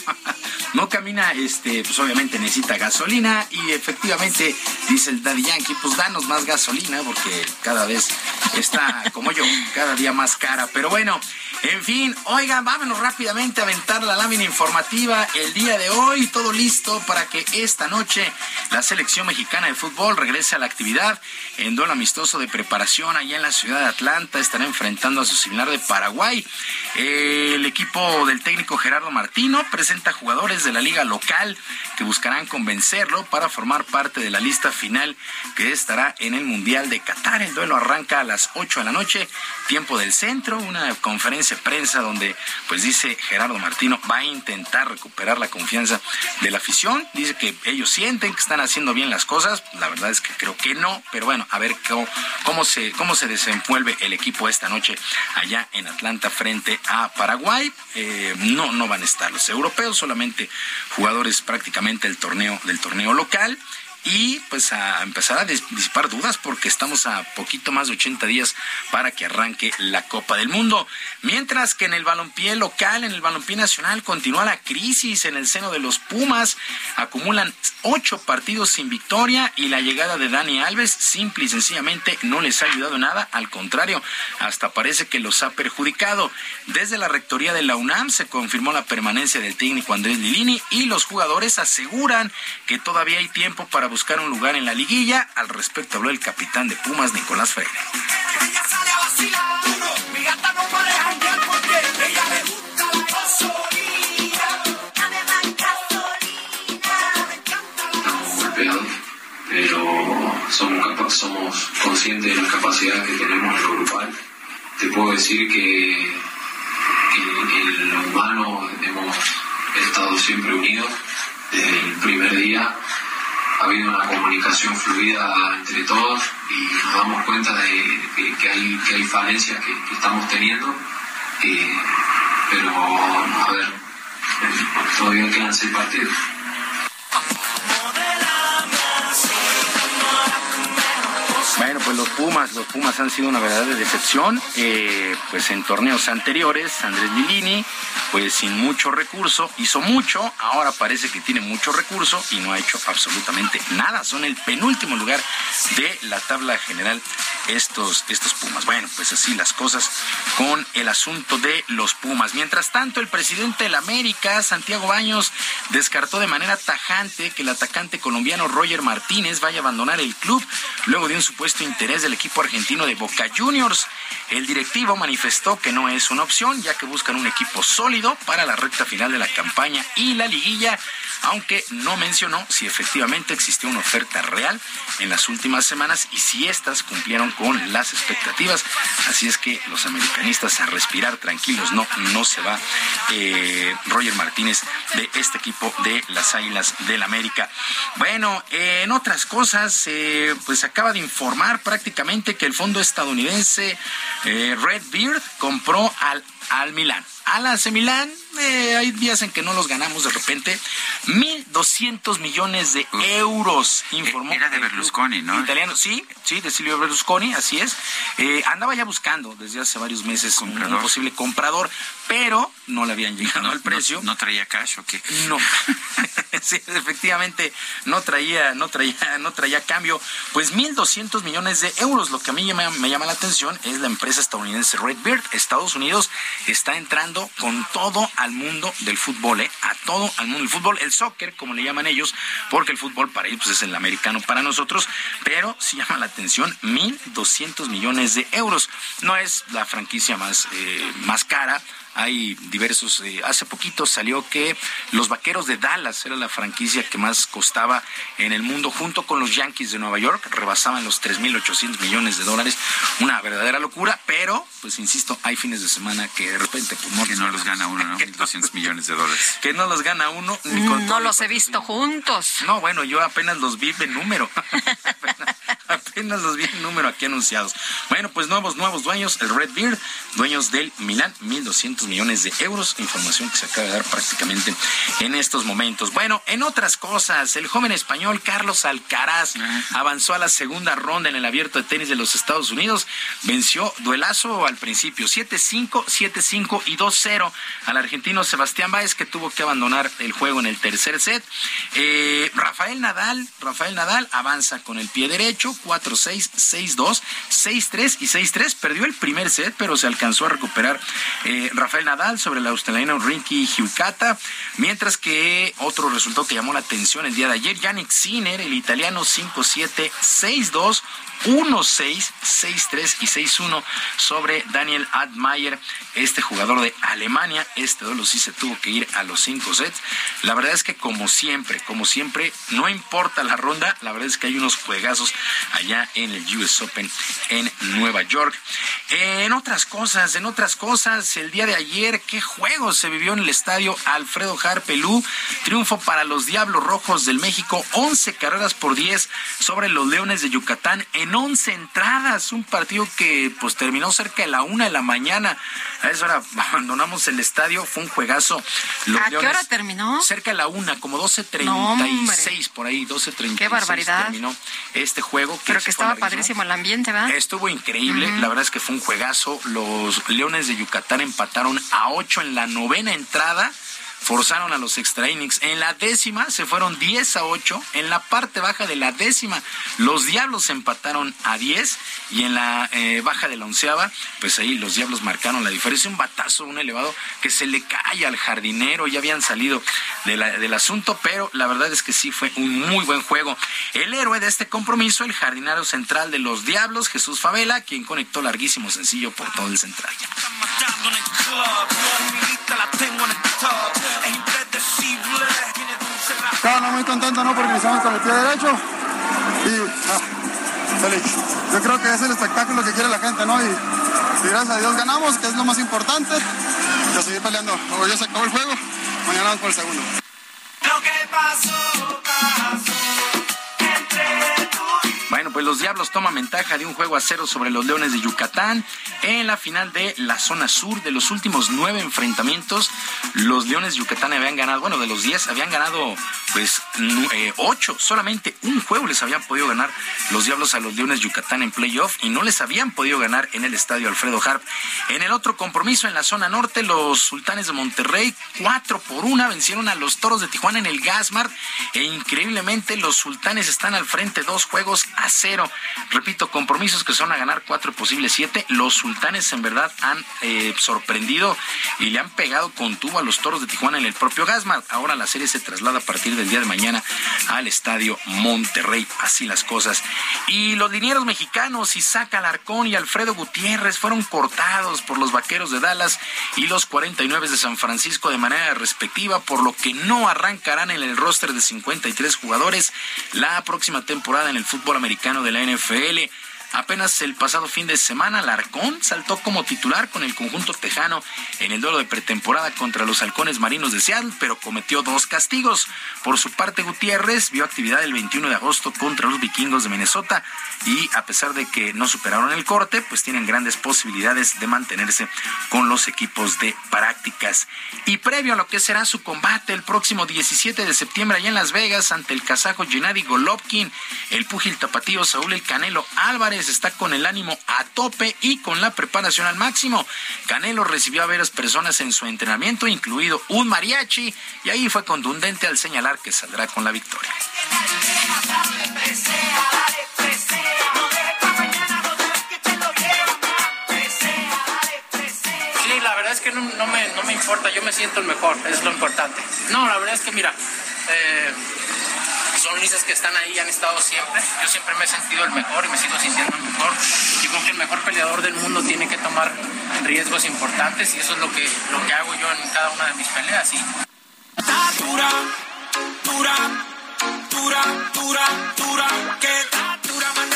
No camina, este, pues obviamente necesita gasolina y efectivamente dice el Daddy Yankee, pues danos más gasolina porque cada vez está, como yo, cada día más cara. Pero bueno, en fin, oigan, vámonos rápidamente a aventar la lámina informativa el día de hoy. Todo listo para que esta noche la selección mexicana de fútbol regrese a la actividad en duelo amistoso de preparación allá en la ciudad de Atlanta. Estará enfrentando a su similar de Paraguay. El equipo del técnico Gerardo Martino presenta jugadores de la liga local que buscarán convencerlo para formar parte de la lista final que estará en el Mundial de Qatar. El duelo arranca a las 8 de la noche, tiempo del centro, una conferencia prensa donde pues dice Gerardo Martino va a intentar recuperar la confianza de la afición. Dice que ellos sienten que están haciendo bien las cosas. La verdad es que creo que no, pero bueno, a ver cómo, cómo se, cómo se desenvuelve el equipo esta noche allá en Atlanta frente a Paraguay. Eh, no, no van a estar los europeos, solamente jugadores prácticamente del torneo, del torneo local y pues a empezar a disipar dudas porque estamos a poquito más de 80 días para que arranque la Copa del Mundo. Mientras que en el balompié local, en el balompié nacional, continúa la crisis en el seno de los Pumas. Acumulan ocho partidos sin victoria y la llegada de Dani Alves simple y sencillamente no les ha ayudado nada. Al contrario, hasta parece que los ha perjudicado. Desde la rectoría de la UNAM se confirmó la permanencia del técnico Andrés Lilini y los jugadores aseguran que todavía hay tiempo para buscar un lugar en la liguilla. Al respecto habló el capitán de Pumas, Nicolás Freire. pero somos, somos conscientes de la capacidad que tenemos en lo grupal. Te puedo decir que en lo humano hemos estado siempre unidos desde el primer día ha habido una comunicación fluida entre todos y nos damos cuenta de que, hay, falencias que, estamos teniendo, eh, pero a ver, todavía quedan seis partidos. Los Pumas, los Pumas han sido una verdadera decepción. Eh, pues en torneos anteriores, Andrés Milini, pues sin mucho recurso, hizo mucho, ahora parece que tiene mucho recurso y no ha hecho absolutamente nada. Son el penúltimo lugar de la tabla general estos, estos Pumas. Bueno, pues así las cosas con el asunto de los Pumas. Mientras tanto, el presidente de la América, Santiago Baños, descartó de manera tajante que el atacante colombiano Roger Martínez vaya a abandonar el club luego de un supuesto interés del equipo argentino de Boca Juniors. El directivo manifestó que no es una opción, ya que buscan un equipo sólido para la recta final de la campaña y la liguilla, aunque no mencionó si efectivamente existió una oferta real en las últimas semanas y si éstas cumplieron con las expectativas. Así es que los americanistas a respirar tranquilos, no, no se va eh, Roger Martínez de este equipo de las Águilas del América. Bueno, en otras cosas, eh, pues acaba de informar prácticamente que el fondo estadounidense eh, Red Beard compró al, al Milán. Al AC Milán, eh, hay días en que no los ganamos de repente. 1.200 millones de euros, informó. Era de Berlusconi, ¿no? Italiano, sí, sí, de Silvio Berlusconi, así es. Eh, andaba ya buscando desde hace varios meses un, un, posible comprador, pero no le habían llegado no, al precio. No, no, traía cash o qué? No. efectivamente, no traía, no traía, no traía cambio. Pues 1.200 millones de euros. Lo que a mí me, me llama la atención es la empresa estadounidense Redbird. Estados Unidos está entrando con todo al mundo del fútbol, ¿eh? A todo al mundo del fútbol. El soccer, como le llaman ellos, porque el fútbol para ellos pues, es el americano para nosotros, pero sí llama la atención 1.200 millones de euros. No es la franquicia más, eh, más cara hay diversos. Eh, hace poquito salió que los Vaqueros de Dallas era la franquicia que más costaba en el mundo, junto con los Yankees de Nueva York, rebasaban los 3.800 millones de dólares. Una verdadera locura, pero, pues insisto, hay fines de semana que de repente, pues no, que no los gana uno, ¿no? 1.200 millones de dólares. Que no los gana uno. Ni con no los he visto juntos. No, bueno, yo apenas los vi en número. apenas vi en número aquí anunciados. Bueno, pues nuevos, nuevos dueños, el Red Beard, dueños del Milán, 1.200 millones de euros, información que se acaba de dar prácticamente en estos momentos. Bueno, en otras cosas, el joven español Carlos Alcaraz avanzó a la segunda ronda en el abierto de tenis de los Estados Unidos, venció duelazo al principio, 7-5, 7-5 y 2-0 al argentino Sebastián Báez que tuvo que abandonar el juego en el tercer set. Eh, Rafael Nadal, Rafael Nadal avanza con el pie derecho, 4-6, 6-2, 6-3 y 6-3, perdió el primer set, pero se alcanzó a recuperar eh, Rafael Nadal sobre el australiano Rinky Hiukata, mientras que otro resultado que llamó la atención el día de ayer, Yannick Sinner, el italiano 5-7, 6-2, 1-6, 6-3 y 6-1 sobre Daniel Admayer, este jugador de Alemania. Este duelo sí se tuvo que ir a los 5 sets. La verdad es que como siempre, como siempre, no importa la ronda, la verdad es que hay unos juegazos allá en el US Open en Nueva York. En otras cosas, en otras cosas, el día de ayer, qué juego se vivió en el estadio Alfredo Harpelú. Triunfo para los Diablos Rojos del México, 11 carreras por 10 sobre los Leones de Yucatán en 11 entradas. Un partido que pues terminó cerca de la una de la mañana. A esa hora abandonamos el estadio, fue un juegazo. Los ¿A Leones, qué hora terminó? Cerca de la una, como 12.36 no, por ahí, 12.36. Qué barbaridad. Terminó este juego. Que Pero que estaba padrísimo el ambiente, ¿verdad? Estuvo increíble, uh -huh. la verdad es que fue un juegazo. Los Leones de Yucatán empataron a 8 en la novena entrada forzaron a los extra. En la décima se fueron 10 a 8. En la parte baja de la décima, los Diablos empataron a 10. Y en la eh, baja de la onceava, pues ahí los Diablos marcaron la diferencia. Un batazo, un elevado que se le cae al jardinero. Ya habían salido de del asunto, pero la verdad es que sí fue un muy buen juego. El héroe de este compromiso, el jardinero central de los Diablos, Jesús Favela, quien conectó larguísimo sencillo por todo el central. No, no, muy contento, ¿no? Porque iniciamos con el pie derecho y ah, feliz. Yo creo que es el espectáculo que quiere la gente, ¿no? Y, gracias a Dios ganamos, que es lo más importante. Yo seguir peleando. Hoy se acabó el juego, mañana vamos por el segundo. Pasó. Pues los Diablos toman ventaja de un juego a cero sobre los Leones de Yucatán. En la final de la zona sur, de los últimos nueve enfrentamientos, los Leones de Yucatán habían ganado, bueno, de los diez habían ganado pues eh, ocho. Solamente un juego les habían podido ganar los Diablos a los Leones de Yucatán en playoff y no les habían podido ganar en el estadio Alfredo Harp. En el otro compromiso en la zona norte, los Sultanes de Monterrey, cuatro por una, vencieron a los Toros de Tijuana en el Gasmar e increíblemente los Sultanes están al frente dos juegos a cero. Repito, compromisos que son a ganar cuatro posibles siete. Los sultanes en verdad han eh, sorprendido y le han pegado con tubo a los toros de Tijuana en el propio Gasmar. Ahora la serie se traslada a partir del día de mañana al Estadio Monterrey. Así las cosas. Y los dineros mexicanos, Isaac Alarcón y Alfredo Gutiérrez, fueron cortados por los vaqueros de Dallas y los 49 de San Francisco de manera respectiva, por lo que no arrancarán en el roster de 53 jugadores la próxima temporada en el fútbol americano de la NFL. Apenas el pasado fin de semana, Larcón saltó como titular con el conjunto tejano en el duelo de pretemporada contra los halcones marinos de Seattle, pero cometió dos castigos. Por su parte, Gutiérrez vio actividad el 21 de agosto contra los vikingos de Minnesota y a pesar de que no superaron el corte, pues tienen grandes posibilidades de mantenerse con los equipos de prácticas. Y previo a lo que será su combate el próximo 17 de septiembre allá en Las Vegas ante el kazajo Gennady Golovkin, el púgil tapatío Saúl El Canelo Álvarez está con el ánimo a tope y con la preparación al máximo. Canelo recibió a varias personas en su entrenamiento, incluido un mariachi, y ahí fue contundente al señalar que saldrá con la victoria. Sí, la verdad es que no, me, no me importa, yo me siento el mejor, es lo importante. No, la verdad es que mira, eh, son listas que están ahí, han estado siempre. Yo siempre me he sentido el mejor y me sigo sintiendo el mejor. Yo creo que el mejor peleador del mundo tiene que tomar riesgos importantes y eso es lo que, lo que hago yo en cada una de mis peleas. ¿sí? Dura,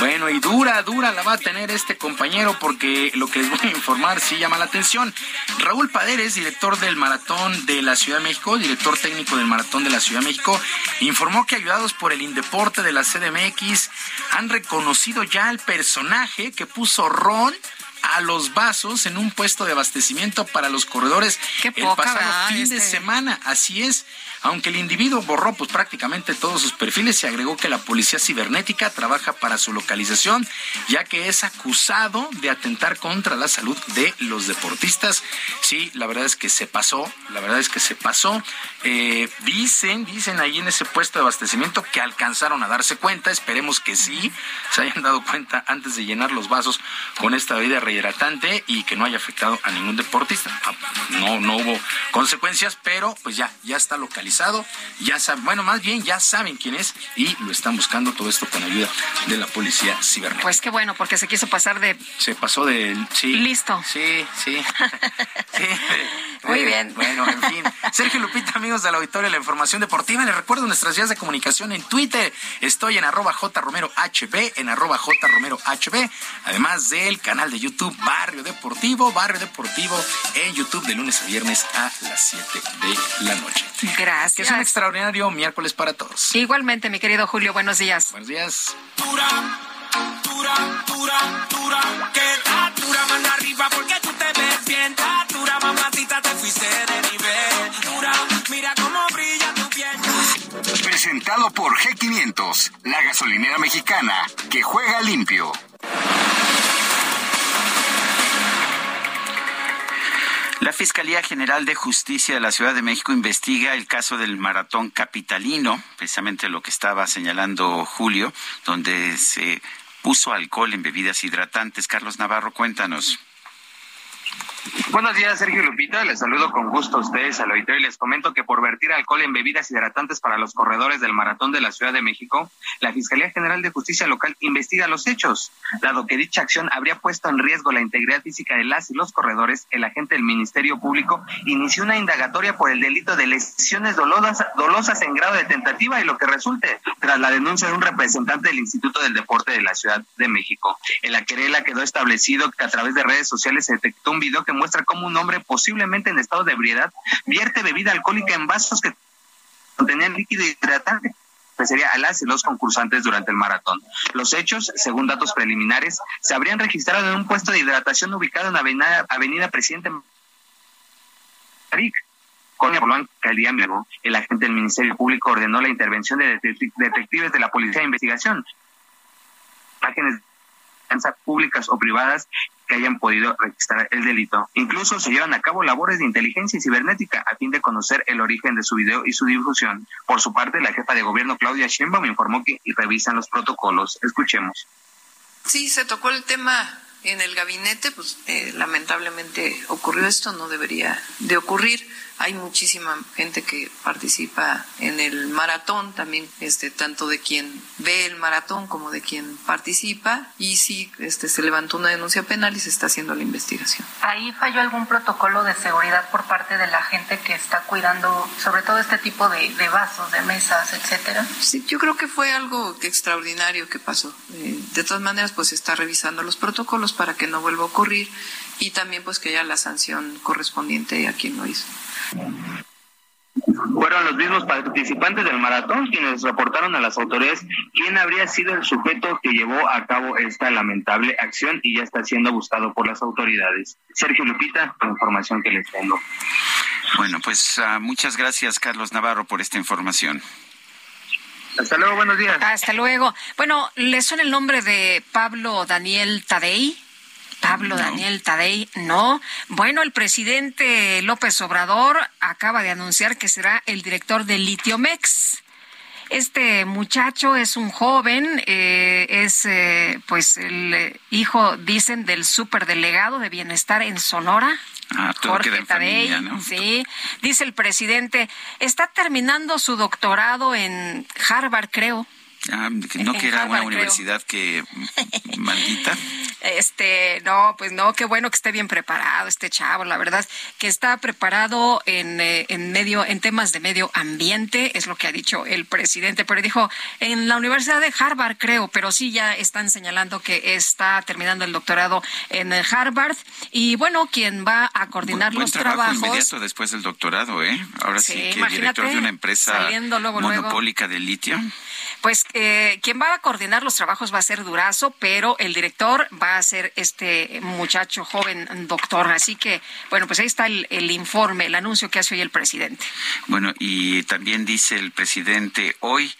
bueno, y dura, dura la va a tener este compañero porque lo que les voy a informar sí llama la atención. Raúl Paderes, director del Maratón de la Ciudad de México, director técnico del Maratón de la Ciudad de México, informó que ayudados por el Indeporte de la CDMX han reconocido ya al personaje que puso Ron a los vasos en un puesto de abastecimiento para los corredores el pasado fin de este. semana. Así es. Aunque el individuo borró pues prácticamente todos sus perfiles, se agregó que la policía cibernética trabaja para su localización, ya que es acusado de atentar contra la salud de los deportistas. Sí, la verdad es que se pasó, la verdad es que se pasó. Eh, dicen, dicen ahí en ese puesto de abastecimiento que alcanzaron a darse cuenta, esperemos que sí, se hayan dado cuenta antes de llenar los vasos con esta bebida rehidratante y que no haya afectado a ningún deportista. Ah, no, no hubo consecuencias, pero pues ya, ya está localizado ya saben, bueno, más bien ya saben quién es y lo están buscando todo esto con ayuda de la policía cibernética. Pues qué bueno, porque se quiso pasar de... Se pasó de... Sí. Listo. Sí, sí. Muy bien. Bueno, en fin. Sergio Lupita, amigos de la auditorio de la información deportiva, les recuerdo nuestras vías de comunicación en Twitter. Estoy en arroba jromerohb, en arroba jromerohb, además del canal de YouTube Barrio Deportivo, Barrio Deportivo en YouTube de lunes a viernes a las 7 de la noche. Gracias. Que es un extraordinario miércoles para todos. Igualmente, mi querido Julio, buenos días. Buenos días. Dura, dura, dura, dura, que da dura, mano arriba porque tú te ves bien, da dura, mamacita, te fuiste de nivel, dura, mira cómo brilla tu piel. Presentado por G500, la gasolinera mexicana que juega limpio. La Fiscalía General de Justicia de la Ciudad de México investiga el caso del maratón capitalino, precisamente lo que estaba señalando Julio, donde se puso alcohol en bebidas hidratantes. Carlos Navarro, cuéntanos. Buenos días, Sergio Lupita. Les saludo con gusto a ustedes al auditorio y les comento que por vertir alcohol en bebidas hidratantes para los corredores del maratón de la Ciudad de México, la Fiscalía General de Justicia Local investiga los hechos. Dado que dicha acción habría puesto en riesgo la integridad física de las y los corredores, el agente del Ministerio Público inició una indagatoria por el delito de lesiones dolosas, dolosas en grado de tentativa y lo que resulte tras la denuncia de un representante del Instituto del Deporte de la Ciudad de México. En la querela quedó establecido que a través de redes sociales se detectó un video que muestra cómo un hombre posiblemente en estado de ebriedad vierte bebida alcohólica en vasos que contenían líquido hidratante sería a las los concursantes durante el maratón. Los hechos, según datos preliminares, se habrían registrado en un puesto de hidratación ubicado en Avenida, Avenida Presidente Maric. Con el agente del Ministerio Público ordenó la intervención de detectives de la Policía de Investigación. Imágenes públicas o privadas que hayan podido registrar el delito. Incluso se llevan a cabo labores de inteligencia cibernética a fin de conocer el origen de su video y su difusión. Por su parte, la jefa de gobierno Claudia Sheinbaum informó que revisan los protocolos. Escuchemos. Sí, se tocó el tema en el gabinete, pues eh, lamentablemente ocurrió esto, no debería de ocurrir. Hay muchísima gente que participa en el maratón también, este, tanto de quien ve el maratón como de quien participa y sí, este, se levantó una denuncia penal y se está haciendo la investigación. ¿Ahí falló algún protocolo de seguridad por parte de la gente que está cuidando sobre todo este tipo de, de vasos, de mesas, etcétera? Sí, yo creo que fue algo extraordinario que pasó. Eh, de todas maneras, pues se está revisando los protocolos para que no vuelva a ocurrir y también pues que haya la sanción correspondiente a quien lo hizo. Fueron los mismos participantes del maratón quienes reportaron a las autoridades quién habría sido el sujeto que llevó a cabo esta lamentable acción y ya está siendo buscado por las autoridades. Sergio Lupita, con la información que les tengo. Bueno, pues uh, muchas gracias, Carlos Navarro, por esta información. Hasta luego, buenos días. Hasta luego. Bueno, ¿le suena el nombre de Pablo Daniel Tadei? Pablo Daniel Tadei, no. Bueno, el presidente López Obrador acaba de anunciar que será el director de Litiomex. Este muchacho es un joven, eh, es eh, pues el hijo, dicen, del superdelegado de bienestar en Sonora. Ah, Jorge familia, ¿no? sí, dice el presidente, está terminando su doctorado en Harvard, creo. Ah, no que era una creo. universidad que maldita. Este, no, pues no, qué bueno que esté bien preparado este chavo, la verdad, que está preparado en, eh, en medio, en temas de medio ambiente, es lo que ha dicho el presidente, pero dijo en la Universidad de Harvard, creo, pero sí ya están señalando que está terminando el doctorado en eh, Harvard. Y bueno, quien va a coordinar Buen los trabajo trabajos. inmediato después del doctorado, ¿eh? Ahora sí, Sí, que director de una empresa luego, luego. monopólica de litio. Pues eh, quien va a coordinar los trabajos va a ser Durazo, pero el director va a ser este muchacho joven doctor. Así que, bueno, pues ahí está el, el informe, el anuncio que hace hoy el presidente. Bueno, y también dice el presidente hoy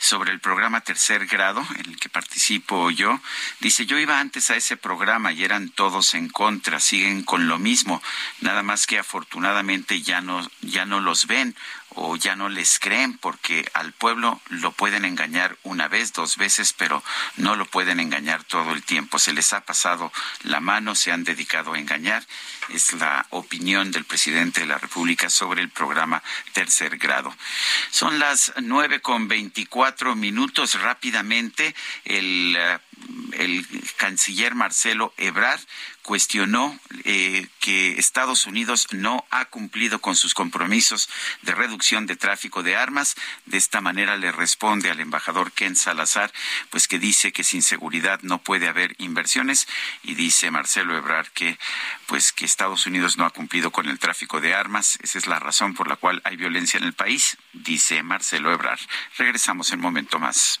sobre el programa Tercer Grado, en el que participo yo, dice, yo iba antes a ese programa y eran todos en contra, siguen con lo mismo, nada más que afortunadamente ya no, ya no los ven o ya no les creen porque al pueblo lo pueden engañar una vez, dos veces, pero no lo pueden engañar todo el tiempo. Se les ha pasado la mano, se han dedicado a engañar. Es la opinión del presidente de la República sobre el programa Tercer Grado. Son las nueve con veinticuatro minutos. Rápidamente, el, eh, el canciller Marcelo Ebrard cuestionó eh, que Estados Unidos no ha cumplido con sus compromisos de reducción de tráfico de armas. De esta manera le responde al embajador Ken Salazar, pues que dice que sin seguridad no puede haber inversiones y dice Marcelo Ebrard que pues que Estados Unidos no ha cumplido con el tráfico de armas. Esa es la razón por la cual hay violencia en el país, dice Marcelo Ebrard. Regresamos en un momento más.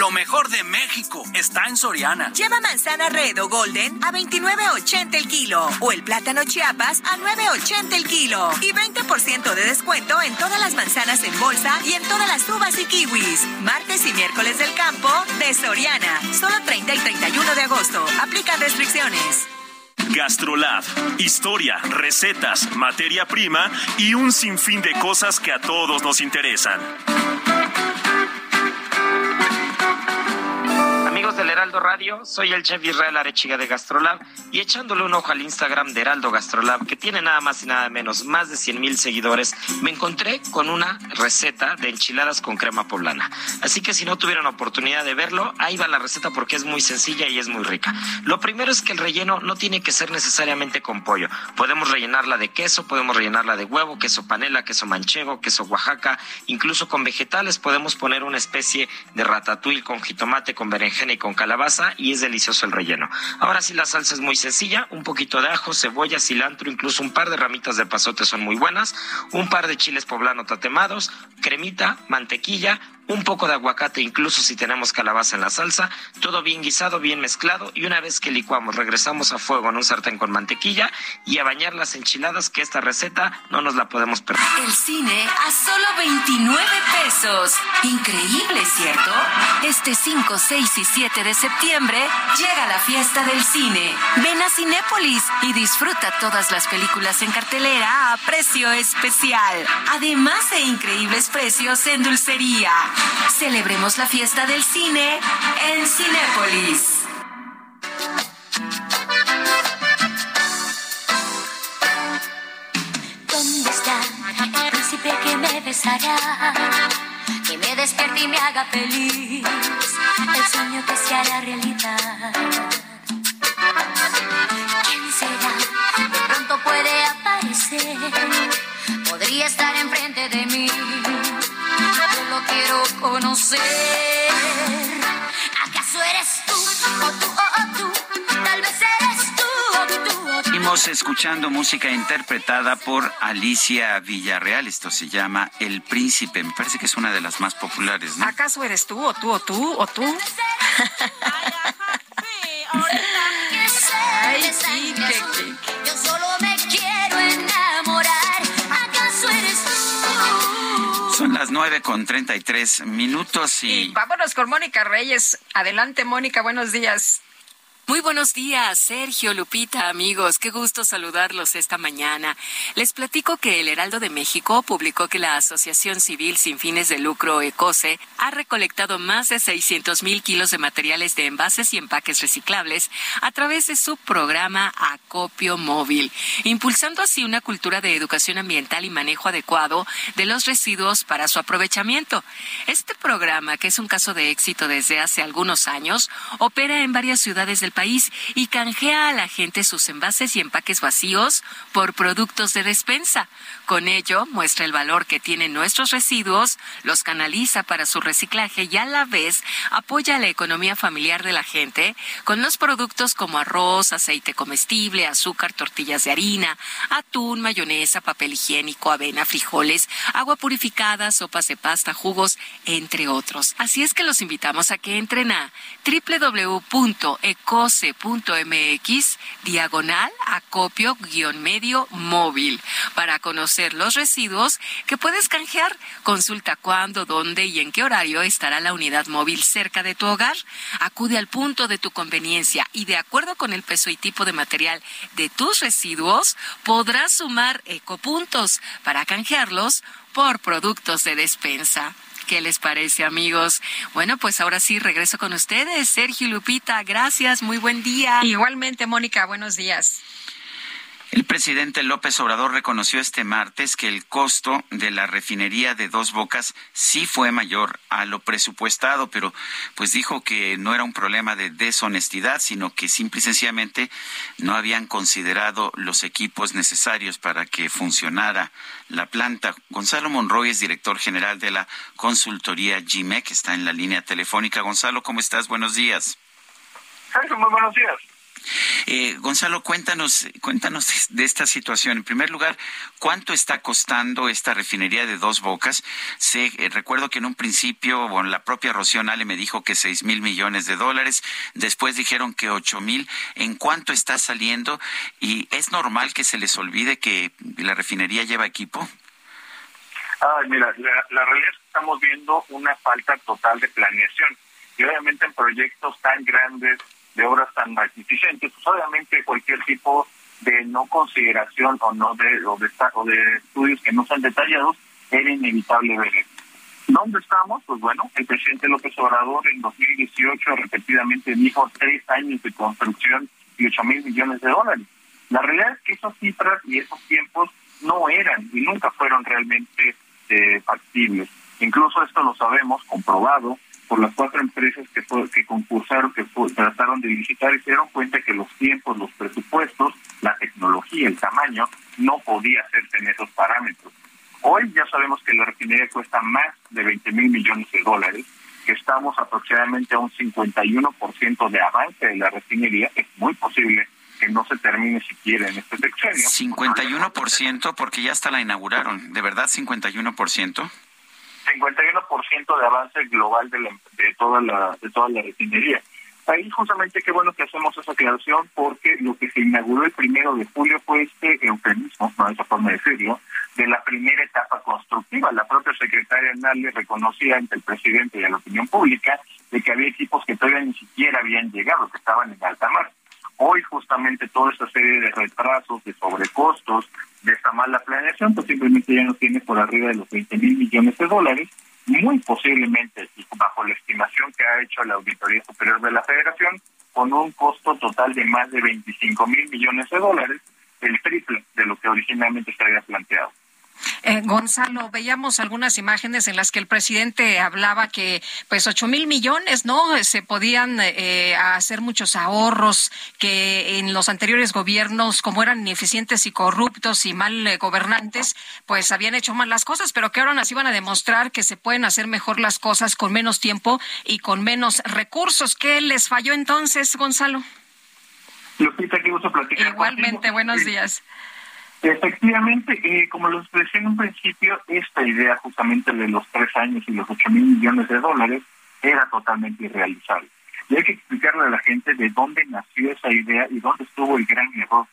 Lo mejor de México está en Soriana. Lleva manzana red o golden a 29.80 el kilo o el plátano chiapas a 9.80 el kilo y 20% de descuento en todas las manzanas en bolsa y en todas las uvas y kiwis. Martes y miércoles del campo de Soriana. Solo 30 y 31 de agosto. Aplican restricciones. Gastrolab, historia, recetas, materia prima y un sinfín de cosas que a todos nos interesan. Amigos del Heraldo Radio, soy el chef Israel Arechiga de Gastrolab y echándole un ojo al Instagram de Heraldo Gastrolab, que tiene nada más y nada menos más de 100 mil seguidores, me encontré con una receta de enchiladas con crema poblana. Así que si no tuvieron oportunidad de verlo, ahí va la receta porque es muy sencilla y es muy rica. Lo primero es que el relleno no tiene que ser necesariamente con pollo. Podemos rellenarla de queso, podemos rellenarla de huevo, queso panela, queso manchego, queso Oaxaca, incluso con vegetales podemos poner una especie de ratatouille con jitomate, con berenjena y con calabaza y es delicioso el relleno. Ahora sí la salsa es muy sencilla, un poquito de ajo, cebolla, cilantro, incluso un par de ramitas de pasote son muy buenas, un par de chiles poblano tatemados, cremita, mantequilla, un poco de aguacate, incluso si tenemos calabaza en la salsa, todo bien guisado, bien mezclado y una vez que licuamos regresamos a fuego en un sartén con mantequilla y a bañar las enchiladas que esta receta no nos la podemos perder. El cine a solo 29 pesos. Increíble, ¿cierto? Este 5, 6 y 7 de septiembre llega la fiesta del cine. Ven a Cinépolis y disfruta todas las películas en cartelera a precio especial. Además de increíbles precios en dulcería. Celebremos la fiesta del cine en Cinépolis. ¿Dónde está el príncipe que me besará? Que me despierte y me haga feliz. El sueño que se hará realidad. ¿Quién será? De pronto puede aparecer. Podría estar enfrente de mí. Quiero conocer. ¿Acaso eres tú o tú o tú? Tal vez eres tú o tú o tú. Seguimos escuchando música interpretada por Alicia Villarreal. Esto se llama El Príncipe. Me parece que es una de las más populares, ¿no? ¿Acaso eres tú o tú o tú o tú? 9 con 33 minutos y... y vámonos con Mónica Reyes. Adelante, Mónica, buenos días. Muy buenos días, Sergio, Lupita, amigos. Qué gusto saludarlos esta mañana. Les platico que el Heraldo de México publicó que la Asociación Civil Sin Fines de Lucro ECOSE ha recolectado más de 600 mil kilos de materiales de envases y empaques reciclables a través de su programa Acopio Móvil, impulsando así una cultura de educación ambiental y manejo adecuado de los residuos para su aprovechamiento. Este programa, que es un caso de éxito desde hace algunos años, opera en varias ciudades del país y canjea a la gente sus envases y empaques vacíos por productos de despensa. Con ello, muestra el valor que tienen nuestros residuos, los canaliza para su reciclaje y a la vez apoya la economía familiar de la gente con los productos como arroz, aceite comestible, azúcar, tortillas de harina, atún, mayonesa, papel higiénico, avena, frijoles, agua purificada, sopas de pasta, jugos, entre otros. Así es que los invitamos a que entren a www.ecose.mx diagonal acopio guion medio móvil para conocer los residuos que puedes canjear. Consulta cuándo, dónde y en qué horario estará la unidad móvil cerca de tu hogar. Acude al punto de tu conveniencia y de acuerdo con el peso y tipo de material de tus residuos podrás sumar ecopuntos para canjearlos por productos de despensa. ¿Qué les parece, amigos? Bueno, pues ahora sí regreso con ustedes. Sergio y Lupita, gracias, muy buen día. Igualmente, Mónica, buenos días. El presidente López Obrador reconoció este martes que el costo de la refinería de Dos Bocas sí fue mayor a lo presupuestado, pero pues dijo que no era un problema de deshonestidad, sino que simple y sencillamente no habían considerado los equipos necesarios para que funcionara la planta. Gonzalo Monroy es director general de la consultoría GIMEC, está en la línea telefónica. Gonzalo, ¿cómo estás? Buenos días. Muy buenos días. Eh, Gonzalo, cuéntanos, cuéntanos de esta situación. En primer lugar, ¿cuánto está costando esta refinería de Dos Bocas? Eh, recuerdo que en un principio, bueno, la propia Rocío Nale me dijo que seis mil millones de dólares, después dijeron que ocho mil. ¿En cuánto está saliendo? ¿Y es normal que se les olvide que la refinería lleva equipo? Ay, mira, la, la realidad es que estamos viendo una falta total de planeación. Y obviamente en proyectos tan grandes, de obras tan magnificentes, pues obviamente cualquier tipo de no consideración o no de o de, o de estudios que no sean detallados era inevitable ver. Dónde estamos? Pues bueno, el presidente López Obrador en 2018 repetidamente dijo tres años de construcción y 8 mil millones de dólares. La realidad es que esas cifras y esos tiempos no eran y nunca fueron realmente eh, factibles. Incluso esto lo sabemos, comprobado, por las cuatro empresas que, que concursaron, que trataron de licitar y se dieron cuenta que los tiempos, los presupuestos, la tecnología, el tamaño, no podía hacerse en esos parámetros. Hoy ya sabemos que la refinería cuesta más de 20 mil millones de dólares, que estamos aproximadamente a un 51% de avance de la refinería, es muy posible que no se termine siquiera en este sexenio. 51% porque ya hasta la inauguraron, ¿de verdad 51%? 51% de avance global de, de toda la de toda la refinería. Ahí justamente qué bueno que hacemos esa aclaración porque lo que se inauguró el primero de julio fue este eufemismo, no esa forma de decirlo, de la primera etapa constructiva. La propia secretaria Nale reconocía ante el presidente y a la opinión pública de que había equipos que todavía ni siquiera habían llegado, que estaban en alta mar. Hoy justamente toda esta serie de retrasos, de sobrecostos, de esta mala planeación, pues simplemente ya no tiene por arriba de los 20 mil millones de dólares, muy posiblemente, bajo la estimación que ha hecho la Auditoría Superior de la Federación, con un costo total de más de 25 mil millones de dólares, el triple de lo que originalmente se había planteado. Eh, Gonzalo, veíamos algunas imágenes en las que el presidente hablaba que pues ocho mil millones, ¿no? Se podían eh, hacer muchos ahorros que en los anteriores gobiernos, como eran ineficientes y corruptos y mal eh, gobernantes, pues habían hecho mal las cosas, pero que ahora nos iban a demostrar que se pueden hacer mejor las cosas con menos tiempo y con menos recursos. ¿Qué les falló entonces, Gonzalo? Lupita, qué gusto platicar Igualmente, buenos días. Efectivamente, eh, como lo expresé en un principio, esta idea justamente de los tres años y los ocho mil millones de dólares era totalmente irrealizable. Y hay que explicarle a la gente de dónde nació esa idea y dónde estuvo el gran error.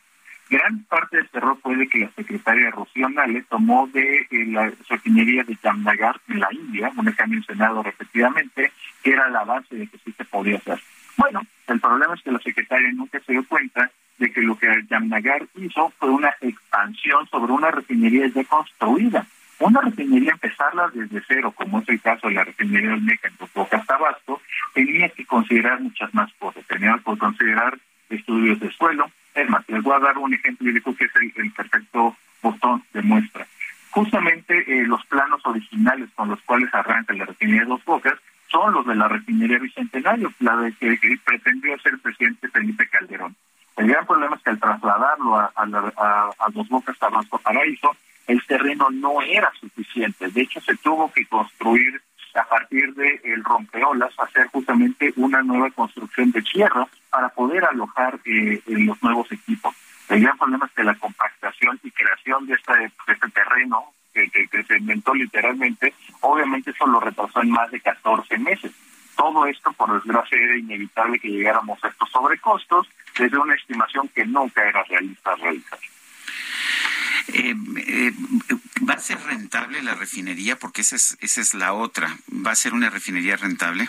Gran parte de este error fue de que la secretaria Rocío Nale tomó de eh, la refinería de Jamnagar en la India, una que ha mencionado repetidamente, que era la base de que sí se podía hacer. Bueno, el problema es que la secretaria nunca se dio cuenta de que lo que Yamnagar hizo fue una expansión sobre una refinería ya construida. Una refinería empezarla desde cero, como es el caso de la refinería del Meca en Topoca Tabasco, tenía que considerar muchas más cosas. Tenía que considerar estudios de suelo. Es más, les voy a dar un ejemplo y digo que es el, perfecto botón de muestra. Justamente eh, los planos originales con los cuales arranca la refinería de Dos Bocas son los de la refinería Bicentenario, la de que pretendió ser presidente Felipe Calderón. El gran problema es que al trasladarlo a, a, a, Dos Bocas Tabasco el terreno no era suficiente. De hecho, se tuvo que construir a partir del el rompeolas, hacer justamente una nueva construcción de tierra para poder alojar eh, los nuevos equipos. El gran problema es que la compactación y creación de este, de este terreno que, que, se inventó literalmente, obviamente eso lo retrasó en más de 14 meses. Todo esto, por desgracia, era inevitable que llegáramos a estos sobrecostos desde una estimación que nunca era realista realizar. Eh, eh, ¿Va a ser rentable la refinería? Porque esa es, esa es la otra. ¿Va a ser una refinería rentable?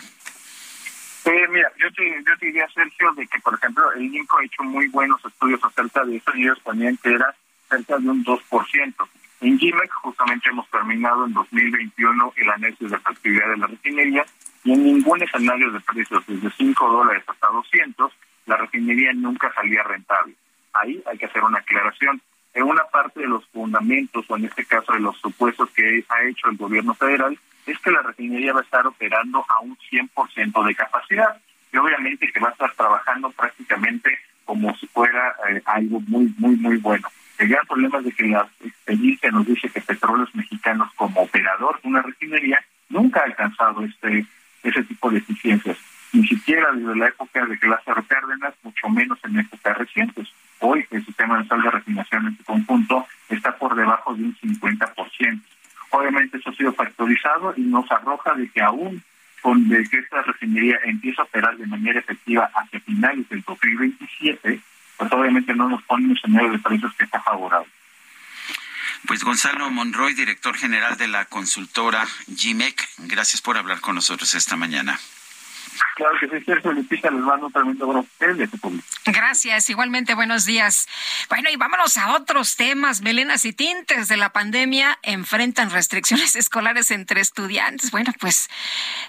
Eh, mira, yo te, yo te diría, Sergio, de que, por ejemplo, el INCO ha hecho muy buenos estudios acerca de eso y ellos ponían que era cerca de un 2%. En GIMEC justamente hemos terminado en 2021 el análisis de factibilidad de la refinería y en ningún escenario de precios desde 5 dólares hasta 200 la refinería nunca salía rentable. Ahí hay que hacer una aclaración. En una parte de los fundamentos, o en este caso de los supuestos que ha hecho el gobierno federal, es que la refinería va a estar operando a un 100% de capacidad y obviamente que va a estar trabajando prácticamente como si fuera eh, algo muy, muy, muy bueno. El gran problema es de que la experiencia nos dice que Petróleos Mexicanos como operador de una refinería nunca ha alcanzado este ese tipo de eficiencias, ni siquiera desde la época de Lázaro Cárdenas, mucho menos en épocas recientes. Hoy el sistema de sal de refinación en su conjunto está por debajo de un 50%. Obviamente eso ha sido factorizado y nos arroja de que aún con de que esta refinería empieza a operar de manera efectiva hacia finales del 2027, pues obviamente no nos pone un escenario de precios que está favorable. Pues Gonzalo Monroy, director general de la consultora GIMEC, gracias por hablar con nosotros esta mañana. Claro que sí, Sergio Lupita, les mando tremendo público. Gracias, igualmente buenos días. Bueno, y vámonos a otros temas. Melenas y tintes de la pandemia enfrentan restricciones escolares entre estudiantes. Bueno, pues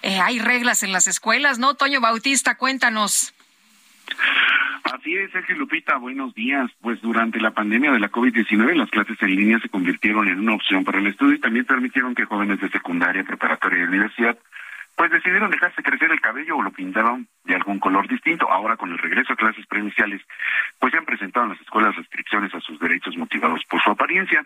eh, hay reglas en las escuelas, ¿no? Toño Bautista, cuéntanos. Así es, Sergio Lupita, buenos días. Pues durante la pandemia de la COVID-19, las clases en línea se convirtieron en una opción para el estudio y también permitieron que jóvenes de secundaria, preparatoria y universidad pues decidieron dejarse crecer el cabello o lo pintaron de algún color distinto. Ahora, con el regreso a clases presenciales, pues se han presentado en las escuelas restricciones a sus derechos motivados por su apariencia.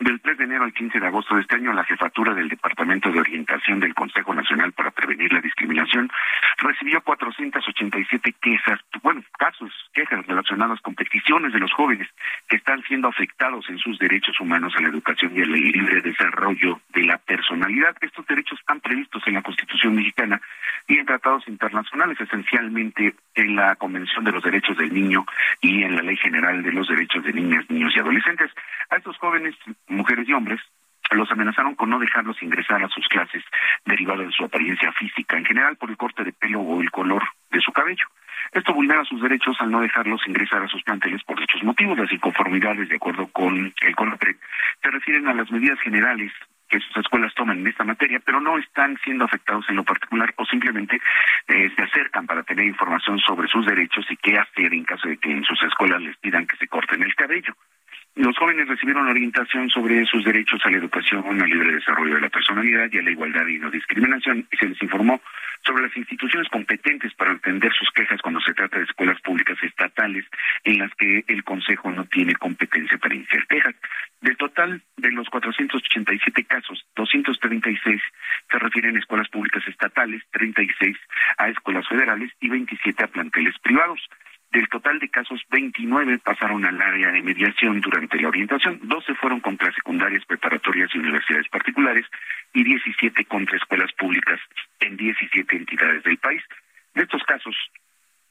Del 3 de enero al 15 de agosto de este año, la jefatura del Departamento de Orientación del Consejo Nacional para Prevenir la Discriminación recibió 487 quejas, bueno, casos, quejas relacionadas con peticiones de los jóvenes que están siendo afectados en sus derechos humanos a la educación y al libre desarrollo de la personalidad. Estos derechos están previstos en la Constitución mexicana y en tratados internacionales, esencialmente en la Convención de los Derechos del Niño y en la Ley General de los Derechos de Niñas, Niños y Adolescentes. A estos jóvenes mujeres y hombres, los amenazaron con no dejarlos ingresar a sus clases derivado de su apariencia física, en general por el corte de pelo o el color de su cabello. Esto vulnera sus derechos al no dejarlos ingresar a sus planteles por dichos motivos. Las inconformidades, de acuerdo con el CONAPRED, se refieren a las medidas generales que sus escuelas toman en esta materia, pero no están siendo afectados en lo particular o simplemente eh, se acercan para tener información sobre sus derechos y qué hacer en caso de que en sus escuelas les pidan que se corten el cabello. Los jóvenes recibieron orientación sobre sus derechos a la educación, al libre desarrollo de la personalidad y a la igualdad y no discriminación y se les informó sobre las instituciones competentes para atender sus quejas cuando se trata de escuelas públicas estatales en las que el Consejo no tiene competencia para iniciar quejas. Del total de los 487 casos, 236 se refieren a escuelas públicas estatales, 36 a escuelas federales y 27 a planteles privados. Del total de casos, 29 pasaron al área de mediación durante la orientación, 12 fueron contra secundarias, preparatorias y universidades particulares y 17 contra escuelas públicas en 17 entidades del país. De estos casos,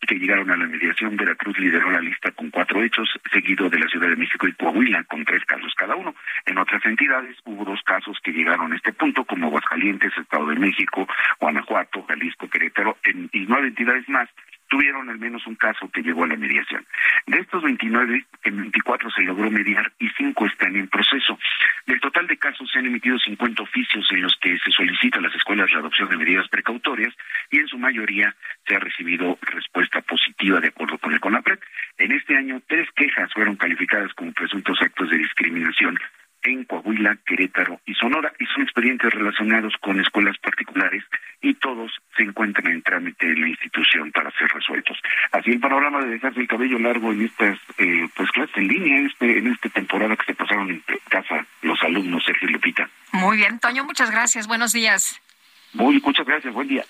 que llegaron a la mediación, Veracruz lideró la lista con cuatro hechos, seguido de la Ciudad de México y Coahuila con tres casos cada uno. En otras entidades hubo dos casos que llegaron a este punto, como Aguascalientes, Estado de México, Guanajuato, Jalisco, Querétaro, y nueve entidades más tuvieron al menos un caso que llegó a la mediación. De estos 29, en 24 se logró mediar y 5 están en proceso. Del total de casos se han emitido 50 oficios en los que se solicita a las escuelas la adopción de medidas precautorias y en su mayoría se ha recibido respuesta positiva de acuerdo con el CONAPRED. En este año, tres quejas fueron calificadas como presuntos actos de discriminación en Coahuila, Querétaro y Sonora y son expedientes relacionados con escuelas particulares y todos se encuentran en trámite en la institución para ser resueltos. Así el panorama de dejarse el cabello largo en estas eh, pues clases en línea, en, este, en esta temporada que se pasaron en casa los alumnos, Sergio Lupita. Muy bien, Toño, muchas gracias. Buenos días. Muy, muchas gracias. Buen día.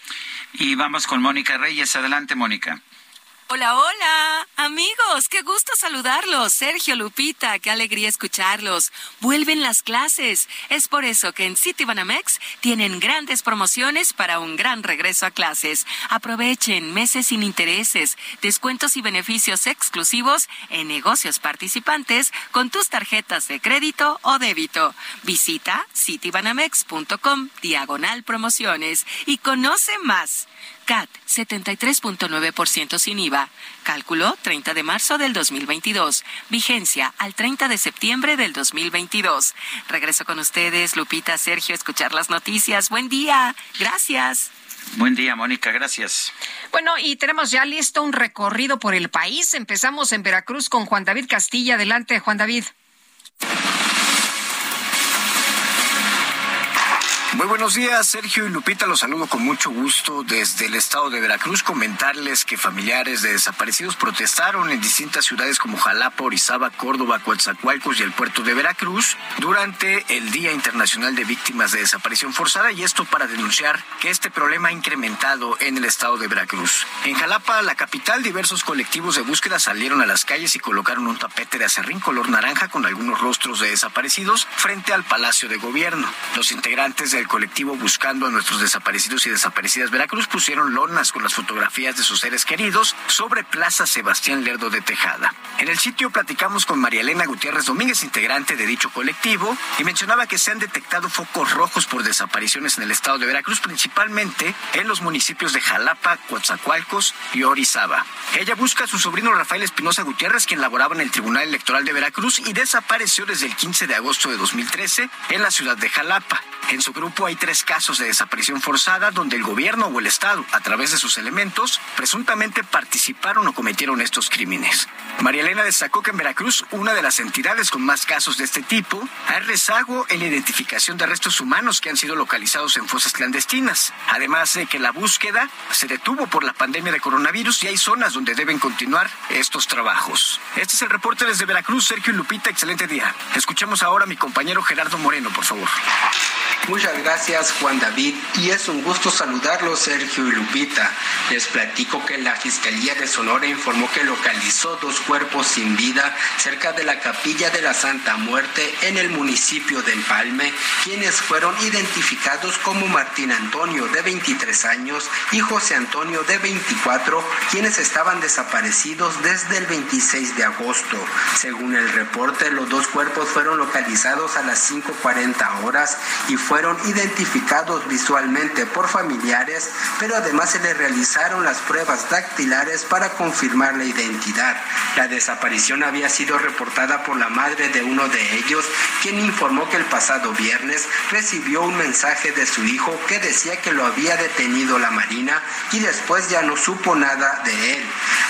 Y vamos con Mónica Reyes. Adelante, Mónica. Hola, hola, amigos, qué gusto saludarlos. Sergio Lupita, qué alegría escucharlos. Vuelven las clases. Es por eso que en Citibanamex tienen grandes promociones para un gran regreso a clases. Aprovechen meses sin intereses, descuentos y beneficios exclusivos en negocios participantes con tus tarjetas de crédito o débito. Visita citibanamex.com diagonal promociones y conoce más. CAT 73.9% sin IVA. Cálculo 30 de marzo del 2022. Vigencia al 30 de septiembre del 2022. Regreso con ustedes, Lupita, Sergio, escuchar las noticias. Buen día. Gracias. Buen día, Mónica, gracias. Bueno, y tenemos ya listo un recorrido por el país. Empezamos en Veracruz con Juan David Castilla. Adelante, Juan David. Muy buenos días, Sergio y Lupita. Los saludo con mucho gusto desde el estado de Veracruz. Comentarles que familiares de desaparecidos protestaron en distintas ciudades como Jalapa, Orizaba, Córdoba, Coatzacoalcos y el puerto de Veracruz durante el Día Internacional de Víctimas de Desaparición Forzada y esto para denunciar que este problema ha incrementado en el estado de Veracruz. En Jalapa, la capital, diversos colectivos de búsqueda salieron a las calles y colocaron un tapete de acerrín color naranja con algunos rostros de desaparecidos frente al Palacio de Gobierno. Los integrantes del del colectivo Buscando a nuestros desaparecidos y desaparecidas Veracruz pusieron lonas con las fotografías de sus seres queridos sobre Plaza Sebastián Lerdo de Tejada. En el sitio platicamos con María Elena Gutiérrez Domínguez, integrante de dicho colectivo, y mencionaba que se han detectado focos rojos por desapariciones en el estado de Veracruz, principalmente en los municipios de Jalapa, Coatzacoalcos y Orizaba. Ella busca a su sobrino Rafael Espinosa Gutiérrez, quien laboraba en el Tribunal Electoral de Veracruz y desapareció desde el 15 de agosto de 2013 en la ciudad de Jalapa. En su grupo hay tres casos de desaparición forzada donde el gobierno o el Estado, a través de sus elementos, presuntamente participaron o cometieron estos crímenes. María Elena destacó que en Veracruz, una de las entidades con más casos de este tipo, hay rezago en la identificación de restos humanos que han sido localizados en fosas clandestinas. Además de que la búsqueda se detuvo por la pandemia de coronavirus y hay zonas donde deben continuar estos trabajos. Este es el reporte desde Veracruz, Sergio Lupita, excelente día. Escuchemos ahora a mi compañero Gerardo Moreno, por favor. Muchas gracias Juan David y es un gusto saludarlos Sergio y Lupita. Les platico que la Fiscalía de Sonora informó que localizó dos cuerpos sin vida cerca de la capilla de la Santa Muerte en el municipio de Empalme, quienes fueron identificados como Martín Antonio de 23 años y José Antonio de 24, quienes estaban desaparecidos desde el 26 de agosto. Según el reporte, los dos cuerpos fueron localizados a las 5.40 horas y fueron identificados visualmente por familiares, pero además se les realizaron las pruebas dactilares para confirmar la identidad. La desaparición había sido reportada por la madre de uno de ellos, quien informó que el pasado viernes recibió un mensaje de su hijo que decía que lo había detenido la Marina y después ya no supo nada de él.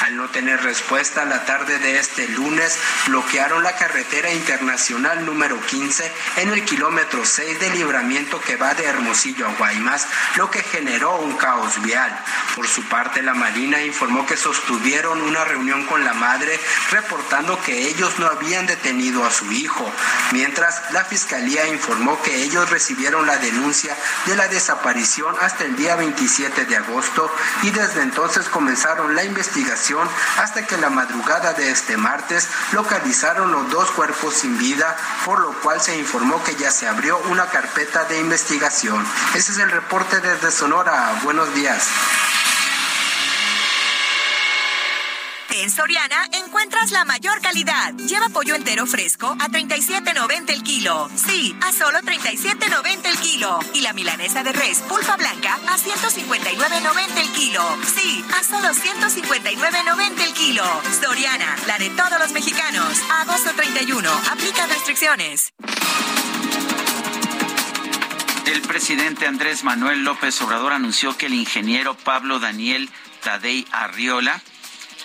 Al no tener respuesta, la tarde de este lunes bloquearon la carretera internacional número 15 en el kilómetro 6 de libramiento que va de Hermosillo a Guaymas, lo que generó un caos vial. Por su parte, la Marina informó que sostuvieron una reunión con la madre reportando que ellos no habían detenido a su hijo, mientras la Fiscalía informó que ellos recibieron la denuncia de la desaparición hasta el día 27 de agosto y desde entonces comenzaron la investigación hasta que la madrugada de este martes localizaron los dos cuerpos sin vida, por lo cual se informó que ya se abrió una carpeta de investigación. Ese es el reporte desde Sonora. Buenos días. En Soriana encuentras la mayor calidad. Lleva pollo entero fresco a 37.90 el kilo. Sí, a solo 37.90 el kilo. Y la milanesa de res pulpa blanca a 159.90 el kilo. Sí, a solo 159.90 el kilo. Soriana, la de todos los mexicanos. Agosto 31. Aplica restricciones. El presidente Andrés Manuel López Obrador anunció que el ingeniero Pablo Daniel Tadei Arriola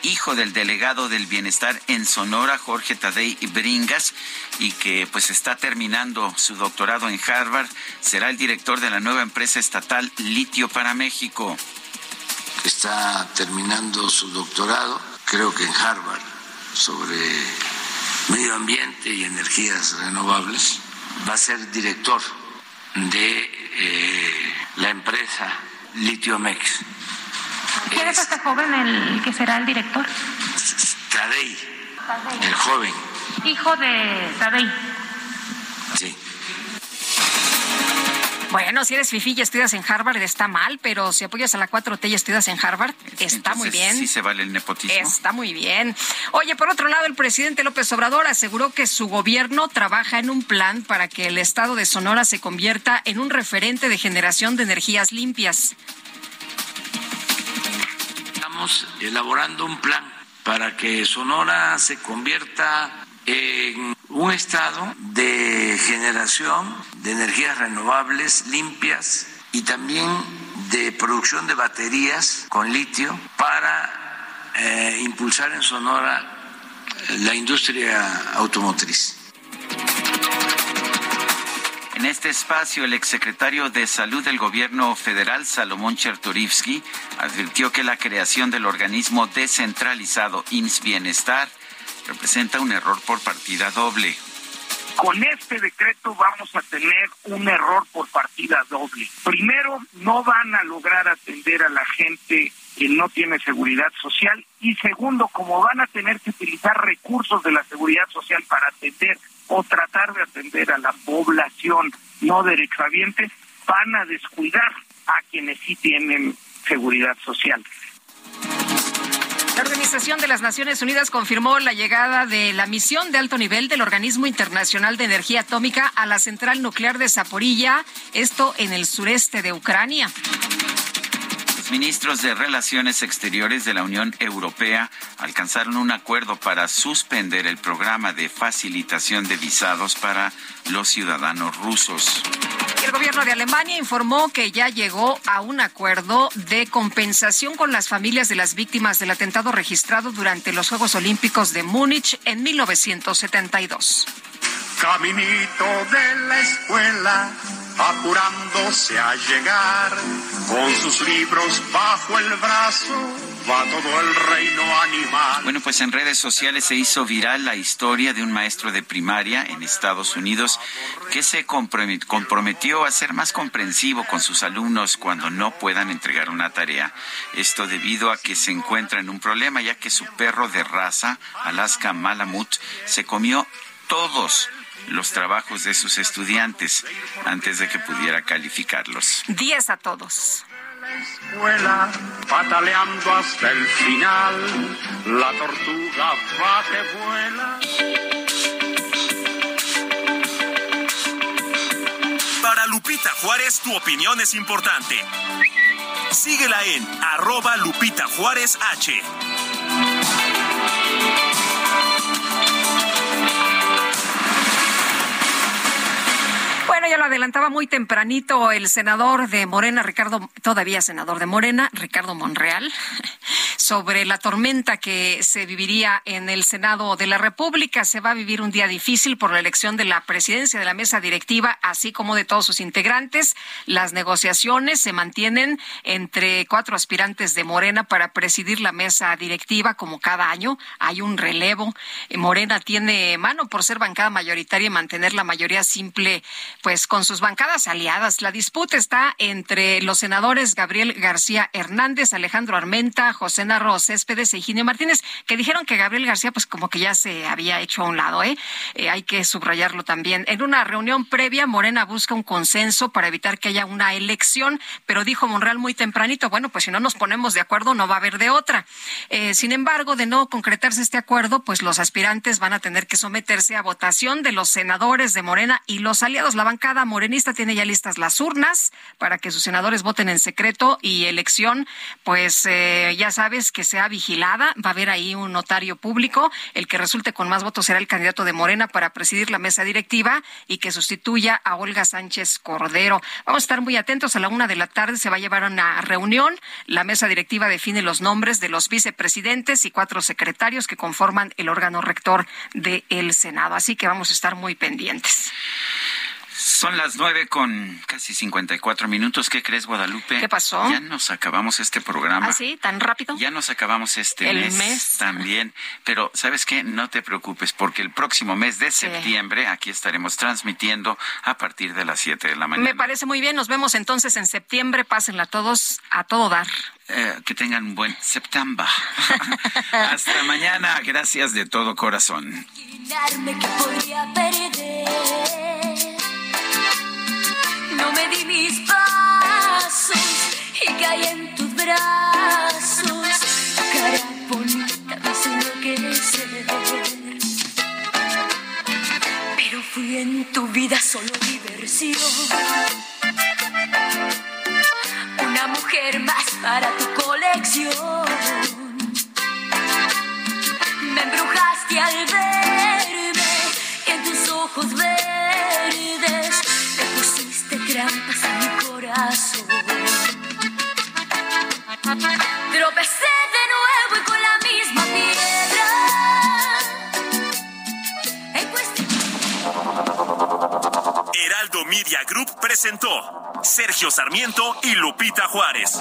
hijo del delegado del bienestar en Sonora, Jorge Tadei Bringas, y que pues está terminando su doctorado en Harvard, será el director de la nueva empresa estatal Litio para México. Está terminando su doctorado, creo que en Harvard, sobre medio ambiente y energías renovables. Va a ser director de eh, la empresa Litiomex ¿Quién es este joven el que será el director? Tadei, el joven. Hijo de Tadei. Bueno, si eres fifi y estudias en Harvard está mal, pero si apoyas a la 4T y estudias en Harvard está muy bien. Sí se vale el nepotismo. Está muy bien. Oye, por otro lado, el presidente López Obrador aseguró que su gobierno trabaja en un plan para que el estado de Sonora se convierta en un referente de generación de energías limpias elaborando un plan para que Sonora se convierta en un estado de generación de energías renovables limpias y también de producción de baterías con litio para eh, impulsar en Sonora la industria automotriz. En este espacio, el exsecretario de Salud del Gobierno Federal, Salomón Chertorivsky, advirtió que la creación del organismo descentralizado IMSS Bienestar representa un error por partida doble. Con este decreto vamos a tener un error por partida doble. Primero, no van a lograr atender a la gente que no tiene seguridad social y segundo, como van a tener que utilizar recursos de la seguridad social para atender o tratar de atender a la población no derechohabiente, van a descuidar a quienes sí tienen seguridad social. La Organización de las Naciones Unidas confirmó la llegada de la misión de alto nivel del Organismo Internacional de Energía Atómica a la central nuclear de Zaporilla, esto en el sureste de Ucrania. Ministros de Relaciones Exteriores de la Unión Europea alcanzaron un acuerdo para suspender el programa de facilitación de visados para los ciudadanos rusos. El gobierno de Alemania informó que ya llegó a un acuerdo de compensación con las familias de las víctimas del atentado registrado durante los Juegos Olímpicos de Múnich en 1972. Caminito de la escuela, apurándose a llegar, con sus libros bajo el brazo, va todo el reino animal. Bueno, pues en redes sociales se hizo viral la historia de un maestro de primaria en Estados Unidos que se comprometió a ser más comprensivo con sus alumnos cuando no puedan entregar una tarea. Esto debido a que se encuentra en un problema ya que su perro de raza, Alaska Malamut, se comió todos los trabajos de sus estudiantes antes de que pudiera calificarlos. Días a todos. Escuela, pataleando hasta el final, la tortuga va que vuela. Para Lupita Juárez, tu opinión es importante. Síguela en arroba Lupita Juárez H. Bueno, ya lo adelantaba muy tempranito el senador de Morena, Ricardo, todavía senador de Morena, Ricardo Monreal, sobre la tormenta que se viviría en el Senado de la República. Se va a vivir un día difícil por la elección de la presidencia de la mesa directiva, así como de todos sus integrantes. Las negociaciones se mantienen entre cuatro aspirantes de Morena para presidir la mesa directiva, como cada año. Hay un relevo. Morena tiene mano por ser bancada mayoritaria y mantener la mayoría simple pues con sus bancadas aliadas. La disputa está entre los senadores Gabriel García Hernández, Alejandro Armenta, José Narro Céspedes e Higinio Martínez, que dijeron que Gabriel García pues como que ya se había hecho a un lado, ¿eh? ¿eh? Hay que subrayarlo también. En una reunión previa, Morena busca un consenso para evitar que haya una elección, pero dijo Monreal muy tempranito, bueno, pues si no nos ponemos de acuerdo no va a haber de otra. Eh, sin embargo, de no concretarse este acuerdo, pues los aspirantes van a tener que someterse a votación de los senadores de Morena y los aliados. La bancada morenista tiene ya listas las urnas para que sus senadores voten en secreto y elección, pues eh, ya sabes que sea vigilada. Va a haber ahí un notario público. El que resulte con más votos será el candidato de Morena para presidir la mesa directiva y que sustituya a Olga Sánchez Cordero. Vamos a estar muy atentos. A la una de la tarde se va a llevar una reunión. La mesa directiva define los nombres de los vicepresidentes y cuatro secretarios que conforman el órgano rector del Senado. Así que vamos a estar muy pendientes. Son las nueve con casi 54 minutos. ¿Qué crees, Guadalupe? ¿Qué pasó? Ya nos acabamos este programa. ¿Ah, sí? ¿Tan rápido? Ya nos acabamos este ¿El mes, mes? también. Pero, ¿sabes qué? No te preocupes, porque el próximo mes de septiembre aquí estaremos transmitiendo a partir de las 7 de la mañana. Me parece muy bien. Nos vemos entonces en septiembre. Pásenla todos a todo dar. Eh, que tengan un buen septiembre. Hasta mañana. Gracias de todo corazón. No me di mis pasos y caí en tus brazos. Cara bonita me hizo enloquecer. Pero fui en tu vida solo diversión. Una mujer más para tu colección. A mi corazón. Tropecé de nuevo y con la misma piedra. Heraldo Media Group presentó Sergio Sarmiento y Lupita Juárez.